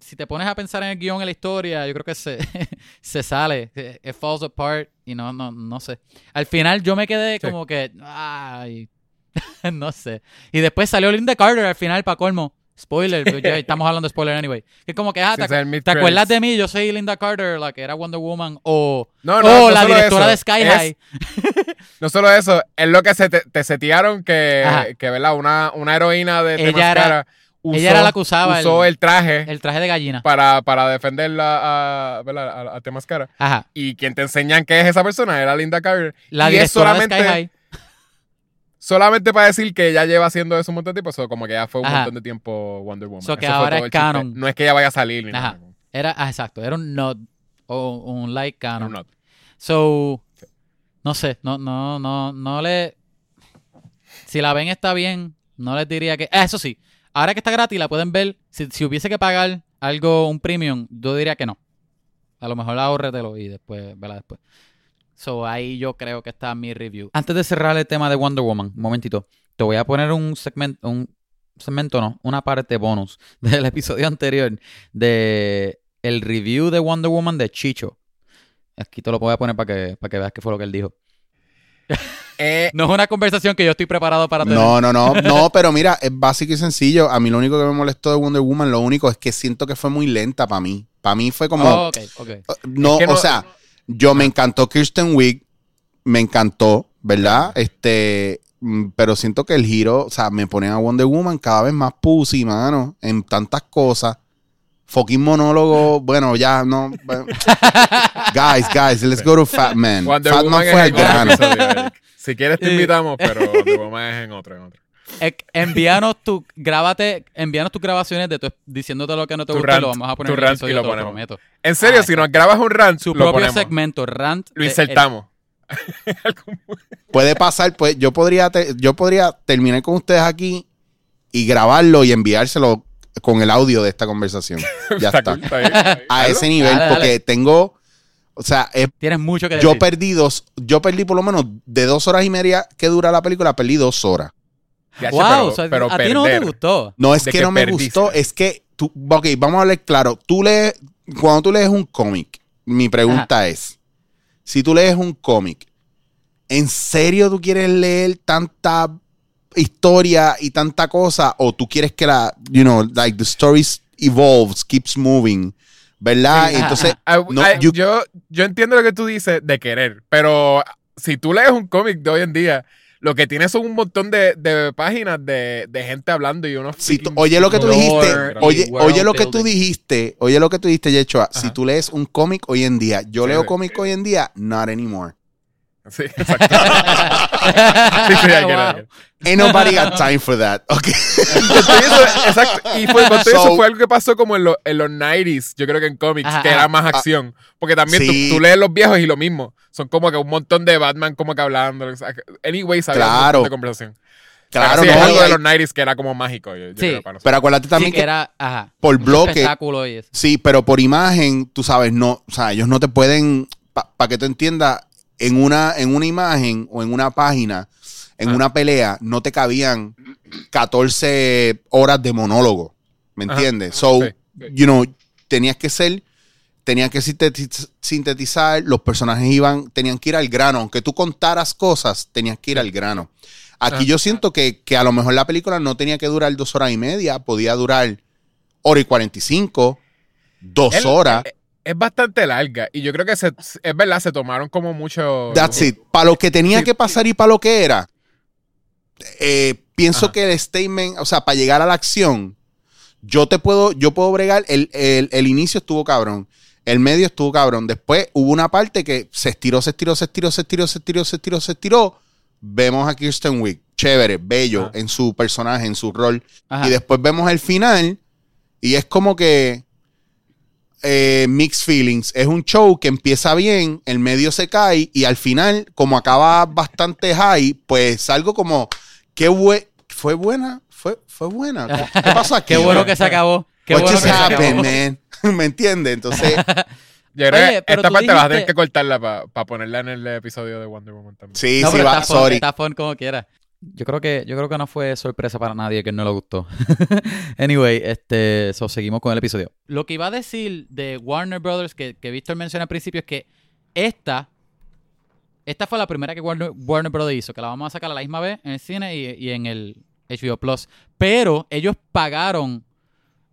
si te pones a pensar en el guion, en la historia, yo creo que se, se sale. It falls apart y no, no, no sé. Al final yo me quedé Sí. como que, ay, no sé. Y después salió Linda Carter al final para colmo. Spoiler, pero ya estamos hablando de spoiler anyway. Que como que, ah, ¿te, ¿te acuerdas de mí? Yo soy Linda Carter, la que era Wonder Woman. O, No, o no, no la directora eso, de Sky es- High. No solo eso, es lo que se te, te setearon que, Ajá. que ¿verdad? Una, una heroína de, de Ella era- usó, ella era la que usaba usó el- el, traje El traje de gallina. para, para defenderla a, a, a Temáscara. Ajá. Y quien te enseñan que es esa persona era Linda Carter. La y es directora de Sky solamente, High. solamente para decir que ella lleva haciendo eso un montón de tiempo. So, como que ya fue un Ajá. montón de tiempo Wonder Woman. So que Eso ahora es canon. No es que ella vaya a salir ni Ajá. nada. Era, ah, exacto, era un nod o un like canon. No, no. So, no sé, no, no, no, no le. Si la ven está bien, no les diría que. ah, eso sí, ahora que está gratis, la pueden ver. Si, si hubiese que pagar algo, un premium, yo diría que no. A lo mejor ahórretelo y después, vela después. So, ahí yo creo que está mi review. Antes de cerrar el tema de Wonder Woman, un momentito, te voy a poner un segmento, un segmento no, una parte bonus del episodio anterior de el review de Wonder Woman de Chicho. Aquí te lo voy a poner para que, para que veas qué fue lo que él dijo. Eh, No es una conversación que yo estoy preparado para tener. No, no, no, no, pero mira, es básico y sencillo. A mí lo único que me molestó de Wonder Woman, lo único es que siento que fue muy lenta para mí. Para mí fue como, Oh, ok, ok. no, Es que no- o sea, yo me encantó Kirsten Wiig, me encantó, ¿verdad? Este, mm, pero siento que el giro, o sea, me ponen a Wonder Woman cada vez más pussy, mano, en tantas cosas. Fucking monólogo, bueno, ya no. bueno. guys, guys, let's go to Fat Man. Wonder Fat Woman Man es fue otro grano. episodio. Si quieres te Eh. invitamos, pero Wonder Woman es en otro, en otro. Eh, envíanos tu, grábate, envíanos tus grabaciones de tu, diciéndote lo que no te Tu gusta y lo vamos a poner tu en el rant episodio, y lo te lo ponemos. prometo. En serio, Ah, si nos grabas un rant, Su lo propio ponemos. segmento, rant. Lo de- insertamos. Puede pasar, pues yo podría, te- yo podría terminar con ustedes aquí y grabarlo y enviárselo con el audio de esta conversación. Ya está. cool, está bien, está bien. A ese nivel, Dale, dale. porque tengo, o sea, es- Tienes mucho que yo decir. perdí dos, yo perdí por lo menos de dos horas y media que dura la película, perdí dos horas. Ya, wow, pero- o sea, pero a ti no te gustó. No es que, que no me perdiste. gustó, es que tú, ok, vamos a hablar claro. Tú lees, cuando tú lees un cómic, mi pregunta es, si tú lees un cómic, ¿en serio tú quieres leer tanta historia y tanta cosa o tú quieres que la, you know, like the stories evolves, keeps moving, ¿verdad? Sí, Entonces, no, you- yo, yo entiendo lo que tú dices de querer, pero si tú lees un cómic de hoy en día, lo que tienes son un montón de, de páginas de, de gente hablando y unos. Si tú- oye lo que tú dijiste, oye, oye lo que tú dijiste, oye lo que tú dijiste, Yechoa. Si tú lees un cómic hoy en día, yo Sí, leo sí. cómic hoy en día, not anymore. Sí, exacto. Sí, sí, hay que Wow. leer. Ain't nobody got time for that. Okay. Eso, exacto. Y fue, So- eso fue algo que pasó como en, los en los 90s, yo creo que en cómics, Ajá, que era más acción. Porque también tú- Sí. tú, lees los viejos y lo mismo. Son como que un montón de Batman como que hablando. o sea, Anyways, había un Claro. montón de conversación. Claro, sí, no, es algo de los 90s que era como mágico. Yo, yo Sí. creo, para pero acuérdate también Sí, que que era, ajá. por bloque, sí, pero por imagen, tú sabes, no, o sea, ellos no te pueden, para que tú entiendas, en una, en una imagen o en una página, en Ah. una pelea, no te cabían 14 horas de monólogo, ¿me entiendes? So, Sí, sí. you know, tenías que ser, tenías que sintetiz- sintetizar, los personajes iban, tenían que ir al grano, aunque tú contaras cosas, tenías que ir al grano. Aquí Ajá. yo siento que, que a lo mejor la película no tenía que durar dos horas y media, podía durar hora y cuarenta y cinco, dos Él- horas. Es, es bastante larga. Y yo creo que se, es verdad, se tomaron como mucho. That's it. Para lo que tenía Sí. que pasar y para lo que era, eh, pienso Ajá. que el statement, o sea, para llegar a la acción, yo te puedo, yo puedo bregar, el, el- el inicio estuvo cabrón, el medio estuvo cabrón, después hubo una parte que se estiró, se estiró, se estiró, se estiró, se estiró, se estiró, se estiró, vemos a Kirsten Wiig, chévere, bello Ajá. en su personaje, en su rol, Ajá. y después vemos el final y es como que eh, mixed feelings. Es un show que empieza bien, el medio se cae y al final, como acaba bastante high, pues algo como, qué bue fue buena, fue, fue buena. ¿Qué pasó aquí? Qué bueno que se acabó. Qué What bueno just que se happened, acabó. man? ¿Me entiendes? Entonces, Yo creo Oye, que esta parte vas a tener dijiste- que cortarla para ponerla en el episodio de Wonder Woman también. sí, No, sí, va, está fun, sorry. está fun como quiera. Yo creo que yo creo que no fue sorpresa para nadie que no le gustó. anyway, este, seguimos con el episodio. Lo que iba a decir de Warner Brothers que, que Víctor mencionó al principio es que esta esta fue la primera que Warner, Warner Brothers hizo, que la vamos a sacar a la misma vez en el cine y, y en el HBO Plus. Pero ellos pagaron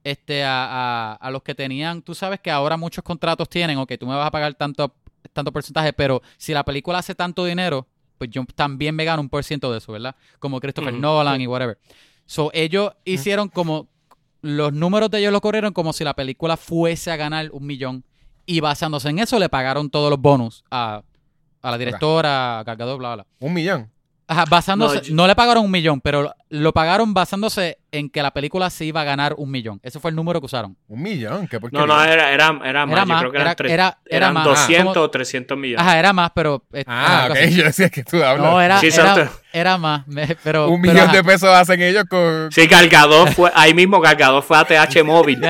este a, a- a los que tenían, tú sabes que ahora muchos contratos tienen, ok, tú me vas a pagar tanto, tanto porcentaje, pero si la película hace tanto dinero, pues yo también me gano un por ciento de eso, ¿verdad? Como Christopher. Nolan y whatever. So, ellos hicieron como, los números de ellos lo corrieron como si la película fuese a ganar un millón y basándose en eso le pagaron todos los bonus a, a la directora, a Cargador, bla, bla. Un millón. Ajá, basándose, No, le pagaron un millón, pero lo, pagaron basándose en que la película se iba a ganar un millón. Ese fue el número que usaron. Un millón. ¿Qué? No, no, era, era, era más. Era Yo más, creo que eran, era- tres- era- era eran más. 200 Como- o 300 millones. Ajá, era más, pero... eh, Ah, ok. así. Yo decía que tú hablas. No, era, Sí, era, más, me- pero... un pero, millón ajá. de pesos hacen ellos con. Sí, Cargador fue, ahí mismo Cargador fue a TH móvil.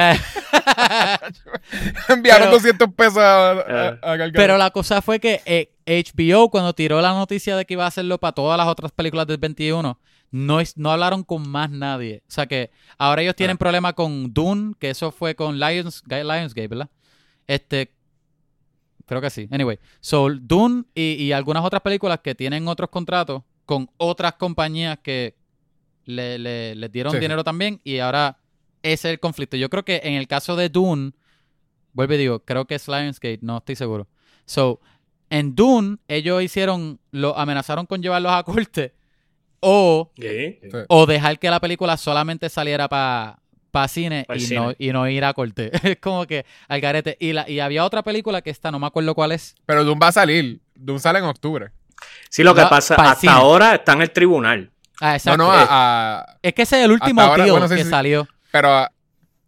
Enviaron pero- 200 pesos a, a, Eh. a Gal Gadot. Pero la cosa fue que eh, HBO, cuando tiró la noticia de que iba a hacerlo para todas las otras películas del 21, no, es- no hablaron con más nadie. O sea que ahora ellos tienen Ah. problema con Dune, que eso fue con Lions, Lionsgate, ¿verdad? Este. Creo que sí. Anyway, so Dune y, y algunas otras películas que tienen otros contratos con otras compañías que le, le- les dieron sí. dinero también y ahora ese es el conflicto. Yo creo que en el caso de Dune, vuelvo y digo, creo que es Lionsgate, no estoy seguro. So, en Dune, ellos hicieron, lo amenazaron con llevarlos a corte o. Sí. o dejar que la película solamente saliera para cine Pa' el y cine. no, y no ir a corte. es como que al garete. Y, la, y había otra película que esta, no me acuerdo cuál es. Pero Doom va a salir. Doom sale en octubre. Sí, lo que pasa, hasta cine. ahora está en el tribunal. Ah, exacto. no, a, a- es que ese es el último ahora, tío bueno, sí, que sí. salió. Pero.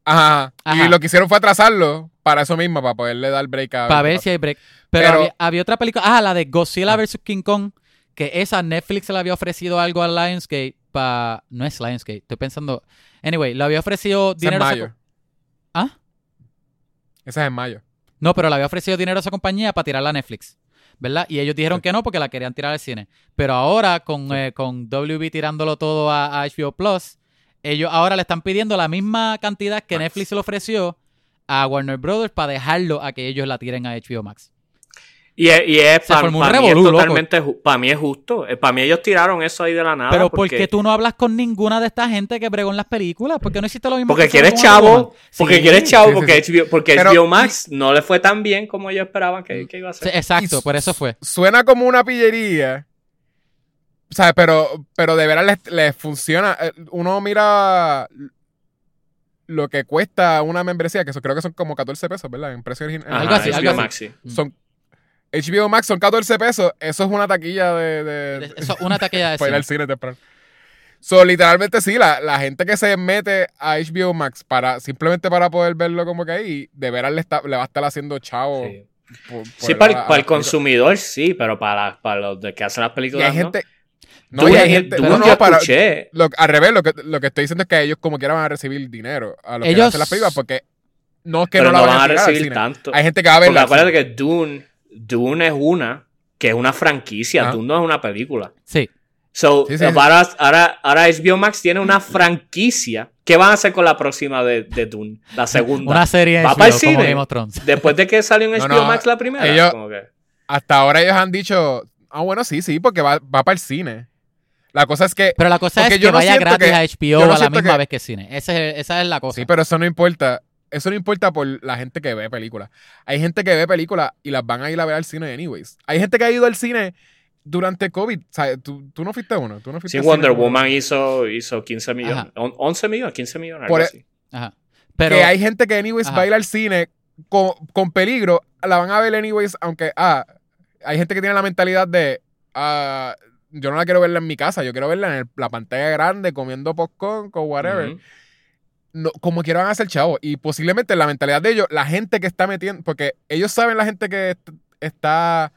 Ajá. Ajá. Y lo que hicieron fue atrasarlo para eso mismo, para poderle dar break a. Para qué ver si hay break. Pero, Pero- había, había otra película. Ah, la de Godzilla Ah. vs. King Kong. Que esa Netflix le había ofrecido algo a Lionsgate para. No es Lionsgate, estoy pensando. Anyway, le había ofrecido Esa es dinero. a esa mayo. ¿Ah? Esa es en mayo. No, pero le había ofrecido dinero a esa compañía para tirarla a Netflix. ¿Verdad? Y ellos dijeron Sí. que no porque la querían tirar al cine. Pero ahora, con, eh, con WB tirándolo todo a, a HBO Plus, ellos ahora le están pidiendo la misma cantidad que Max. Netflix le ofreció a Warner Brothers para dejarlo a que ellos la tiren a HBO Max. Y es, y es para un mí es totalmente, para mí es justo. Para mí ellos tiraron eso ahí de la nada. Pero ¿por porque, qué tú no hablas con ninguna de esta gente que bregó en las películas? ¿Por qué no hiciste lo mismo? Porque quieres chavo, porque Sí. quieres chavo, Sí, sí, porque, sí. HBO, porque Pero- HBO Max no le fue tan bien como ellos esperaban que, que iba a Sí, ser. exacto, Y por eso fue. Suena como una pillería. O sea, pero, pero de veras les, les funciona. Eh, Uno mira lo que cuesta una membresía, que eso creo que son como 14 pesos, ¿verdad? En precio original. Ajá, algo así, algo así. Son, HBO Max son 14 pesos. Eso es una taquilla de. de- Eso, una taquilla de para ir al cine. temprano. So, literalmente sí, la, la gente que se mete a HBO Max para simplemente para poder verlo como que ahí, de veras le, está, le va a estar haciendo chavo. Sí. por- por Sí, el- para, para el consumidor sí, pero para, para los de que hacen las Y películas hay no. gente. No, Dune, y hay gente. Dune no, no, yo para, escuché. lo- al revés, lo que, lo que estoy diciendo es que ellos como quiera van a recibir dinero a los que hacen las películas porque no es que pero no no la van a recibir tanto. Hay gente que va a Porque verla. al acuérdate que Dune, Dune es una, que es una franquicia, Ajá. Dune no es una película. Sí. So, Sí, sí, sí. Ahora, ahora, ahora HBO Max tiene una franquicia. ¿Qué van a hacer con la próxima de, de Dune? La segunda. Una serie en Va HBO, como cine. Game of Thrones. Después de que salió en No, HBO no, Max la primera. ellos- como que- Hasta ahora ellos han dicho, ah, bueno, sí, sí, porque va, va para el cine. La cosa es que. Pero la cosa es yo que no vaya siento gratis que- a yo HBO no a la misma que- vez que cine. Ese esa es la cosa. Sí, pero eso no importa. Eso no importa por la gente que ve películas. Hay gente que ve películas y las van a ir a ver al cine anyways. Hay gente que ha ido al cine durante COVID. O sea, tú, tú no fuiste uno. Tú no fuiste Sí, Wonder Woman hizo, hizo 15 millones. Ajá. On- 11 millones, 15 millones. Por algo e- así. Ajá. Pero que hay gente que anyways Ajá. va a ir al cine con, con peligro. La van a ver anyways, aunque... Ah, hay gente que tiene la mentalidad de... ah, yo no la quiero verla en mi casa. Yo quiero verla en el- la pantalla grande, comiendo popcorn, con whatever. Ujú. No, como quieran hacer chavo. Y posiblemente la mentalidad de ellos, la gente que está metiendo, porque ellos saben la gente que est- está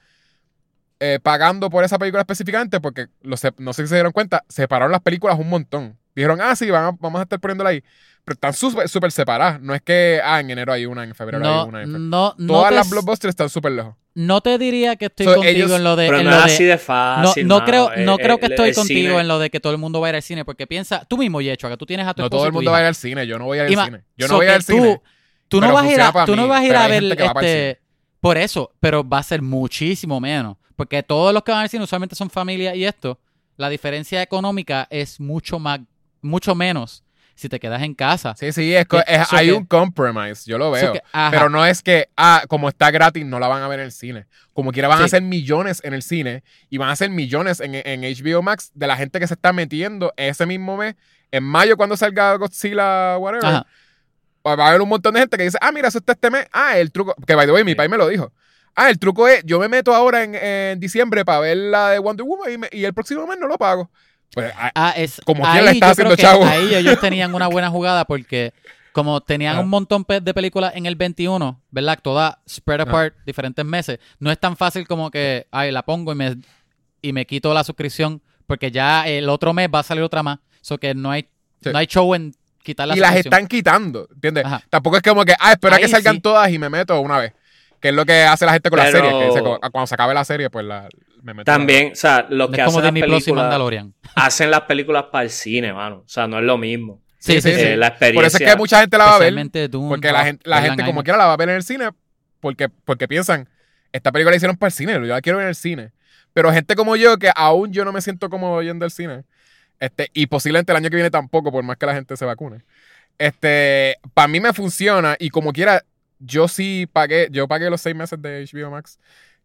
eh, pagando por esa película específicamente, porque los no sé si se dieron cuenta, separaron las películas un montón. Dijeron, ah, sí, vamos a estar poniéndola ahí. Pero están súper separadas. No es que, ah, en enero hay una, en febrero No, hay una. en no, no, Todas te, las blockbusters están súper lejos. no te diría que estoy So, contigo ellos- en lo de... Pero en no lo es de- así de no, fácil. no mano. creo, no El- creo que el- estoy el contigo cine- en lo de que todo el mundo va a ir al cine, porque piensa, tú mismo, Yecho, que tú tienes a tu No todo el mundo va a ir al cine. Yo no voy a ir al cine. Yo so no voy que al tú- cine. Tú no vas a ir a, tú no vas a ir a ver que este, por eso, pero va a ser muchísimo menos, porque todos los que van al cine usualmente son familia y esto, la diferencia económica es mucho más, mucho menos si te quedas en casa. Sí, sí, es, es- so hay que- un compromise. Yo lo veo. que-. Pero no es que, ah, como está gratis, no la van a ver en el cine. Como quiera, van a hacer millones en el cine y van a hacer millones en, en HBO Max de la gente que se está metiendo ese mismo mes. En mayo, cuando salga Godzilla, whatever, Ajá. va va a haber un montón de gente que dice, ah, mira, eso está este mes. Ah, el truco. Que by the way, mi Sí. país me lo dijo. Ah, el truco es, yo me meto ahora en, en diciembre para ver la de Wonder Woman y, me- y el próximo mes no lo pago. Pues, ah, Ah, es, Como ahí quien la está haciendo, chavo. Ahí ellos tenían una buena jugada porque como tenían Ah. un montón de películas en el 21, ¿verdad? Todas spread Ah. apart, diferentes meses. No es tan fácil como que, ay, la pongo y me, y me quito la suscripción porque ya el otro mes va a salir otra más. So que no hay, Sí. no hay show en quitar la y las están quitando, ¿entiendes? Ajá. Tampoco es como que, ah, espera Ahí que salgan sí. todas y me meto una vez. Que es lo que hace la gente con la serie. Que cu- cuando se acabe la serie, pues la, me meto. También, o sea, los No que es como hacen las películas Mandalorian. hacen las películas para el cine, mano. O sea, no es lo mismo. Sí, sí, sí, sí. Eh, la experiencia. Por eso es que mucha gente la va a ver. Porque la gente, la gente en como quiera la va a ver en el cine porque, porque piensan, esta película la hicieron para el cine, yo la quiero ver en el cine. Pero gente como yo, que aún yo no me siento cómodo yendo al cine, este, y posiblemente el año que viene tampoco, por más que la gente se vacune. Este, para mí me funciona y como quiera, yo sí pagué, yo pagué los seis meses de HBO Max.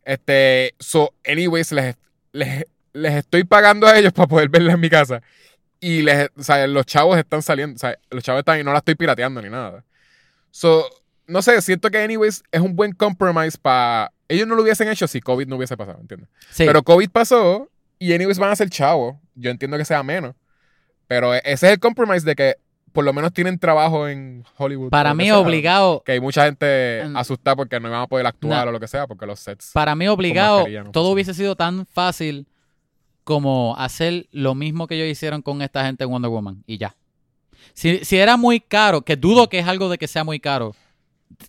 Este, so, anyways, les, les, les estoy pagando a ellos para poder verla en mi casa. Y les, o sea, los chavos están saliendo, o sea, los chavos están y no la estoy pirateando ni nada. So, no sé, siento que anyways es un buen compromise para... Ellos no lo hubiesen hecho si COVID no hubiese pasado, ¿entiendes? Sí. Pero COVID pasó y anyways van a ser chavos. Yo entiendo que sea menos. Pero ese es el compromise de que por lo menos tienen trabajo en Hollywood. para mí sea. obligado, Que hay mucha gente asustada porque no iban a poder actuar No. o lo que sea, porque los sets... Para mí, obligado, no todo hubiese sido tan fácil como hacer lo mismo que ellos hicieron con esta gente en Wonder Woman y ya. Si, si era muy caro, que dudo que es algo de que sea muy caro.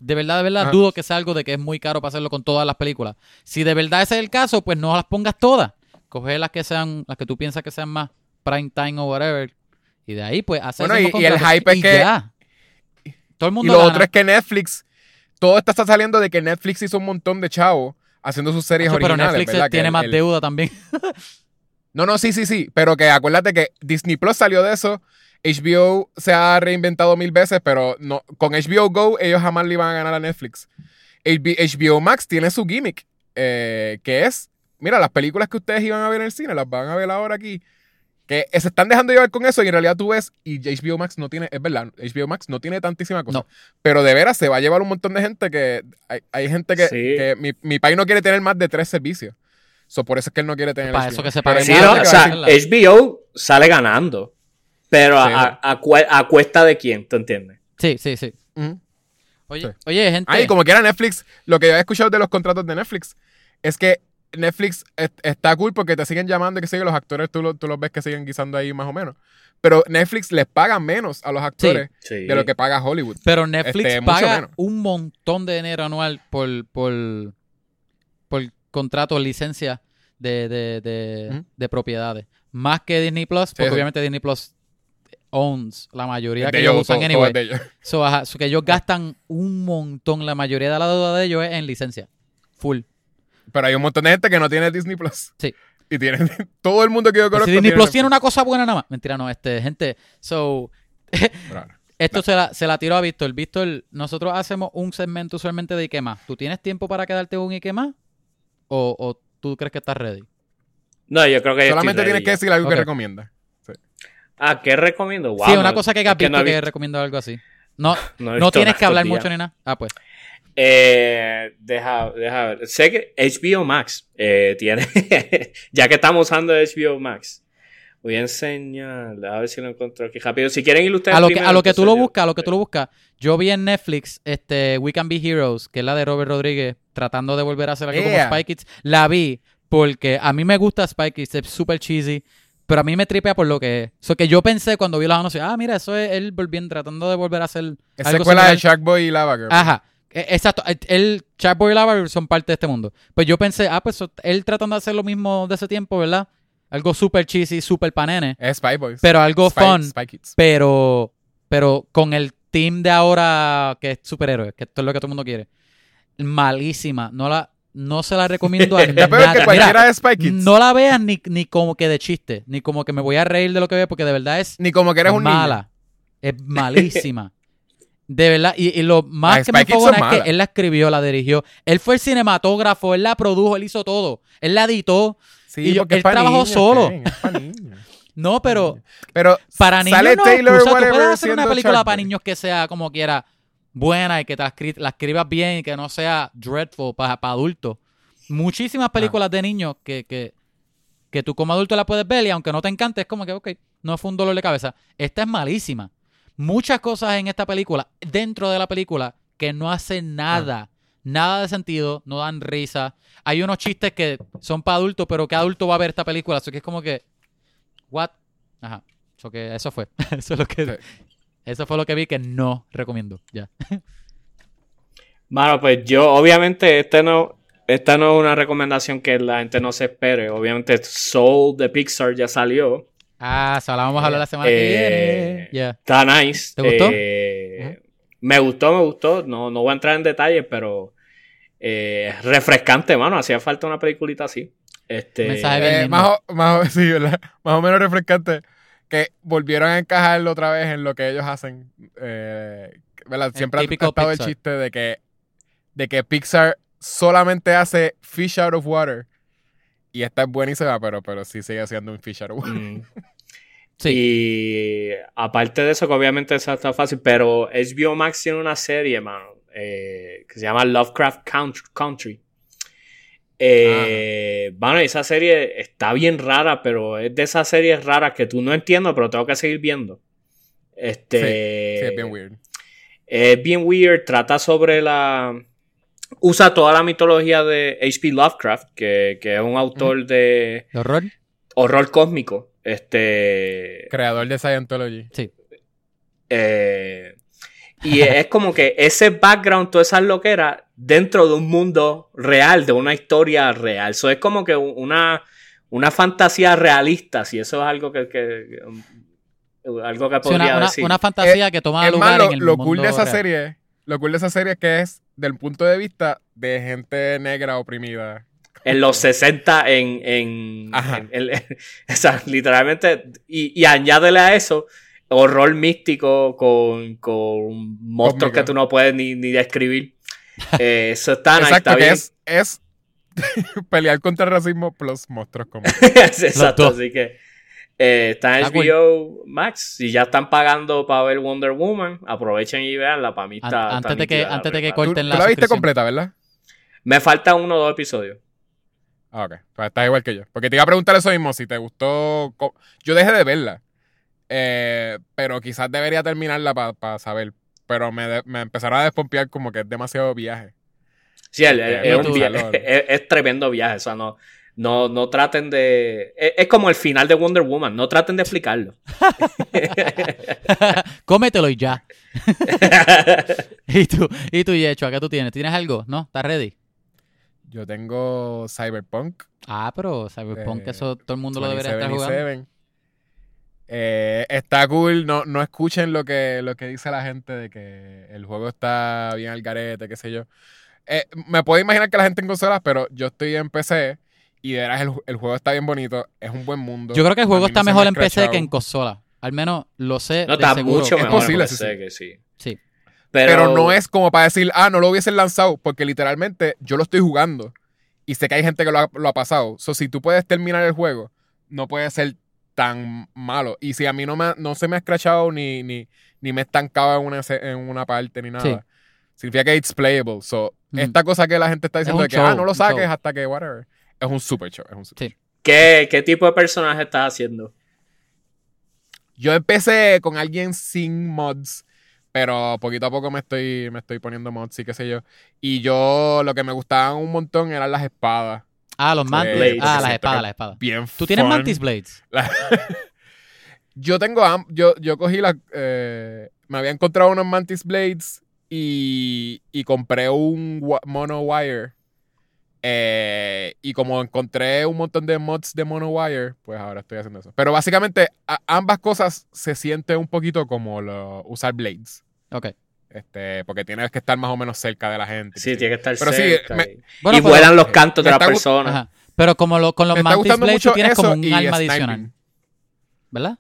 De verdad, de verdad, Ajá. dudo que sea algo de que es muy caro para hacerlo con todas las películas. Si de verdad ese es el caso, pues no las pongas todas. Coge las que sean, las que tú piensas que sean más prime time o whatever. Y de ahí, pues, hacer Bueno, y- y el hype es y que- ya. Todo el Y mundo lo gana. otro es que Netflix, todo esto está saliendo de que Netflix hizo un montón de chavos haciendo sus series pero originales. Netflix ¿verdad? Que tiene más el- deuda también. No, no, sí, sí, sí. Pero que acuérdate que Disney Plus salió de eso. HBO se ha reinventado mil veces, pero no, con HBO Go ellos jamás le iban a ganar a Netflix. HB HBO Max tiene su gimmick, eh, que es, mira, las películas que ustedes iban a ver en el cine, las van a ver ahora aquí. Que se están dejando llevar con eso y en realidad tú ves, y HBO Max no tiene, es verdad, HBO Max no tiene tantísima cosa. No. Pero de veras se va a llevar un montón de gente que, hay, hay gente que, Sí. que mi, mi país no quiere tener más de tres servicios. So, por eso es que él no quiere tener Para HBO eso que se pague Sí, no, que o que sea. HBO sale ganando. Pero Sí. a, a- a a cuesta de quién, ¿tú entiendes? Sí, sí, sí. Ujú. Oye, Sí. oye, gente. Ay, como quiera Netflix, lo que yo he escuchado de los contratos de Netflix es que Netflix es- está cool porque te siguen llamando y que siguen los actores, tú, lo- tú los ves que siguen guisando ahí más o menos. Pero Netflix les paga menos a los actores Sí. de lo que paga Hollywood. Pero Netflix Este, paga un montón de dinero anual por, por, por contrato, licencia de, de, de, propiedades. Más que Disney Plus, porque sí. obviamente Disney Plus owns la mayoría De que ellos, ellos usan todo- todo anyway. es de ellos. So, ajá, so que ellos gastan un montón, la mayoría de la deuda de ellos es en licencia. Full. Pero hay un montón de gente que no tiene Disney Plus. Sí. Y tienen todo el mundo que yo conozco. si Disney tiene Plus tiene una cosa buena nada más. Mentira, no, este, gente. So. Esto se la, se la tiró a Víctor. Víctor, nosotros hacemos un segmento usualmente de Ike más. ¿Tú tienes tiempo para quedarte un Ike más? ¿O, o tú crees que estás ready? No, yo creo que Solamente tienes que decir algo que recomienda. Ah, ¿qué recomiendo? Wow, sí, una no, cosa que has visto no he que recomiendo algo así. No, no no tienes que hablar mucho ni nada. Ah, pues. Eh, deja, deja ver. Sé que HBO Max eh, tiene, ya que estamos usando HBO Max, Voy a enseñar, a ver si lo encuentro aquí rápido. Si quieren ustedes A lo que, primero, a lo que tú lo buscas, a lo que tú lo buscas. Yo vi en Netflix este We Can Be Heroes, que es la de Robert Rodríguez, tratando de volver a hacer algo Yeah. como Spy Kids. La vi porque a mí me gusta Spy Kids, es súper cheesy, pero a mí me tripea por lo que es. So que yo pensé cuando vi los anuncios, ah, mira, eso es él volviendo, tratando de volver a hacer Esa algo escuela de similar. Shark Boy y Lava Girl. Ajá. E- Exacto. El- El Sharkboy y Lava son parte de este mundo. Pues yo pensé, ah, pues él tratando de hacer lo mismo de ese tiempo, ¿verdad? Algo súper cheesy, súper panene, Es Spy Boys. pero algo Spy- fun, Spy Kids. pero pero con el team de ahora que es superhéroes, que esto es lo que todo el mundo quiere. Malísima. No la no se la recomiendo a nadie. que cualquiera Mira, de Spy Kids. no la veas ni, ni como que de chiste, ni como que me voy a reír de lo que veo, porque de verdad es Ni como que eres un niño. mala. Es malísima. De verdad. Y, y lo más que me Spy enfogona es que él la escribió, la dirigió. Él fue el cinematógrafo, él la produjo, él hizo todo. Él la editó. Sí, Y yo- él trabajó niños, solo. No, pero Pero para niños sale no. Taylor excusa. Tú puedes hacer una película Shark para Boy. niños que sea como quiera buena y que te la, escri- la escribas bien y que no sea dreadful para, para adultos. Muchísimas películas de niños que, que, que tú como adulto la puedes ver y aunque no te encante, es como que, ok, no fue un dolor de cabeza. Esta es malísima. Muchas cosas en esta película, dentro de la película, que no hacen nada. Nada de sentido, no dan risa. Hay unos chistes que son para adultos, pero ¿qué adulto va a ver esta película? Así que es como que, ¿what? Ajá. So que eso fue. eso es lo que... Sí. Eso fue lo que vi que no recomiendo. Ya. Mano, pues yo, obviamente, este no, esta no es una recomendación que la gente no se espere. Obviamente, Soul de Pixar ya salió. Ah, so la vamos a hablar la semana Eh, que viene. Ya. Está nice. ¿Te gustó? Eh, Me gustó, me gustó. No, no voy a entrar en detalles, pero eh, refrescante, mano. Hacía falta una peliculita así. Este, Mensaje eh, más, o, más, o- sí, ¿verdad? más o menos refrescante que volvieron a encajarlo otra vez en lo que ellos hacen. Eh, ¿verdad? Siempre ha típico estado el chiste de que, de que Pixar solamente hace fish out of water. Y esta es buenísima, pero, pero sí sigue siendo un fish out of water. mm. Sí. Y aparte de eso, que obviamente eso está fácil, pero HBO Max tiene una serie, mano, eh, que se llama Lovecraft Count- Country. Eh, Bueno, esa serie está bien rara, pero es de esas series raras que tú no entiendes, pero tengo que seguir viendo. Este, Sí, es bien weird. es bien weird, trata sobre la... Usa toda la mitología de H.P. Lovecraft, que, que es un autor de ¿De horror? horror cósmico. Este... Creador de Scientology. Sí. Eh, y es como que ese background, todas esas loqueras, dentro de un mundo real, de una historia real. Eso es como que una, una fantasía realista, si eso es algo que, que- algo que Sí, podría una, una- decir. una fantasía que toma Es lugar más, lo, en el lo mundo cool de esa real. serie, lo cool de esa serie es que es del punto de vista de gente negra oprimida. En los 60 en... en, Ajá. en- en- o sea, literalmente, y, y añádele a eso horror místico con, con monstruos que tú no puedes ni, ni describir. Eh, eso está, Exacto, está que bien. es, es pelear contra el racismo plus monstruos como. Exacto, así que eh, está en Ah. HBO Max. Si ya están pagando para ver Wonder Woman, aprovechen y veanla. Para mí An- está. antes está de que- antes de que verdad. ¿Tú, corten tú la la viste completa, ¿verdad? Me faltan uno o dos episodios. Ah, ok. Pues estás igual que yo. Porque te iba a preguntar eso mismo, si te gustó. Yo dejé de verla. Eh, pero quizás debería terminarla para saber. Pero me, de- me empezaron a despompear como que es demasiado viaje. Sí, el- el- es, un tú. via- es- es tremendo viaje. O sea, no, no, no traten de. Es, es como el final de Wonder Woman. No traten de explicarlo. Cómetelo y ya. ¿Y tú, y tú, Yecho, ¿qué tú tienes? ¿Tienes algo? ¿No? ¿Estás ready? Yo tengo Cyberpunk. Ah, pero Cyberpunk, Eh, eso todo el mundo lo debería estar 27 y jugando. 7. Eh, está cool, no, no escuchen lo que, lo que dice la gente de que el juego está bien al garete, qué sé yo. Eh, me puedo imaginar que la gente en consolas, pero yo estoy en PC y de veras el, el juego está bien bonito, es un buen mundo. Yo creo que el A juego está me mejor en PC que en consola. Al menos lo sé No de está seguro. mucho Es mejor. posible, me sí, parece sí. que sí. Sí. Pero, Pero no es como para decir, ah, no lo hubiesen lanzado, porque literalmente yo lo estoy jugando y sé que hay gente que lo ha, lo ha pasado. So, si tú puedes terminar el juego, no puede ser tan malo. Y si a mí no, me, no se me ha escrachado ni, ni, ni me he estancado en una, en una parte ni nada, Sí. significa que it's playable. So, Ujú. esta cosa que la gente está diciendo un de que, show, ah, no lo saques hasta que whatever, es un super show. Es un super Sí. ¿qué, ¿qué tipo de personaje estás haciendo? Yo empecé con alguien sin mods, pero poquito a poco me estoy, me estoy poniendo mods y qué sé yo. Y yo lo que me gustaban un montón eran las espadas. Ah, los mantis. Blades. Ah, las espadas, las espadas. Bien ¿Tú tienes mantis blades? La- yo tengo. Yo, yo cogí la. eh, me había encontrado unos Mantis Blades y, y compré un Mono Wire. Eh, y como encontré un montón de mods de Mono Wire, pues ahora estoy haciendo eso. Pero básicamente, a- ambas cosas se siente un poquito como lo- usar Blades. Ok. Este, porque tienes que estar más o menos cerca de la gente. Sí, tiene que estar Pero sí, cerca. me- y- Bueno, y pero- vuelan los cantos de las personas. Ajá. Pero como lo, con los mantis blades tú tienes como un arma sniping. adicional. ¿Verdad?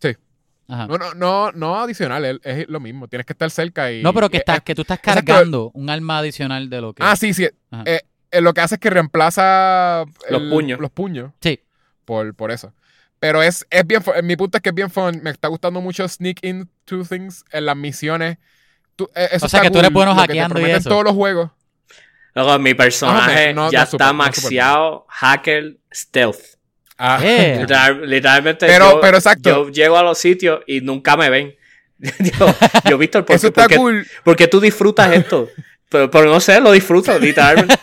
Sí. Ajá. No, no, no, no adicional, es, es lo mismo. Tienes que estar cerca y. No, pero que, estás, que tú estás exacto. cargando un arma adicional de lo que. Ah, sí, sí. Ajá. Eh, eh, lo que hace es que reemplaza Los puños. Los puños Sí. por, por eso. Pero es, es bien fun. Mi punto es que es bien fun. Me está gustando mucho sneak into things en las misiones. Tú- eh, eso O sea que tú eres bueno hackeando y eso. todos los juegos. Luego, mi personaje no, no, ya no, super, está no, maxeado, hacker, stealth. Ah, Eh. Literal- literalmente, Pero- yo, pero exacto. yo llego a los sitios y nunca me ven. yo, yo, Víctor, ¿por, eso está por qué- cool. por qué tú disfrutas esto? Pero, pero no sé, lo disfruto, literalmente.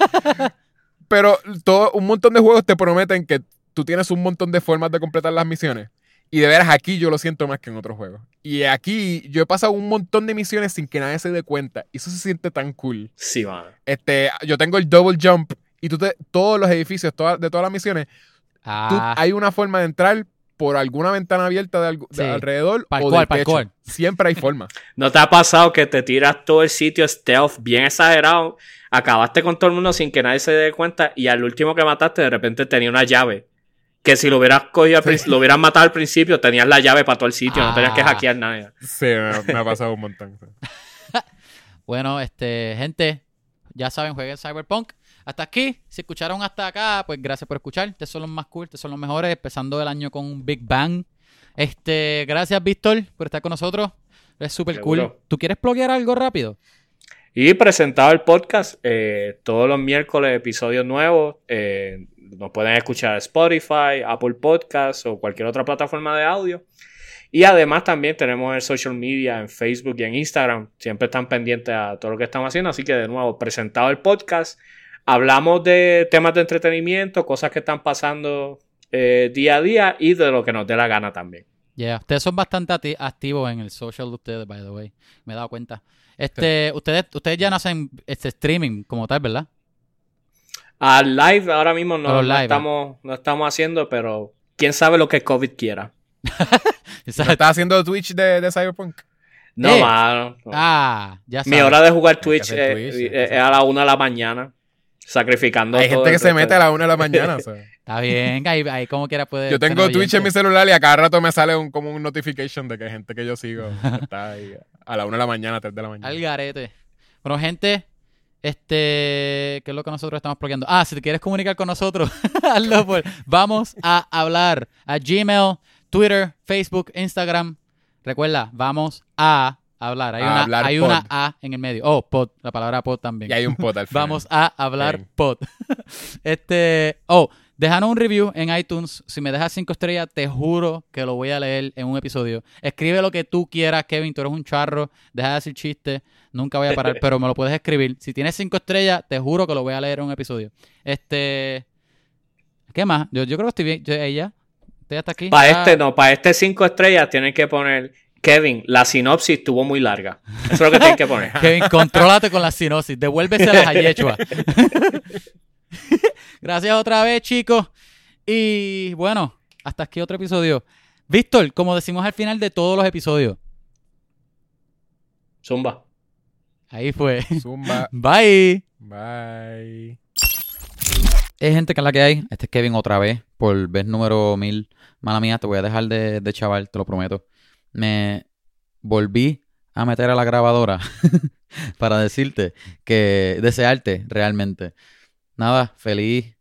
Pero todo, un montón de juegos te prometen que tú tienes un montón de formas de completar las misiones. Y de veras aquí yo lo siento más que en otros juegos. Y aquí yo he pasado un montón de misiones sin que nadie se dé cuenta. Y eso se siente tan cool. Sí, mano. Este, yo tengo el double jump y tú te, todos los edificios todas- de todas las misiones, tú- Ah, hay una forma de entrar por alguna ventana abierta de, algu- de Sí. alrededor o Parkour, del techo. parkour. Siempre hay forma. ¿No te ha pasado que te tiras todo el sitio stealth bien exagerado? Acabaste con todo el mundo sin que nadie se dé cuenta y al último que mataste de repente tenía una llave. Que si lo hubieras cogido, al lo hubieras matado al principio, tenías la llave para todo el sitio, no tenías que Ah. hackear nada. Sí, me, me ha pasado un montón. Bueno, este, gente, ya saben, jueguen Cyberpunk. Hasta aquí, si escucharon hasta acá, pues gracias por escuchar. Ustedes son los más cool, ustedes son los mejores, empezando el año con un Big Bang. Este, gracias, Víctor, por estar con nosotros. Es súper cool. ¿Tú quieres bloguear algo rápido? Y presentado el podcast, eh, todos los miércoles episodios nuevos. eh, nos pueden escuchar en Spotify, Apple Podcasts o cualquier otra plataforma de audio. Y además también tenemos el social media en Facebook y en Instagram. Siempre están pendientes a todo lo que estamos haciendo. Así que de nuevo, presentado el podcast. Hablamos de temas de entretenimiento, cosas que están pasando eh, día a día y de lo que nos dé la gana también. Yeah, ustedes son bastante ati- activos en el social de ustedes, by the way. Me he dado cuenta. Este, ustedes, ustedes ya no hacen este streaming como tal, ¿verdad? Al live ahora mismo A no, live, estamos, no estamos haciendo, pero quién sabe lo que COVID quiera. Exacto. ¿No estás haciendo Twitch de, de Cyberpunk? No, Eh. mano. no. Ah, ya Mi hora de jugar Twitch, eh, Twitch, eh, es a la una de la mañana. Sacrificando Hay todo gente que se mete de- a la una de la mañana. o sea. Está bien, ahí, ahí como quiera puede. Yo tengo Twitch en mi celular y a cada rato me sale un, como un notification de que hay gente que yo sigo está ahí a la una de la mañana, tres de la mañana. Al garete. Bueno, gente, este, ¿qué es lo que nosotros estamos bloqueando? Ah, si te quieres comunicar con nosotros, hazlo por- Vamos a hablar a Gmail, Twitter, Facebook, Instagram. Recuerda, vamos a hablar. Hay, A una, hablar hay pod. una A en el medio. Oh, pod, la palabra pod también. Y hay un pot al final. Vamos a hablar Bien. pod. este, oh, déjanos un review en iTunes. Si me dejas cinco estrellas, te juro que lo voy a leer en un episodio. Escribe lo que tú quieras, Kevin. Tú eres un charro. Deja de decir chistes. Nunca voy a parar, pero me lo puedes escribir. Si tienes cinco estrellas, te juro que lo voy a leer en un episodio. Este, ¿qué más? Yo, yo creo que estoy bien. Yo, ella, estoy hasta aquí. Para Ah, este no, para este cinco estrellas tienen que poner Kevin, la sinopsis estuvo muy larga. Eso es lo que tienen que poner. Kevin, contrólate con la sinosis. Devuélvese a Yechua. Gracias otra vez, chicos. Y bueno, hasta aquí otro episodio. Víctor, como decimos al final de todos los episodios, Zumba. ahí fue. Zumba. Bye. Bye. Es gente que es la que hay. Este es Kevin otra vez, por vez número mil. Mala mía, te voy a dejar de, de chaval, te lo prometo. Me volví a meter a la grabadora para decirte que desearte realmente. Nada, feliz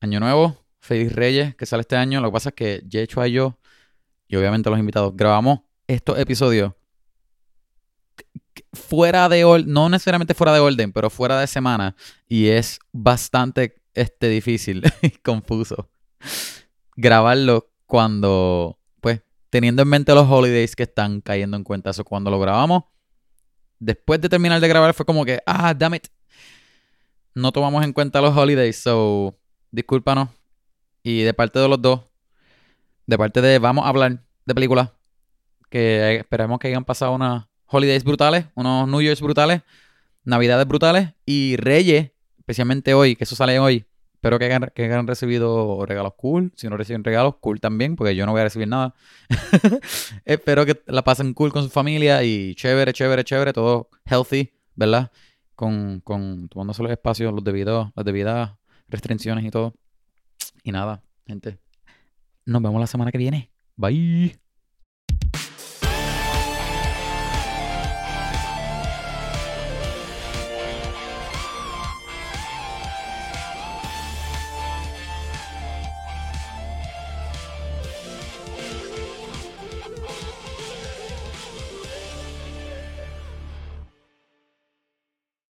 año nuevo, feliz Reyes que sale este año. Lo que pasa es que Yechua y yo, y obviamente los invitados, grabamos estos episodios fuera de orden, no necesariamente fuera de orden, pero fuera de semana. Y es bastante este, difícil y confuso grabarlo cuando, teniendo en mente los holidays que están cayendo en cuenta. Eso cuando lo grabamos, después de terminar de grabar fue como que, ah, damn it. No tomamos en cuenta los holidays, so discúlpanos. Y de parte de los dos, de parte de vamos a hablar de películas que esperemos que hayan pasado unas holidays brutales, unos New Year's brutales, navidades brutales y Reyes, especialmente hoy, que eso sale hoy. Espero que hayan, que hayan recibido regalos cool. Si no reciben regalos, cool también, porque yo no voy a recibir nada. Espero que la pasen cool con su familia y chévere, chévere, chévere, todo healthy, ¿verdad? Con, con tomándose los espacios, los debidos, las debidas restricciones y todo. Y nada, gente. Nos vemos la semana que viene. Bye.